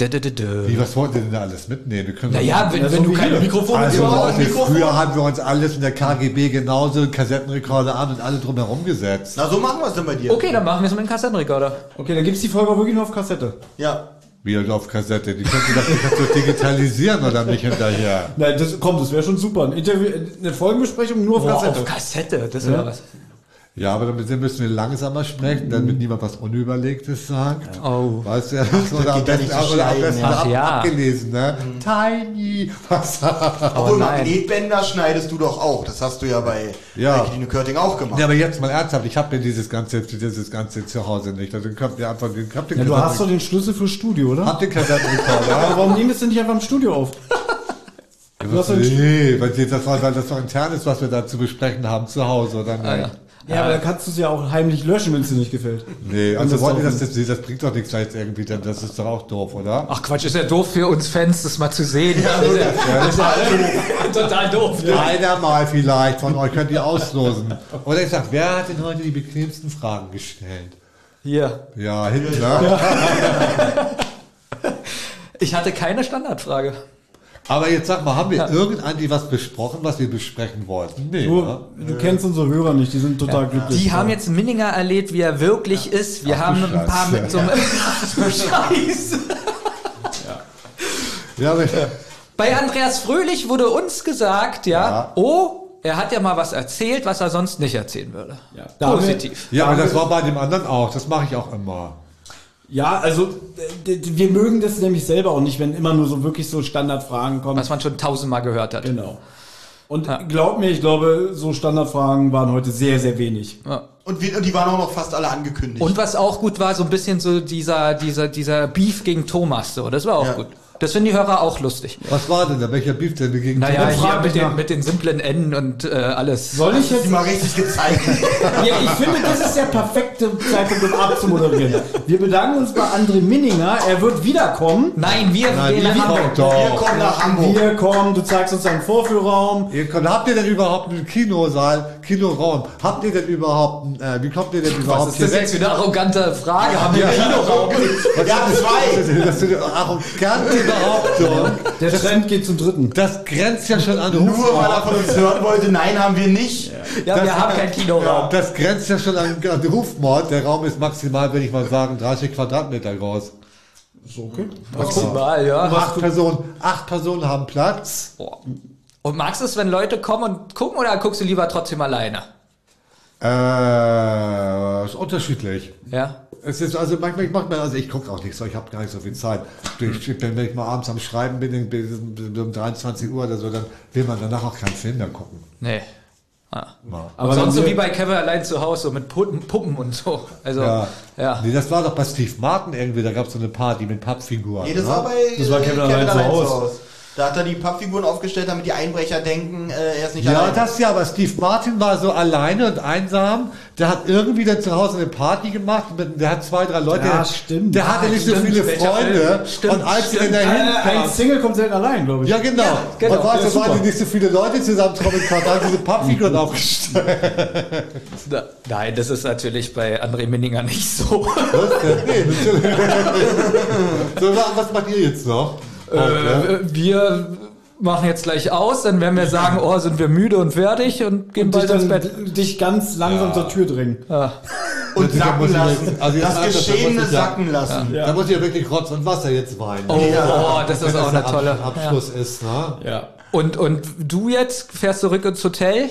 Dö, dö, dö. Wie, was wollt ihr denn da alles mitnehmen? Wir können Naja, wenn, Ja, wenn so du hier. Mikrofone also hast. Leute, Mikrofon. früher haben wir uns alles in der KGB genauso Kassettenrekorder an und alle drumherum gesetzt. Na, so machen wir es denn bei dir. Okay, dann machen wir es mit dem Kassettenrekorder. Okay, dann gibt's die Folge auch wirklich nur auf Kassette. Ja. Wieder auf Kassette. Die könnt ihr doch nicht so digitalisieren oder nicht hinterher. Nein, das kommt, das wäre schon super. Ein Interview, eine Folgenbesprechung nur auf Boah, Kassette. auf Kassette, das wäre was. Ja, aber damit müssen wir langsamer sprechen, damit niemand was Unüberlegtes sagt. Oh. Weißt du, ja, das oder am ja besten, so oder am besten ja. ab, Ach ja. abgelesen, ne? Tiny. Was? Obwohl, nein. Magnetbänder schneidest du doch auch. Das hast du ja bei Ja. bei Kline Körting auch gemacht. Ja, aber jetzt mal ernsthaft, ich habe mir dieses ganze, dieses ganze zu Hause nicht. Also könnt ihr einfach den, den Ja, du hast doch den Schlüssel fürs Studio, oder? habt den Kassettenrekorder. Aber warum nehmen wir es denn nicht einfach im Studio auf? Du hast Nee, weil das war, weil das doch intern ist, was wir da zu besprechen haben zu Hause, oder nicht? Ah, ja. Ja, aber dann kannst du es ja auch heimlich löschen, wenn es dir nicht gefällt. Nee, also das wollt das jetzt, das bringt doch nichts jetzt irgendwie, das ist doch auch doof, oder? Ach Quatsch, ist ja doof für uns Fans, das mal zu sehen. Ja, das ist ja, das ist ja total doof. Einer mal vielleicht von euch könnt ihr auslosen. Oder ich sag, wer hat denn heute die bequemsten Fragen gestellt? Hier. Ja, Hitler. Ich hatte keine Standardfrage. Aber jetzt sag mal, haben wir irgendein die was besprochen, was wir besprechen wollten? Nee, Du, ne? du kennst unsere Hörer nicht, die sind total glücklich. Die haben jetzt Minninger erlebt, wie er wirklich ist. Wir haben ein paar mit so einem Ach Scheiße. Ja, aber, Bei Andreas Fröhlich wurde uns gesagt, ja, Ja. oh, er hat ja mal was erzählt, was er sonst nicht erzählen würde. Ja, Positiv. ja, aber das war bei dem anderen auch. Das mache ich auch immer. Ja, also wir mögen das nämlich selber auch nicht, wenn immer nur so wirklich so Standardfragen kommen. Was man schon tausendmal gehört hat. Genau. Und Ja. glaub mir, ich glaube, so Standardfragen waren heute sehr, sehr wenig. Ja. Und, wir, und die waren auch noch fast alle angekündigt. Und was auch gut war, so ein bisschen so dieser, dieser, dieser Beef gegen Thomas, so. Das war auch Ja. gut. Das finden die Hörer auch lustig. Was war denn da? Welcher Beef denn gegen Naja, hier mit den, nach. mit den simplen N und äh, alles. Soll ich die jetzt mal richtig gezeigt. Ja, ich finde, das ist der perfekte Zeitpunkt, um abzumoderieren. Wir bedanken uns bei André Minninger. Er wird wiederkommen. Nein, wir Nein, wählen die Hamburg. kommt doch. Wir kommen nach Hamburg. Wir kommen, du zeigst uns einen Vorführraum. Ihr könnt, habt ihr denn überhaupt einen Kinosaal, Kinoraum? Habt ihr denn überhaupt, einen, äh, wie kommt ihr denn überhaupt Was ist das jetzt für eine arrogante Frage? Haben wir einen Kinoraum? Ja, zwei. Das ist eine arrogante Behauptung. Der Trend geht zum dritten. Das grenzt ja schon an Nur weil er Rufmord. von uns hören wollte, nein, haben wir nicht. Ja, wir haben keinen Kinoraum. Das grenzt ja schon an, an Rufmord. Der Raum ist maximal, würde ich mal sagen, 30 Quadratmeter groß. So, okay. Maximal, ja. Acht Personen, acht Personen haben Platz. Und magst du es, wenn Leute kommen und gucken oder guckst du lieber trotzdem alleine? Äh, ist unterschiedlich. Ja. Es ist also manchmal, ich mache mir, also ich gucke auch nicht so, ich habe gar nicht so viel Zeit. Ich bin, wenn ich mal abends am Schreiben bin, um 23 Uhr oder so, dann will man danach auch keinen Film mehr gucken. Nee. Ah. Ja. Aber sonst so wie bei Kevin allein zu Hause, so mit Puppen, Puppen und so. Also, ja. Ja. Nee, das war doch bei Steve Martin irgendwie, da gab es so eine Party mit Pappfiguren. Nee, das ne? war bei Das war äh, Kevin allein zu Haus. Da hat er die Pappfiguren aufgestellt, damit die Einbrecher denken, äh, er ist nicht Ja, allein. das ja, aber Steve Martin war so alleine und einsam. Der hat irgendwie dann zu Hause eine Party gemacht. Mit, der hat zwei, drei Leute. Ja, der, stimmt. Der hatte nicht so stimmt. viele Freunde. Stimmt, und als sie dann stimmt. dahin Äh, ein kam, Single kommt selten allein, glaube ich. Ja, genau. genau. Und weißt Ja, du, weil die nicht so viele Leute zusammenkommen konnten, haben diese Pappfiguren aufgestellt. Na, Nein, das ist natürlich bei André Minninger nicht so. Was? Nee, natürlich. so, wa- was macht ihr jetzt noch? Äh, wir machen jetzt gleich aus, dann werden wir sagen, oh, sind wir müde und fertig und gehen Und dich, bald ins dann, Bett. dich ganz langsam zur Tür drängen. und Natürlich, da sacken muss ich lassen. also das Geschehene ich ja- sacken lassen. Da muss ich ja wirklich Rotz und Wasser jetzt weinen. Oh, Ja. das ist auch eine tolle. Ab Abschluss ist, ne? Ja. Und, und du jetzt fährst zurück ins Hotel?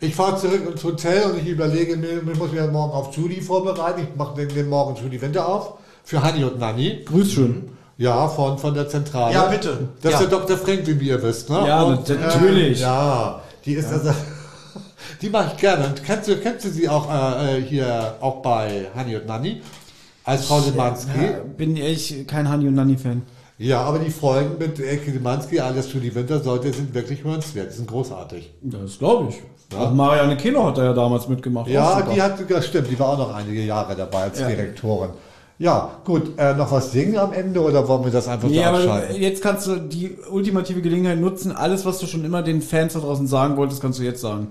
Ich fahre zurück ins Hotel und ich überlege mir, ich muss mich ja morgen auf Judy vorbereiten. Ich mache den, den morgen Judy Winter auf. Für Hanni und Nanni. Grüß schön. Ja, von, von der Zentrale. Ja, bitte. Das Ja. ist der Dr. Franklin, wie ihr wisst, ne? Ja, Und, natürlich. Äh, ja, die ist also. Die mache ich gerne. Und kennst du, kennst du sie auch äh, äh, hier auch bei Hanni und Nanni? Als Frau Lemanski? Ja, bin ich kein Hani und Nanni-Fan. Ja, aber die Folgen mit Elke Demanski, alles für die Wintersorte, sind wirklich hörenswert. Die sind großartig. Das glaube ich. Auch Marianne Keno hat da ja damals mitgemacht. Ja, die hat, das stimmt, die war auch noch einige Jahre dabei als Direktorin. Ja, gut, äh, noch was singen am Ende oder wollen wir das einfach Nee, so aber abschalten? jetzt kannst du die ultimative Gelegenheit nutzen, alles, was du schon immer den Fans da draußen sagen wolltest, kannst du jetzt sagen.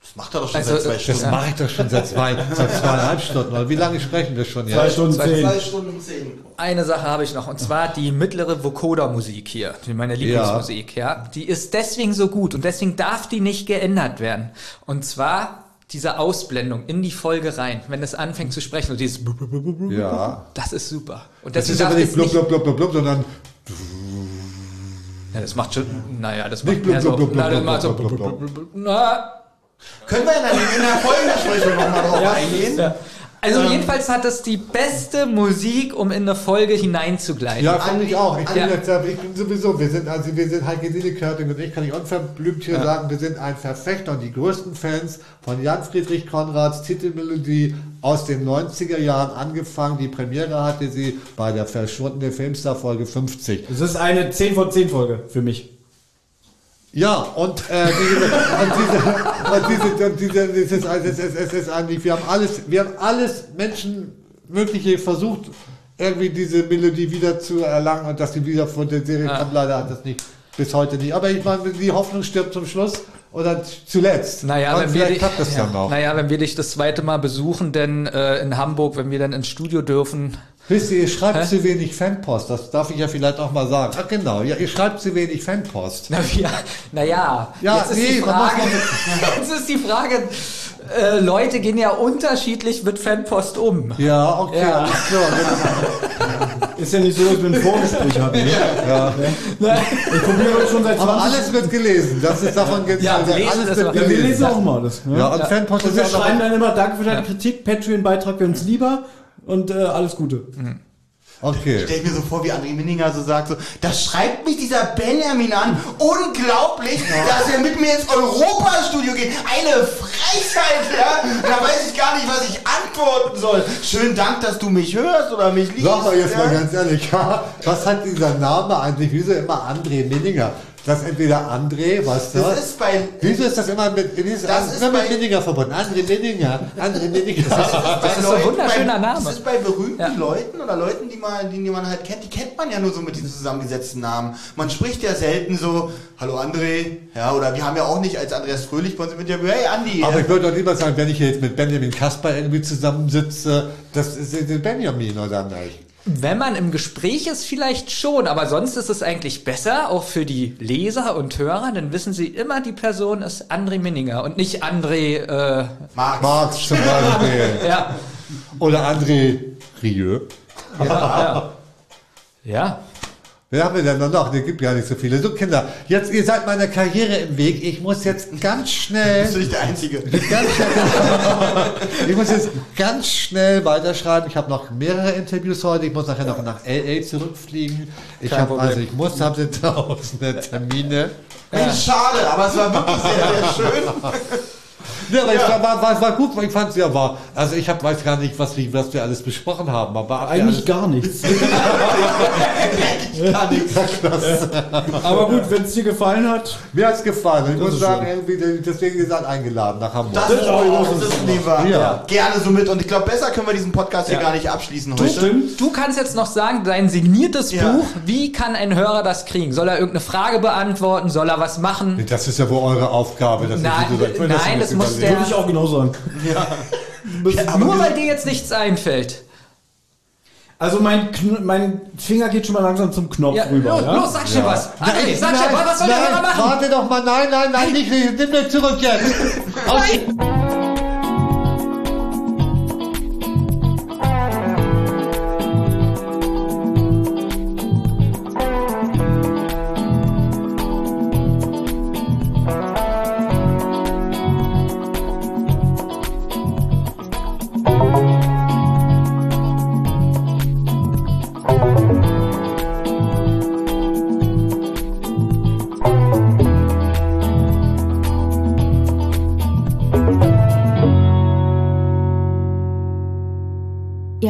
Das macht er doch schon Also, seit zwei das Das Stunden. mache ich doch schon seit, zwei, seit zweieinhalb Stunden. Oder wie lange sprechen wir schon Zwei jetzt? Stunden zehn. Zwei Stunden zehn. Eine Sache habe ich noch, und zwar die mittlere Vocoder-Musik hier, meine Lieblingsmusik, ja. Die ist deswegen so gut und deswegen darf die nicht geändert werden. Und zwar diese Ausblendung in die Folge rein, wenn es anfängt zu sprechen und dieses Ja. das ist super. Und Das ist aber nicht blub, blub, blub, blub, blub, sondern ja, das macht schon, naja, das macht blub, mehr so, blub, blub, na, das blub, macht so, blub, blub, blub, blub, na, Können wir in der, in der Folgenbesprechung nochmal drauf eingehen? ja. Also jedenfalls hat es die beste Musik, um in eine Folge hineinzugleiten. Ja, finde ich auch. Ich bin, Ja. jetzt, ich bin sowieso, wir sind, also wir sind Heike Liedekörting und ich kann ich unverblümt hier sagen, wir sind ein Verfechter und die größten Fans von Jan Friedrich Konrads Titelmelodie aus den 90er Jahren angefangen. Die Premiere hatte sie bei der verschwundene Filmstar Folge 50. Das ist eine 10 von 10 Folge für mich. Ja, und, äh, diese, und diese, und diese, und diese, es ist, es ist, es ist eigentlich, wir haben alles, wir haben alles Menschenmögliche versucht, irgendwie diese Melodie wieder zu erlangen und dass sie wieder von der Serie kommt. Leider hat das nicht, bis heute nicht. Aber ich meine, die Hoffnung stirbt zum Schluss oder zuletzt. Naja, und wenn wir, dich, das ja, naja, wenn wir dich das zweite Mal besuchen, denn äh, in Hamburg, wenn wir dann ins Studio dürfen, Wisst ihr, ihr schreibt Hä? zu wenig Fanpost, das darf ich ja vielleicht auch mal sagen. Ach genau, ja, ihr schreibt zu wenig Fanpost. Na, wir, naja, Ja, jetzt ist nee, die man Frage, jetzt ist die Frage, äh, Leute gehen ja unterschiedlich mit Fanpost um. Ja, okay, Ja. alles klar. Ist ja nicht so, dass wir ein Vorgespräch hatten. Ne? Ja. Ich probiere das schon seit 20 Aber alles wird gelesen, das ist davon ge- Ja, also lesen alles ist wird Ja, wir gelesen. lesen auch mal das. Ne? Ja, und Fanpost Und ist wir schreiben dann immer, danke für deine Kritik, Patreon-Beitrag, wir uns lieber und äh, alles Gute. Okay. Stell ich mir so vor, wie André Minninger so sagt, so, das schreibt mich dieser Benjamin an. Unglaublich, dass er mit mir ins Europastudio geht. Eine Frechheit, ja. Da weiß ich gar nicht, was ich antworten soll. Schönen Dank, dass du mich hörst oder mich liest. Sag mal jetzt ja. mal ganz ehrlich, was hat dieser Name eigentlich? Wieso immer André Minninger? Das ist entweder André, was das? Das ist bei, Wieso ist das immer mit, ist Das ist immer mit bei- Minninger verbunden? André Minninger, André Minninger. das ist so ein wunderschöner bei, Name. Das ist bei berühmten Ja. Leuten oder Leuten, die man, die man halt kennt, die kennt man ja nur so mit diesen zusammengesetzten Namen. Man spricht ja selten so, hallo André, ja, oder wir haben ja auch nicht als Andreas Fröhlich bei uns mit dir, hey Andi. Aber ich würde doch lieber sagen, wenn ich jetzt mit Benjamin Kasper irgendwie zusammensitze, das ist Benjamin oder nicht? Wenn man im Gespräch ist, vielleicht schon, aber sonst ist es eigentlich besser, auch für die Leser und Hörer, dann wissen sie immer, die Person ist André Minninger und nicht André, äh, Marx. Marx zum Beispiel. ja, Oder André Rieu. ja. Wer haben wir denn noch? noch? Es gibt gar nicht so viele. So Kinder, jetzt ihr seid meiner Karriere im Weg. Ich muss jetzt ganz schnell Bist du nicht der Einzige? ganz schnell, ich muss jetzt ganz schnell weiterschreiben. Ich habe noch mehrere Interviews heute. Ich muss nachher noch nach LA zurückfliegen. Ich habe also ich muss habe tausende Termine. Hey, schade, aber es war wirklich sehr, sehr schön. Ja, aber es war, war, war, war gut, weil ich fand es ja war. Also ich hab, weiß gar nicht, was wir, was wir alles besprochen haben. Aber Eigentlich alles, gar nichts. Gar nichts. Aber gut, wenn es dir gefallen hat, mir hat's gefallen. Und ich muss sagen, irgendwie, deswegen ihr seid eingeladen nach Hamburg. Das ist, oh, das ist lieber. Ja. Gerne so mit. Und ich glaube, besser können wir diesen Podcast hier gar nicht abschließen heute. stimmt. Du kannst jetzt noch sagen, dein signiertes Ja. Buch, wie kann ein Hörer das kriegen? Soll er irgendeine Frage beantworten? Soll er was machen? Das ist ja wohl eure Aufgabe. Dass Nein, ich, ich nicht das muss überlegen. würde ich auch genau sagen. Nur weil dir jetzt nichts einfällt. Also mein, Kn mein Finger geht schon mal langsam zum Knopf Ja, rüber. los, ja? los, sag schon was. André, sag nein, schon, was soll der nein, Hörer machen? Warte doch mal, nein, nein, nein, nicht, nimm mir zurück jetzt. Aus,